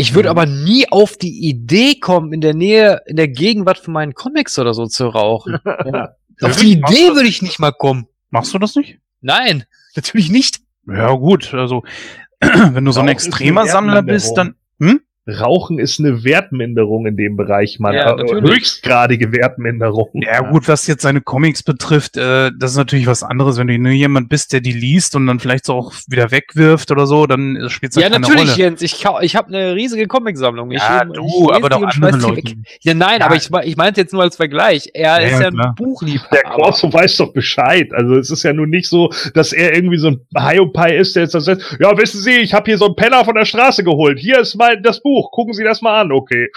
S5: Ich würde
S2: Mhm.
S5: aber nie auf die Idee kommen, in der Nähe, in der Gegenwart von meinen Comics oder so zu rauchen.
S2: ja.
S5: auf die Idee würde ich nicht mal kommen.
S1: Machst du das nicht?
S5: Nein, natürlich nicht.
S1: Ja, gut, also wenn du so ein extremer Sammler bist, dann. Hm?
S4: Rauchen ist eine Wertminderung in dem Bereich, Mann.
S5: Ja,
S4: Äh,
S5: natürlich.
S4: Höchstgradige Wertminderung.
S1: Ja, gut, was jetzt seine Comics betrifft, äh, das ist natürlich was anderes. Wenn du nur jemand bist, der die liest und dann vielleicht so auch wieder wegwirft oder so, dann spielt es
S5: Ja,
S1: halt keine
S5: natürlich,
S1: Rolle.
S5: Jens. Ich, ich habe eine riesige Comicsammlung. Ich,
S1: Ja,
S5: ich
S1: du,
S5: lese
S1: aber doch andere Leute.
S5: Ja, nein,
S1: Ja.
S5: aber ich, ich meinte jetzt nur als Vergleich. Er
S1: Ja,
S5: ist
S1: ja,
S5: ja ein
S1: klar.
S5: Buchliebhaber.
S4: Der Corso weiß doch Bescheid. Also es ist ja nun nicht so, dass er irgendwie so ein Hiopai ist, der jetzt das sagt, ja, wissen Sie, ich habe hier so einen Penner von der Straße geholt. Hier ist mal das Buch. Gucken Sie das mal an. Okay.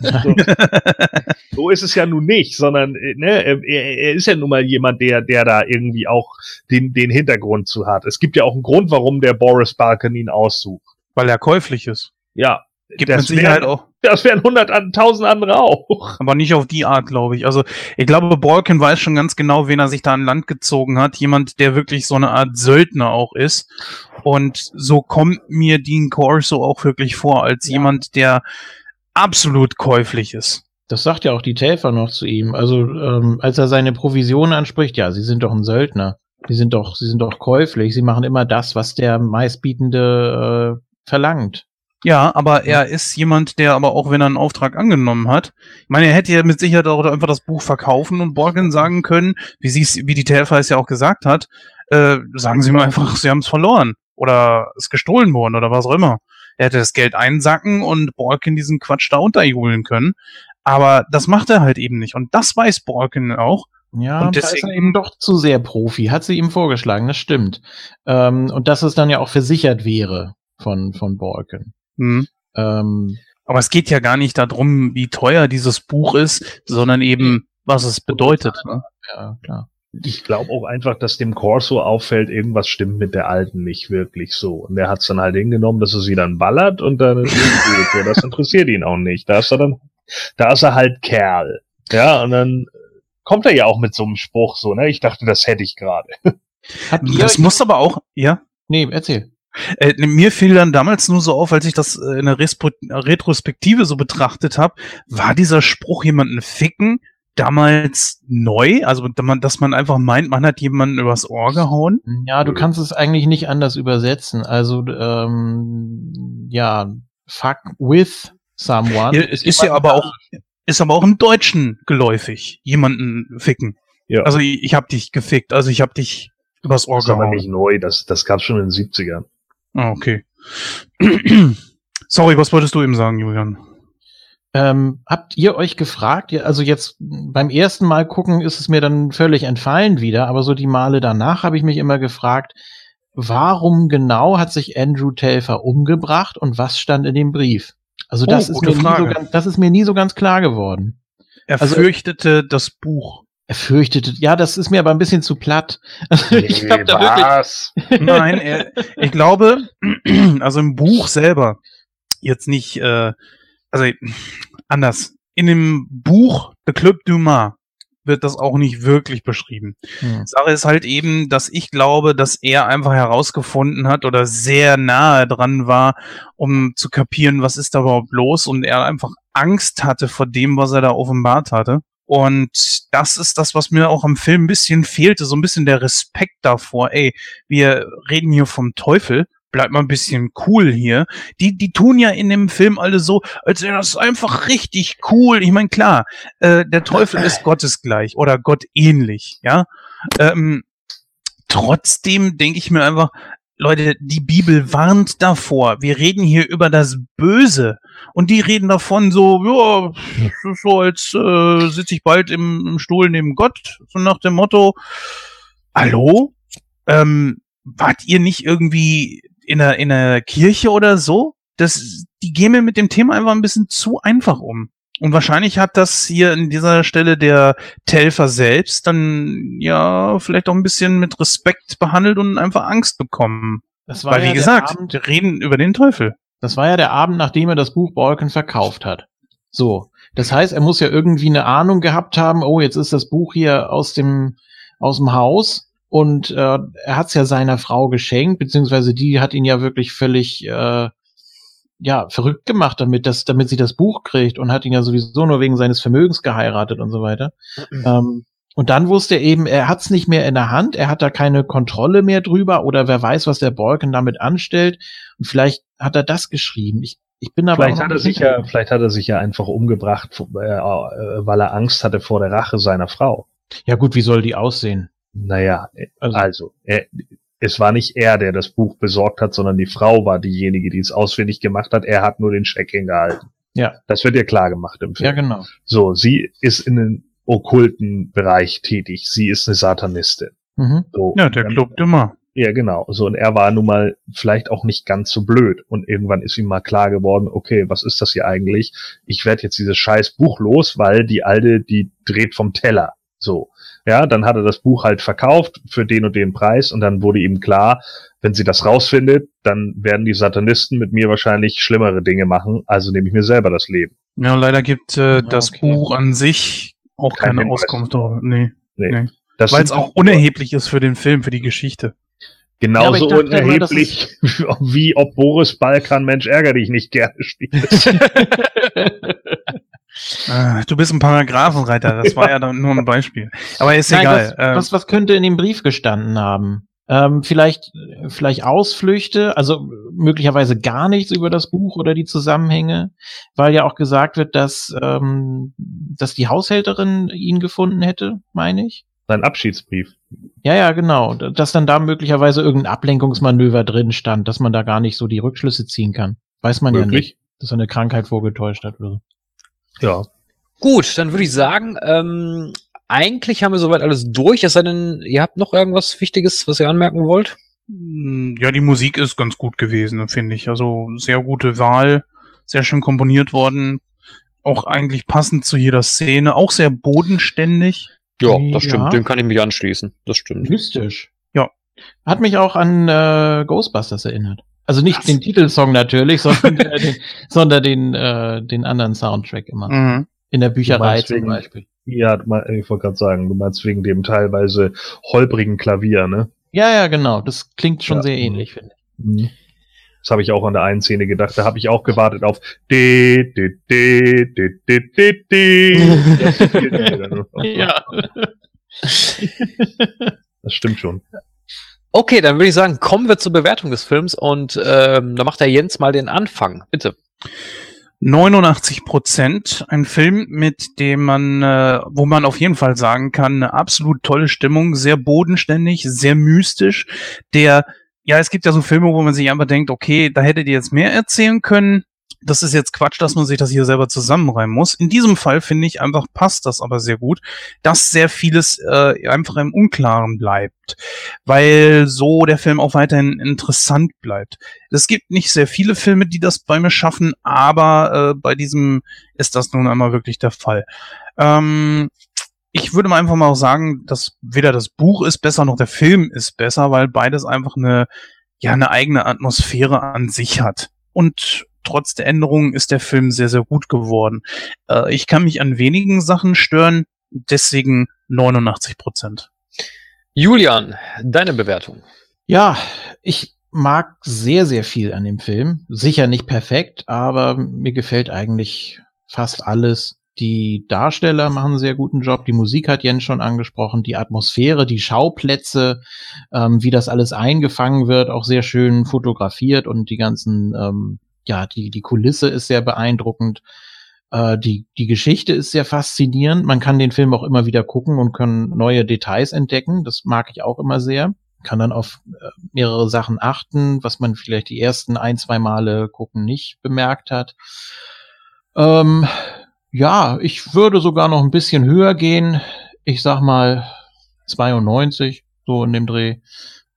S4: so. so ist es ja nun nicht, sondern äh, ne, er, er ist ja nun mal jemand, der, der da irgendwie auch den, den Hintergrund zu hat. Es gibt ja auch einen Grund, warum der Boris Balkan ihn aussucht.
S1: Weil er käuflich ist.
S4: Ja.
S1: Gibt
S4: das wären-
S1: auch.
S4: Das wären hunderttausend andere auch.
S1: Aber nicht auf die Art, glaube ich. Also ich glaube, Balkan weiß schon ganz genau, wen er sich da an Land gezogen hat. Jemand, der wirklich so eine Art Söldner auch ist. Und so kommt mir Dean Corso auch wirklich vor, als jemand, der absolut käuflich ist.
S2: Das sagt ja auch die Täfer noch zu ihm. Also, ähm, als er seine Provision anspricht, ja, sie sind doch ein Söldner. Sie sind doch, sie sind doch käuflich. Sie machen immer das, was der meistbietende äh, verlangt.
S1: Ja, aber er ist jemand, der aber auch, wenn er einen Auftrag angenommen hat, ich meine, er hätte ja mit Sicherheit auch einfach das Buch verkaufen und Borgen sagen können, wie sie wie die Telfer es ja auch gesagt hat, äh, sagen Sie mir einfach, Sie haben es verloren oder es gestohlen worden oder was auch immer. Er hätte das Geld einsacken und Borken diesen Quatsch da unterjubeln können. Aber das macht er halt eben nicht. Und das weiß Borken auch.
S2: Ja,
S1: Und
S2: da
S1: deswegen-
S2: ist er eben doch zu sehr Profi. Hat sie ihm vorgeschlagen, das stimmt. Ähm, und dass es dann ja auch versichert wäre von, von Borken.
S1: Hm.
S2: Ähm,
S1: Aber es geht ja gar nicht darum, wie teuer dieses Buch ist, sondern eben, was es bedeutet. Ne?
S2: ja, klar.
S4: Ich glaube auch einfach, dass dem Corso auffällt, irgendwas stimmt mit der alten nicht wirklich so. Und der hat es dann halt hingenommen, dass er sie dann ballert und dann ist es gut. Das interessiert ihn auch nicht. Da ist er dann, da ist er halt Kerl. Ja, und dann kommt er ja auch mit so einem Spruch so, ne? Ich dachte, das hätte ich gerade.
S1: Das muss aber auch, ja.
S2: Nee, erzähl.
S1: Äh, mir fiel dann damals nur so auf, als ich das äh, in der Respo Retrospektive so betrachtet habe, war dieser Spruch jemanden ficken damals neu? Also, dass man, einfach meint, man hat jemanden übers Ohr gehauen?
S2: Ja, du kannst es eigentlich nicht anders übersetzen. Also, ähm, ja, fuck with someone.
S1: Ja, es ist ja aber auch, ist aber auch im Deutschen geläufig, jemanden ficken.
S4: Ja.
S1: Also ich, ich hab dich gefickt, also ich hab dich übers Ohr
S4: Das ist aber
S1: gehauen.
S4: nicht neu, das, das gab's schon in den 70ern.
S1: Ah, okay. Sorry, was wolltest du eben sagen, Julian?
S2: Ähm, habt ihr euch gefragt, also jetzt beim ersten Mal gucken ist es mir dann völlig entfallen wieder, aber so die Male danach habe ich mich immer gefragt, warum genau hat sich Andrew Telfer umgebracht und was stand in dem Brief? Also das,
S1: Oh,
S2: ist, mir nie so ganz, das ist mir nie so ganz klar geworden.
S1: Er
S2: Also-
S1: fürchtete das Buch.
S2: Er fürchtete, ja, das ist mir aber ein bisschen zu platt. Also ich hab da wirklich,
S4: was?
S1: Nein, er, ich glaube, also im Buch selber, jetzt nicht, äh, also anders. In dem Buch The Club du Mans wird das auch nicht wirklich beschrieben.
S2: Hm.
S1: Sache ist halt eben, dass ich glaube, dass er einfach herausgefunden hat oder sehr nahe dran war, um zu kapieren, was ist da überhaupt los und er einfach Angst hatte vor dem, was er da offenbart hatte. Und das ist das, was mir auch am Film ein bisschen fehlte, so ein bisschen der Respekt davor. Ey, wir reden hier vom Teufel, bleib mal ein bisschen cool hier. Die, die tun ja in dem Film alle so, als wäre das einfach richtig cool. Ich meine, klar, äh, der Teufel ist gottesgleich oder gottähnlich, ja. Ähm, trotzdem denke ich mir einfach, Leute, die Bibel warnt davor. Wir reden hier über das Böse. Und die reden davon so, ja, so, als äh, sitze ich bald im, im Stuhl neben Gott. So nach dem Motto, hallo? Ähm, wart ihr nicht irgendwie in der, in der Kirche oder so? Das, die gehen mir mit dem Thema einfach ein bisschen zu einfach um. Und wahrscheinlich hat das hier an dieser Stelle der Telfer selbst dann ja vielleicht auch ein bisschen mit Respekt behandelt und einfach Angst bekommen.
S2: das war
S1: Weil,
S2: ja
S1: wie gesagt,
S2: Abend,
S1: wir reden über den Teufel.
S2: Das war ja der Abend, nachdem er das Buch Balkan verkauft hat. So. Das heißt, er muss ja irgendwie eine Ahnung gehabt haben, oh, jetzt ist das Buch hier aus dem, aus dem Haus. Und äh, er hat es ja seiner Frau geschenkt, beziehungsweise die hat ihn ja wirklich völlig äh, ja, verrückt gemacht damit, dass, damit sie das Buch kriegt und hat ihn ja sowieso nur wegen seines Vermögens geheiratet und so weiter. ähm, und dann wusste er eben, er hat es nicht mehr in der Hand, er hat da keine Kontrolle mehr drüber oder wer weiß, was der Balkan damit anstellt. Und vielleicht hat er das geschrieben. Ich, ich bin aber
S4: Vielleicht hat er
S2: nicht
S4: sich ja, vielleicht hat er sich ja einfach umgebracht, äh, weil er Angst hatte vor der Rache seiner Frau.
S2: Ja gut, wie soll die aussehen?
S4: Naja,
S2: Also-
S4: also, er, es war nicht er, der das Buch besorgt hat, sondern die Frau war diejenige, die es ausfindig gemacht hat. Er hat nur den Scheck hingehalten.
S2: Ja.
S4: Das wird ja klar gemacht im Film.
S2: Ja, genau.
S4: So, sie ist in den okkulten Bereich tätig. Sie ist eine Satanistin.
S2: Mhm.
S4: So,
S1: Ja, der Club immer.
S4: Ja, genau. So, und er war nun mal vielleicht auch nicht ganz so blöd. Und irgendwann ist ihm mal klar geworden, okay, was ist das hier eigentlich? Ich werde jetzt dieses scheiß Buch los, weil die alte, die dreht vom Teller. So. Ja, dann hat er das Buch halt verkauft für den und den Preis und dann wurde ihm klar, wenn sie das rausfindet, dann werden die Satanisten mit mir wahrscheinlich schlimmere Dinge machen, also nehme ich mir selber das Leben.
S1: Ja, leider gibt äh, das
S2: okay.
S1: Buch an sich auch
S4: Kein
S1: keine
S4: Hinweis.
S1: Auskunft. darüber. Nee,
S4: Nee.
S1: Nee.
S4: Das
S1: weil es auch unerheblich ist für den Film, für die Geschichte.
S2: Ja,
S4: genauso
S2: ich dachte immer,
S4: unerheblich, wie ob Boris Balkan Mensch ärger dich nicht gerne spielt.
S1: Äh, du bist ein Paragraphenreiter, das war ja dann nur ein Beispiel. Aber ist
S2: Nein,
S1: egal.
S2: Was,
S1: äh,
S2: was, was könnte in dem Brief gestanden haben? Ähm, vielleicht, vielleicht Ausflüchte, also möglicherweise gar nichts über das Buch oder die Zusammenhänge, weil ja auch gesagt wird, dass, ähm, dass die Haushälterin ihn gefunden hätte, meine ich.
S4: Sein Abschiedsbrief.
S2: Ja, ja, genau. Dass dann da möglicherweise irgendein Ablenkungsmanöver drin stand, dass man da gar nicht so die Rückschlüsse ziehen kann. Weiß man ja
S4: Möglich.
S2: nicht, dass er eine Krankheit vorgetäuscht hat oder so.
S4: Ja.
S5: Gut, dann würde ich sagen, ähm, eigentlich haben wir soweit alles durch. Es sei denn, ihr habt noch irgendwas Wichtiges, was ihr anmerken wollt?
S1: Mh, ja, die Musik ist ganz gut gewesen, finde ich. Also sehr gute Wahl, sehr schön komponiert worden. Auch eigentlich passend zu jeder Szene, auch sehr bodenständig.
S5: Ja,
S2: Ja.
S5: das stimmt. Dem kann ich mich anschließen. Das stimmt.
S2: Mystisch.
S1: Ja.
S2: Hat mich auch an äh, Ghostbusters erinnert. Also nicht den Titelsong natürlich, sondern äh, den, sondern den, äh, den anderen Soundtrack immer.
S1: Mhm.
S2: In der Bücherei zum
S4: wegen-
S2: Beispiel.
S4: Ja, ich wollte gerade sagen, du meinst wegen dem teilweise holprigen Klavier, ne?
S2: Ja, ja, genau. Das klingt schon
S4: Ja.
S2: sehr ähnlich, finde ich.
S4: Mhm. Das habe ich auch an der einen Szene gedacht. Da habe ich auch gewartet auf.
S2: Ja.
S4: Das stimmt schon.
S5: Okay, dann würde ich sagen, kommen wir zur Bewertung des Films und ähm, da macht der Jens mal den Anfang. Bitte.
S1: 89 Prozent. Ein Film, mit dem man, äh, wo man auf jeden Fall sagen kann, eine absolut tolle Stimmung, sehr bodenständig, sehr mystisch. Der, ja, es gibt ja so Filme, wo man sich einfach denkt, okay, da hättet ihr jetzt mehr erzählen können. Das ist jetzt Quatsch, dass man sich das hier selber zusammenreimen muss. In diesem Fall finde ich einfach passt das aber sehr gut, dass sehr vieles äh, einfach im Unklaren bleibt, weil so der Film auch weiterhin interessant bleibt. Es gibt nicht sehr viele Filme, die das bei mir schaffen, aber äh, bei diesem ist das nun einmal wirklich der Fall. Ähm, ich würde mal einfach mal auch sagen, dass weder das Buch ist besser noch der Film ist besser, weil beides einfach eine ja eine eigene Atmosphäre an sich hat. Und trotz der Änderungen ist der Film sehr, sehr gut geworden. Äh, ich kann mich an wenigen Sachen stören, deswegen 89 Prozent.
S7: Julian, deine Bewertung.
S2: Ja, ich mag sehr, sehr viel an dem Film. Sicher nicht perfekt, aber mir gefällt eigentlich fast alles. Die Darsteller machen einen sehr guten Job. Die Musik hat Jens schon angesprochen. Die Atmosphäre, die Schauplätze, ähm, wie das alles eingefangen wird, auch sehr schön fotografiert und die ganzen, ähm, ja, die, die Kulisse ist sehr beeindruckend. Äh, die, die Geschichte ist sehr faszinierend. Man kann den Film auch immer wieder gucken und kann neue Details entdecken. Das mag ich auch immer sehr. Kann dann auf äh, mehrere Sachen achten, was man vielleicht die ersten ein, zwei Male gucken nicht bemerkt hat. Ähm, ja, ich würde sogar noch ein bisschen höher gehen. Ich sag mal 92, so in dem Dreh.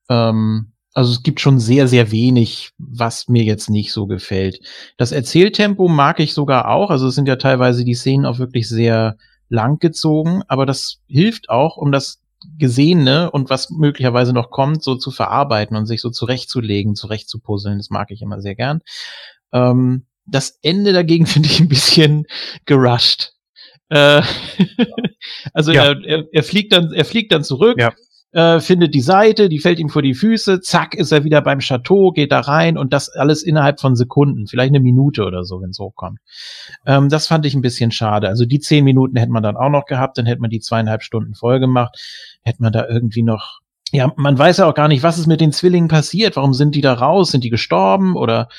S2: Ähm, also es gibt schon sehr, sehr wenig, was mir jetzt nicht so gefällt. Das Erzähltempo mag ich sogar auch. Also es sind ja teilweise die Szenen auch wirklich sehr lang gezogen, aber das hilft auch, um das Gesehene und was möglicherweise noch kommt, so zu verarbeiten und sich so zurechtzulegen, zurechtzupuzzeln. Das mag ich immer sehr gern. Ähm, das Ende dagegen finde ich ein bisschen gerusht. Äh, also
S1: Ja.
S2: er, er, er fliegt dann, er fliegt dann zurück,
S1: Ja.
S2: Äh, findet die Seite, die fällt ihm vor die Füße, zack, ist er wieder beim Chateau, geht da rein und das alles innerhalb von Sekunden, vielleicht eine Minute oder so, wenn es hochkommt. Ähm, das fand ich ein bisschen schade. Also die zehn Minuten hätte man dann auch noch gehabt, dann hätte man die zweieinhalb Stunden voll gemacht, hätte man da irgendwie noch ja, man weiß ja auch gar nicht, was ist mit den Zwillingen passiert. Warum sind die da raus? Sind die gestorben oder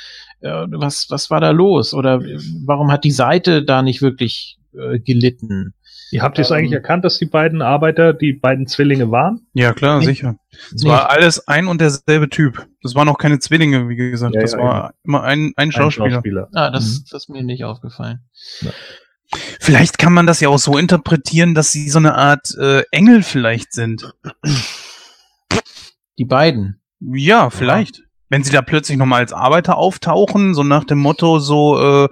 S2: äh, was, was war da los? Oder äh, warum hat die Seite da nicht wirklich äh, gelitten?
S4: Ihr habt jetzt
S2: Ähm,
S4: eigentlich erkannt, dass die beiden Arbeiter die beiden Zwillinge waren?
S1: Ja, klar,
S2: Nee.
S1: sicher. Es
S2: Nee.
S1: war alles ein und derselbe Typ. Das waren auch keine Zwillinge, wie gesagt.
S4: Ja,
S1: das
S4: ja,
S1: war immer ein, ein
S4: Ein
S1: Schauspieler.
S2: Ah, das,
S1: Mhm.
S2: das ist mir nicht aufgefallen.
S1: Vielleicht kann man das ja auch so interpretieren, dass sie so eine Art äh, Engel vielleicht sind.
S2: Die beiden.
S1: Ja, vielleicht. Wenn sie da plötzlich nochmal als Arbeiter auftauchen, so nach dem Motto, so, äh,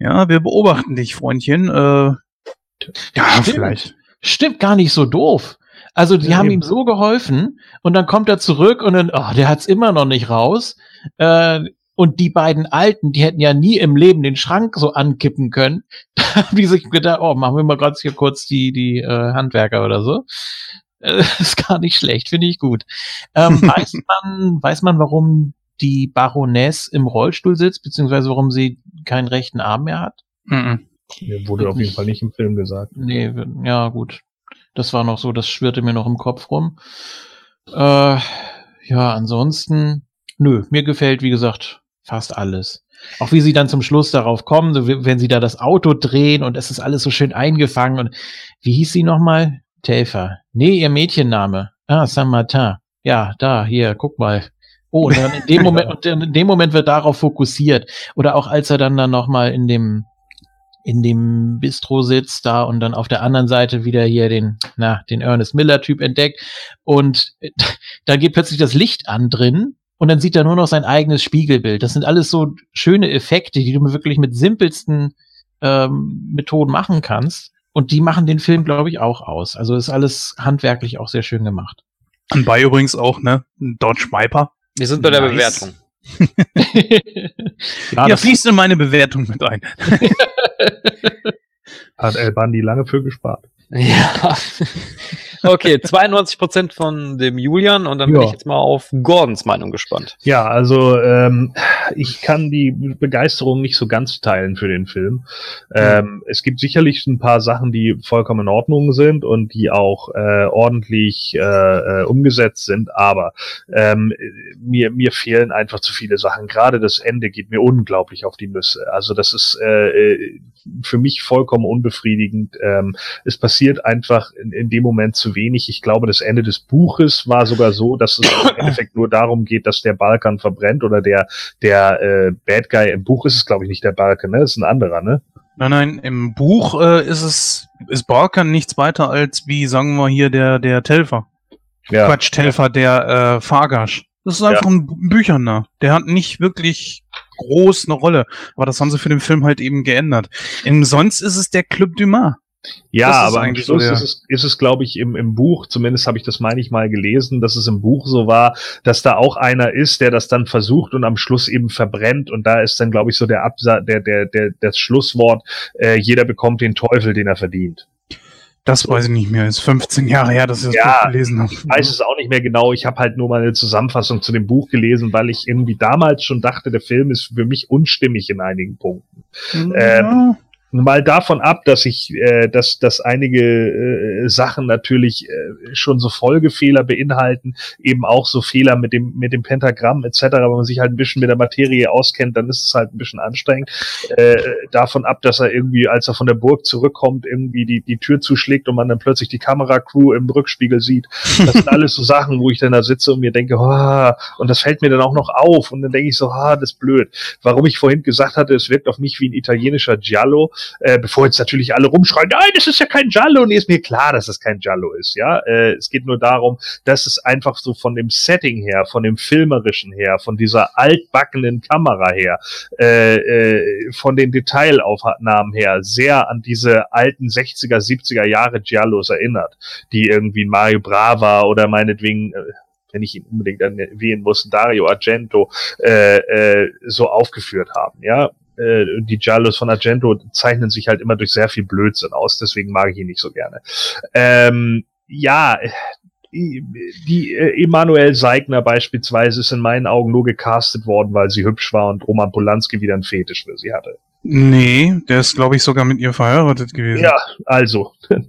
S1: ja, wir beobachten dich, Freundchen. Äh, ja,
S2: Stimmt.
S1: vielleicht.
S2: Stimmt gar nicht so doof. Also die
S4: Ja,
S2: haben
S4: eben.
S2: ihm so geholfen und dann kommt er zurück und dann, oh, der hat's immer noch nicht raus. Äh, und die beiden Alten, die hätten ja nie im Leben den Schrank so ankippen können. Da haben die sich gedacht, oh, machen wir mal ganz hier kurz die, die äh, Handwerker oder so. Äh, ist gar nicht schlecht, finde ich gut. Ähm, weiß man, weiß man, warum die Baroness im Rollstuhl sitzt, beziehungsweise warum sie keinen rechten Arm mehr hat?
S1: Mhm.
S4: Mir wurde auf jeden Fall nicht im Film gesagt.
S2: Nee, ja, gut. Das war noch so, das schwirrte mir noch im Kopf rum. Äh, ja, ansonsten, nö, mir gefällt, wie gesagt, fast alles. Auch wie sie dann zum Schluss darauf kommen, so wenn sie da das Auto drehen und es ist alles so schön eingefangen und wie hieß sie nochmal? Telfer. Nee, ihr Mädchenname. Ah, Saint-Martin. Ja, da, hier, guck mal. Oh, und dann in dem Moment, und in dem Moment wird darauf fokussiert. Oder auch als er dann dann nochmal in dem, in dem Bistro sitzt da und dann auf der anderen Seite wieder hier den, na, den Ernest Miller Typ entdeckt und äh, da geht plötzlich das Licht an drin und dann sieht er nur noch sein eigenes Spiegelbild. Das sind alles so schöne Effekte, die du wirklich mit simpelsten ähm, Methoden machen kannst. Und die machen den Film, glaube ich, auch aus. Also ist alles handwerklich auch sehr schön gemacht.
S1: Anbei übrigens auch, ne? Dodge Viper.
S7: Wir sind bei der
S1: Nice.
S7: Bewertung.
S2: ja,
S1: Ja, fließt in meine Bewertung mit ein.
S4: Hat El Bandi lange für gespart.
S7: Ja. Okay, 92% von dem Julian und dann bin
S2: Ja.
S7: ich jetzt mal auf Gordons Meinung gespannt.
S4: Ja, also ähm, ich kann die Begeisterung nicht so ganz teilen für den Film. Ähm, es gibt sicherlich ein paar Sachen, die vollkommen in Ordnung sind und die auch äh, ordentlich äh, äh, umgesetzt sind, aber ähm, mir, mir fehlen einfach zu viele Sachen. Gerade das Ende geht mir unglaublich auf die Nüsse. Also das ist äh, äh, für mich vollkommen unbefriedigend. Ähm, es passiert einfach in, in dem Moment zu wenig. Ich glaube, das Ende des Buches war sogar so, dass es im Endeffekt nur darum geht, dass der Balkan verbrennt oder der der äh, Bad Guy im Buch ist es, glaube ich, nicht der Balkan, ne? Das ist ein anderer, ne?
S1: Nein, nein, im Buch äh, ist es, ist Balkan nichts weiter als wie, sagen wir hier, der, der Telfer.
S4: Ja.
S1: Quatsch, Telfer, der äh, Fargasch. Das ist einfach ein Bu- Bücherner. Der hat nicht wirklich groß eine Rolle. Aber das haben sie für den Film halt eben geändert. Im sonst ist es der Club Dumas.
S4: Ja, aber am
S1: eigentlich so
S4: Schluss
S1: der-
S4: ist es, ist es glaube ich, im, im Buch, zumindest habe ich das, meine ich, mal gelesen, dass es im Buch so war, dass da auch einer ist, der das dann versucht und am Schluss eben verbrennt. Und da ist dann, glaube ich, so der Absa der, der, der, das Schlusswort, äh, jeder bekommt den Teufel, den er verdient.
S1: Das weiß ich nicht mehr. Ist 15 Jahre her, dass ich das
S4: Ja,
S1: Buch gelesen habe.
S4: Ich weiß es auch nicht mehr genau. Ich habe halt nur mal eine Zusammenfassung zu dem Buch gelesen, weil ich irgendwie damals schon dachte, der Film ist für mich unstimmig in einigen Punkten.
S1: Ja.
S4: Mal davon ab, dass ich, äh, dass, dass einige äh, Sachen natürlich äh, schon so Folgefehler beinhalten, eben auch so Fehler mit dem, mit dem Pentagramm etc., wenn man sich halt ein bisschen mit der Materie auskennt, dann ist es halt ein bisschen anstrengend. Äh, davon ab, dass er irgendwie, als er von der Burg zurückkommt, irgendwie die, die Tür zuschlägt und man dann plötzlich die Kameracrew im Rückspiegel sieht. Das sind alles so Sachen, wo ich dann da sitze und mir denke, oh, und das fällt mir dann auch noch auf und dann denke ich so, ah, das ist blöd. Warum ich vorhin gesagt hatte, es wirkt auf mich wie ein italienischer Giallo, äh, bevor jetzt natürlich alle rumschreien, nein, das ist ja kein Giallo, nee, ist mir klar, dass es kein Giallo ist, ja. Äh, es geht nur darum, dass es einfach so von dem Setting her, von dem filmerischen her, von dieser altbackenen Kamera her, äh, äh, von den Detailaufnahmen her, sehr an diese alten 60er, 70er Jahre Giallos erinnert, die irgendwie Mario Brava oder meinetwegen äh, wenn ich ihn unbedingt erwähnen muss, Dario Argento äh, äh, so aufgeführt haben, ja äh, die Giallos von Argento zeichnen sich halt immer durch sehr viel Blödsinn aus, deswegen mag ich ihn nicht so gerne. Ähm, ja, die, die äh, Emanuel Seigner beispielsweise ist in meinen Augen nur gecastet worden, weil sie hübsch war und Roman Polanski wieder einen Fetisch für sie hatte.
S1: Nee, der ist, glaube ich, sogar mit ihr verheiratet gewesen.
S4: Ja, also.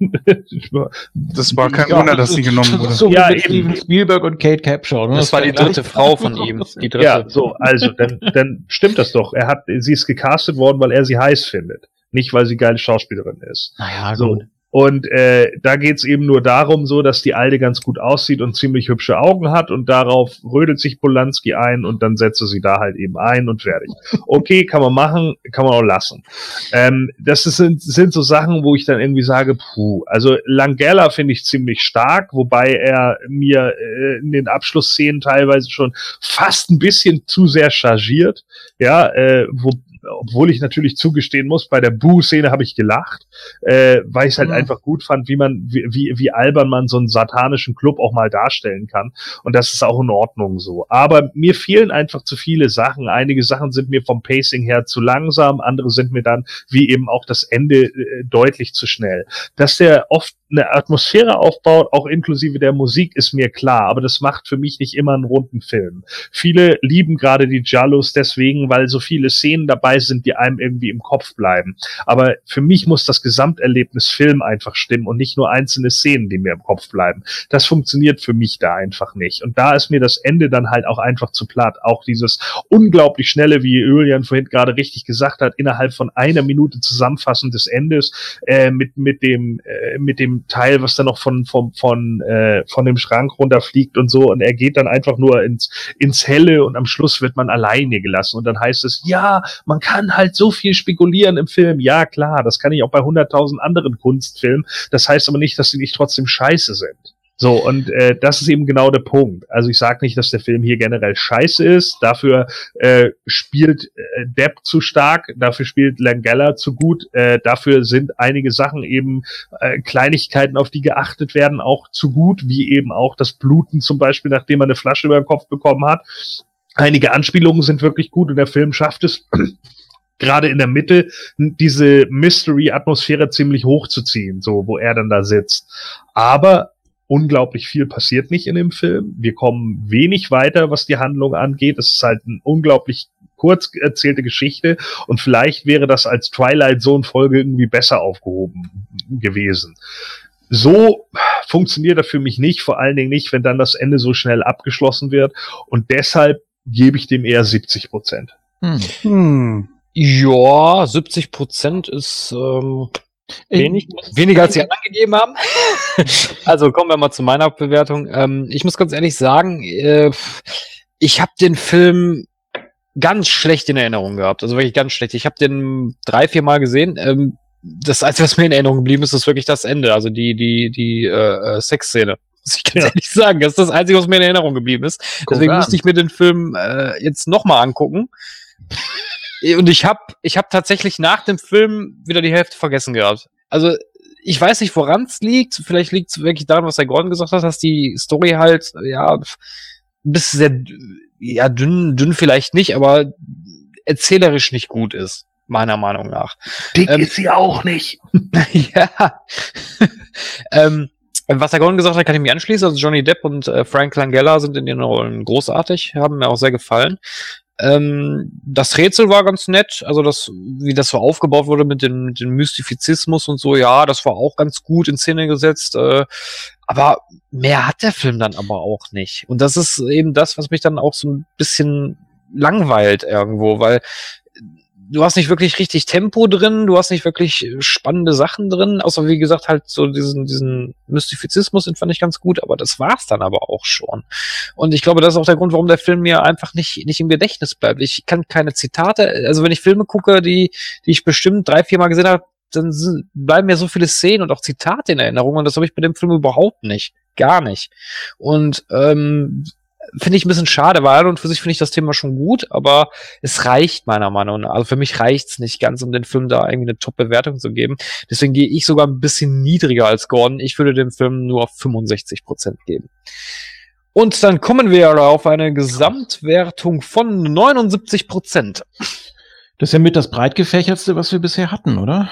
S1: Das war kein
S2: Ja,
S1: Wunder, dass sie genommen wurde.
S2: So
S4: Ja, eben.
S2: Spielberg und Kate Capshaw. Ne?
S7: Das war die dritte Frau von ihm. Die dritte.
S4: ja, so, also, dann, dann stimmt das doch. Er hat, sie ist gecastet worden, weil er sie heiß findet. Nicht, weil sie geile Schauspielerin ist.
S2: Naja,
S4: So.
S2: gut.
S4: Und äh, da geht's eben nur darum, so dass die Alte ganz gut aussieht und ziemlich hübsche Augen hat und darauf rödelt sich Polanski ein und dann setzt er sie da halt eben ein und fertig. Okay, kann man machen, kann man auch lassen. Ähm, das sind, sind so Sachen, wo ich dann irgendwie sage, puh, also Langella finde ich ziemlich stark, wobei er mir äh, in den Abschlussszenen teilweise schon fast ein bisschen zu sehr chargiert, ja, äh, wo obwohl ich natürlich zugestehen muss, bei der Boo-Szene habe ich gelacht, äh, weil ich es halt
S1: Mhm.
S4: einfach gut fand, wie man, wie, wie, wie albern man so einen satanischen Club auch mal darstellen kann. Und das ist auch in Ordnung so. Aber mir fehlen einfach zu viele Sachen. Einige Sachen sind mir vom Pacing her zu langsam, andere sind mir dann, wie eben auch das Ende, äh, deutlich zu schnell. Dass der oft eine Atmosphäre aufbaut, auch inklusive der Musik, ist mir klar, aber das macht für mich nicht immer einen runden Film. Viele lieben gerade die Jallos deswegen, weil so viele Szenen dabei sind, die einem irgendwie im Kopf bleiben. Aber für mich muss das Gesamterlebnis Film einfach stimmen und nicht nur einzelne Szenen, die mir im Kopf bleiben. Das funktioniert für mich da einfach nicht. Und da ist mir das Ende dann halt auch einfach zu platt. Auch dieses unglaublich schnelle, wie Julian vorhin gerade richtig gesagt hat, innerhalb von einer Minute Zusammenfassen des Endes äh, mit mit dem äh, mit dem Teil, was dann noch von von von äh, von dem Schrank runterfliegt und so und er geht dann einfach nur ins ins Helle und am Schluss wird man alleine gelassen und dann heißt es ja, man kann halt so viel spekulieren im Film. Ja, klar, das kann ich auch bei 100.000 anderen Kunstfilmen. Das heißt aber nicht, dass sie nicht trotzdem scheiße sind. So, und äh, das ist eben genau der Punkt. Also ich sage nicht, dass der Film hier generell scheiße ist. Dafür äh, spielt äh, Depp zu stark, dafür spielt Langella zu gut, äh, dafür sind einige Sachen eben äh, Kleinigkeiten, auf die geachtet werden, auch zu gut, wie eben auch das Bluten zum Beispiel, nachdem man eine Flasche über den Kopf bekommen hat. Einige Anspielungen sind wirklich gut und der Film schafft es, gerade in der Mitte diese Mystery-Atmosphäre ziemlich hochzuziehen, so wo er dann da sitzt. Aber unglaublich viel passiert nicht in dem Film. Wir kommen wenig weiter, was die Handlung angeht. Es ist halt ein unglaublich kurz erzählte Geschichte und vielleicht wäre das als Twilight Zone Folge irgendwie besser aufgehoben gewesen. So funktioniert er für mich nicht, vor allen Dingen nicht, wenn dann das Ende so schnell abgeschlossen wird und deshalb gebe ich dem eher 70 Prozent.
S2: Hm.
S1: Hm.
S5: Ja, 70 Prozent ist ähm, wenig, weniger als sie angegeben haben. also kommen wir mal zu meiner Bewertung. Ähm, ich muss ganz ehrlich sagen, äh, ich habe den Film ganz schlecht in Erinnerung gehabt. Also wirklich ganz schlecht. Ich habe den drei, vier Mal gesehen. Ähm, das Einzige, was mir in Erinnerung geblieben ist, ist wirklich das Ende. Also die, die, die äh, äh, Sexszene. Muss ich ganz
S4: Ja.
S5: ehrlich sagen. Das ist das Einzige, was mir in Erinnerung geblieben ist. Deswegen
S2: an.
S5: musste ich mir den Film äh, jetzt nochmal angucken. Und ich habe ich hab tatsächlich nach dem Film wieder die Hälfte vergessen gehabt. Also ich weiß nicht, woran es liegt. Vielleicht liegt es wirklich daran, was der Gordon gesagt hat, dass die Story halt, ja, ein bisschen sehr, ja, dünn, dünn vielleicht nicht, aber erzählerisch nicht gut ist, meiner Meinung nach.
S4: Dick
S5: Ähm,
S4: ist sie auch nicht.
S5: ja. ähm, was der Gordon gesagt hat, kann ich mich anschließen. Also Johnny Depp und äh, Frank Langella sind in ihren Rollen großartig, haben mir auch sehr gefallen. Ähm, das Rätsel war ganz nett, also das, wie das so aufgebaut wurde mit dem, mit dem Mystizismus und so, ja, das war auch ganz gut in Szene gesetzt. Äh, aber mehr hat der Film dann aber auch nicht. Und das ist eben das, was mich dann auch so ein bisschen langweilt irgendwo, weil du hast nicht wirklich richtig Tempo drin, du hast nicht wirklich spannende Sachen drin, außer wie gesagt halt so diesen, diesen Mystizismus, den fand ich ganz gut, aber das war's dann aber auch schon. Und ich glaube, das ist auch der Grund, warum der Film mir einfach nicht, nicht im Gedächtnis bleibt. Ich kann keine Zitate, also wenn ich Filme gucke, die, die ich bestimmt drei, vier Mal gesehen habe, dann bleiben mir so viele Szenen und auch Zitate in Erinnerung und das habe ich bei dem Film überhaupt nicht. Gar nicht. Und ähm, finde ich ein bisschen schade, weil an und für sich finde ich das Thema schon gut, aber es reicht meiner Meinung nach. Also für mich reicht's nicht ganz, um den Film da irgendwie eine Top-Bewertung zu geben. Deswegen gehe ich sogar ein bisschen niedriger als Gordon. Ich würde dem Film nur 65 Prozent geben. Und dann kommen wir auf eine Gesamtwertung von 79 Prozent.
S2: Das ist ja mit das breit gefächertste, was wir bisher hatten, oder?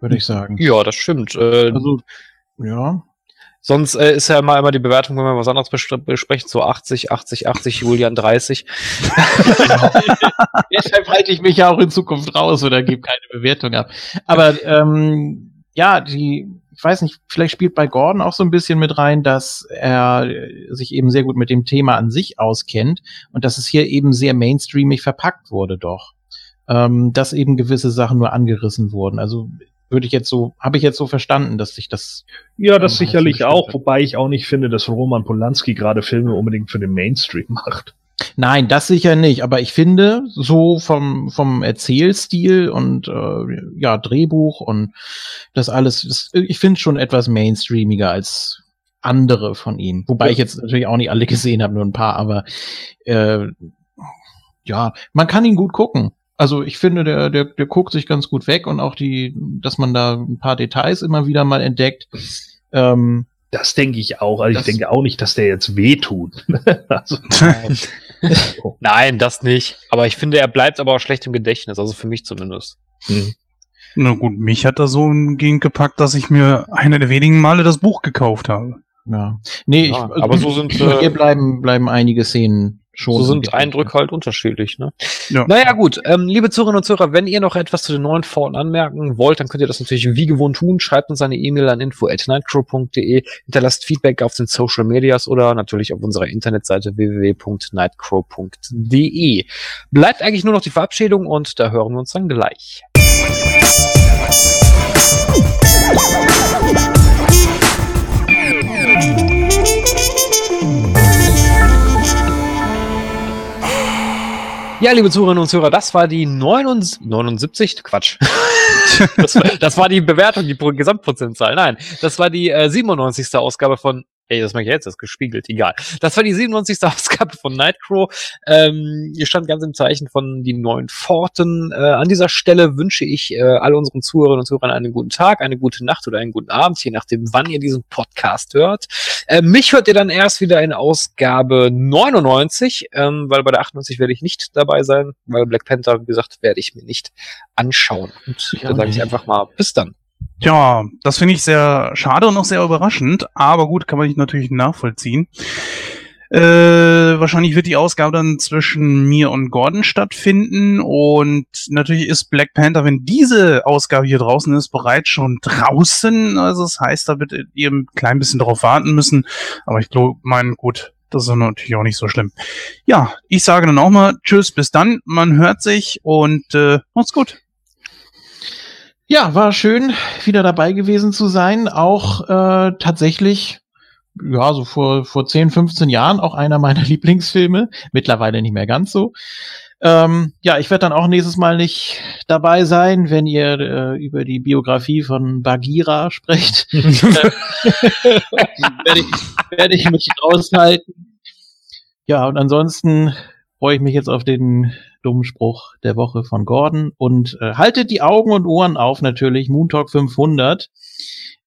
S2: Würde ich sagen.
S5: Ja, das stimmt. Äh,
S2: Also, ja.
S5: Sonst äh, ist ja immer, immer die Bewertung, wenn wir was anderes bes besprechen, so 80, 80, 80, Julian 30.
S2: Deshalb halte ich mich ja auch in Zukunft raus oder gebe keine Bewertung ab. Aber ähm, ja, die, ich weiß nicht, vielleicht spielt bei Gordon auch so ein bisschen mit rein, dass er sich eben sehr gut mit dem Thema an sich auskennt und dass es hier eben sehr mainstreamig verpackt wurde, doch. Ähm, dass eben gewisse Sachen nur angerissen wurden. Also würde ich jetzt so, habe ich jetzt so verstanden, dass sich das
S4: Ja, das sicherlich auch, wobei ich auch nicht finde, dass Roman Polanski gerade Filme unbedingt für den Mainstream macht.
S2: Nein, das sicher nicht. Aber ich finde, so vom, vom Erzählstil und äh, ja, Drehbuch und das alles, das, ich finde schon etwas mainstreamiger als andere von ihm. Wobei
S4: Ja.
S2: ich jetzt natürlich auch nicht alle gesehen habe, nur ein paar, aber äh, ja, man kann ihn gut gucken. Also ich finde, der, der, der guckt sich ganz gut weg und auch die, dass man da ein paar Details immer wieder mal entdeckt. Ähm,
S4: Das denke ich auch. Also ich denke auch nicht, dass der jetzt wehtut. also,
S5: Nein, das nicht. Aber ich finde, er bleibt aber auch schlecht im Gedächtnis, also für mich zumindest.
S4: hm.
S1: Na gut, mich hat das so entgegengepackt, dass ich mir eine der wenigen Male das Buch gekauft habe.
S2: ja. Nee,
S5: Ja,
S2: ich, also
S5: aber so sind,
S2: hier
S5: äh,
S2: bleiben, bleiben einige Szenen schon.
S5: So sind. Eindrücke halt unterschiedlich, ne?
S1: Ja.
S5: Naja, gut. Ähm, liebe Zuhörerinnen und Zuhörer, wenn ihr noch etwas zu den neuen Pforten anmerken wollt, dann könnt ihr das natürlich wie gewohnt tun. Schreibt uns eine E-Mail an info.nightcrow.de, hinterlasst Feedback auf den Social Medias oder natürlich auf unserer Internetseite www.nightcrow.de. Bleibt eigentlich nur noch die Verabschiedung und da hören wir uns dann gleich. Ja, liebe Zuhörerinnen und Zuhörer, das war die 79, 79 Quatsch. das, war, das war die Bewertung, die Pro- Gesamtprozentzahl. Nein, das war die äh, 97. Ausgabe von Ey, das mache ich jetzt, das ist gespiegelt, egal. Das war die 97. Ausgabe von Nightcrow. Ähm, ihr stand ganz im Zeichen von die neuen Pforten. Äh, an dieser Stelle wünsche ich äh, all unseren Zuhörerinnen und Zuhörern einen guten Tag, eine gute Nacht oder einen guten Abend, je nachdem, wann ihr diesen Podcast hört. Äh, mich hört ihr dann erst wieder in Ausgabe 99, ähm, weil bei der 98 werde ich nicht dabei sein, weil Black Panther, wie gesagt, werde ich mir nicht anschauen. Und
S2: Ich
S5: dann sage ich einfach mal, bis dann.
S1: Tja, das finde ich sehr schade und auch sehr überraschend, aber gut, kann man natürlich nachvollziehen. Äh, wahrscheinlich wird die Ausgabe dann zwischen mir und Gordon stattfinden und natürlich ist Black Panther, wenn diese Ausgabe hier draußen ist, bereits schon draußen. Also das heißt, da wird ihr ein klein bisschen drauf warten müssen. Aber ich glaube, mein, gut, das ist natürlich auch nicht so schlimm. Ja, ich sage dann auch mal Tschüss, bis dann. Man hört sich und äh, macht's gut.
S2: Ja, war schön, wieder dabei gewesen zu sein. Auch äh, tatsächlich, ja, so vor, vor 10, 15 Jahren auch einer meiner Lieblingsfilme. Mittlerweile nicht mehr ganz so. Ähm, ja, ich werde dann auch nächstes Mal nicht dabei sein, wenn ihr äh, über die Biografie von Bagheera sprecht. äh, werde, ich, werde ich mich raushalten. Ja, und ansonsten freue ich mich jetzt auf den dummen Spruch der Woche von Gordon und äh, haltet die Augen und Ohren auf natürlich Moon Talk 500.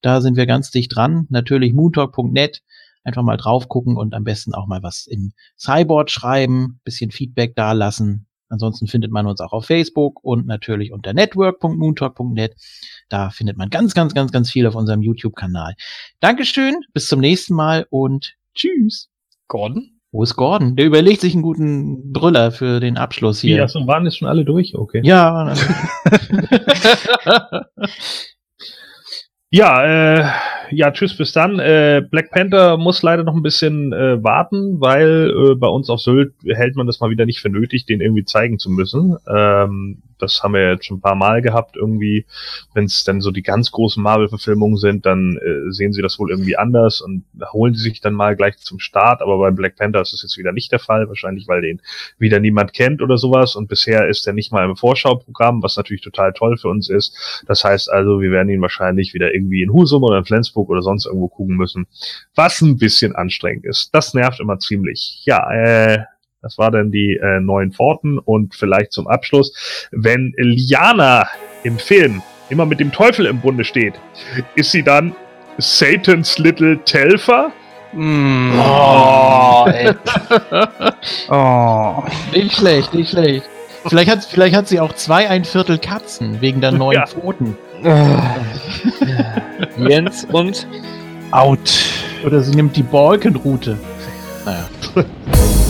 S2: Da sind wir ganz dicht dran. Natürlich moontalk.net. Einfach mal drauf gucken und am besten auch mal was im Cyborg schreiben, bisschen Feedback dalassen. Ansonsten findet man uns auch auf Facebook und natürlich unter network.moontalk.net. Da findet man ganz, ganz, ganz, ganz viel auf unserem YouTube-Kanal. Dankeschön, bis zum nächsten Mal und tschüss.
S7: Gordon?
S2: Wo ist Gordon? Der überlegt sich einen guten Brüller für den Abschluss hier.
S4: Ja, so waren jetzt schon alle durch, okay.
S2: Ja.
S4: Ja, äh, ja, tschüss, bis dann. Äh, Black Panther muss leider noch ein bisschen äh, warten, weil äh, bei uns auf Sylt hält man das mal wieder nicht für nötig, den irgendwie zeigen zu müssen. Ähm, das haben wir jetzt schon ein paar Mal gehabt irgendwie. Wenn es dann so die ganz großen Marvel-Verfilmungen sind, dann äh, sehen sie das wohl irgendwie anders und holen sie sich dann mal gleich zum Start. Aber bei Black Panther ist das jetzt wieder nicht der Fall, wahrscheinlich weil den wieder niemand kennt oder sowas. Und bisher ist er nicht mal im Vorschauprogramm, was natürlich total toll für uns ist. Das heißt also, wir werden ihn wahrscheinlich wieder irgendwie in Husum oder in Flensburg oder sonst irgendwo gucken müssen, was ein bisschen anstrengend ist. Das nervt immer ziemlich. Ja, äh, das war dann die äh, neuen Pforten und vielleicht zum Abschluss, wenn Liana im Film immer mit dem Teufel im Bunde steht, ist sie dann Satan's Little Telfer?
S1: Mm.
S7: Oh, ey.
S1: Oh.
S2: Nicht schlecht, nicht schlecht. Vielleicht hat, vielleicht hat sie auch zwei ein Viertel Katzen wegen der neuen
S4: Ja.
S2: Pfoten.
S7: Jens und
S1: Out.
S2: Oder sie nimmt die Balkenroute. Naja.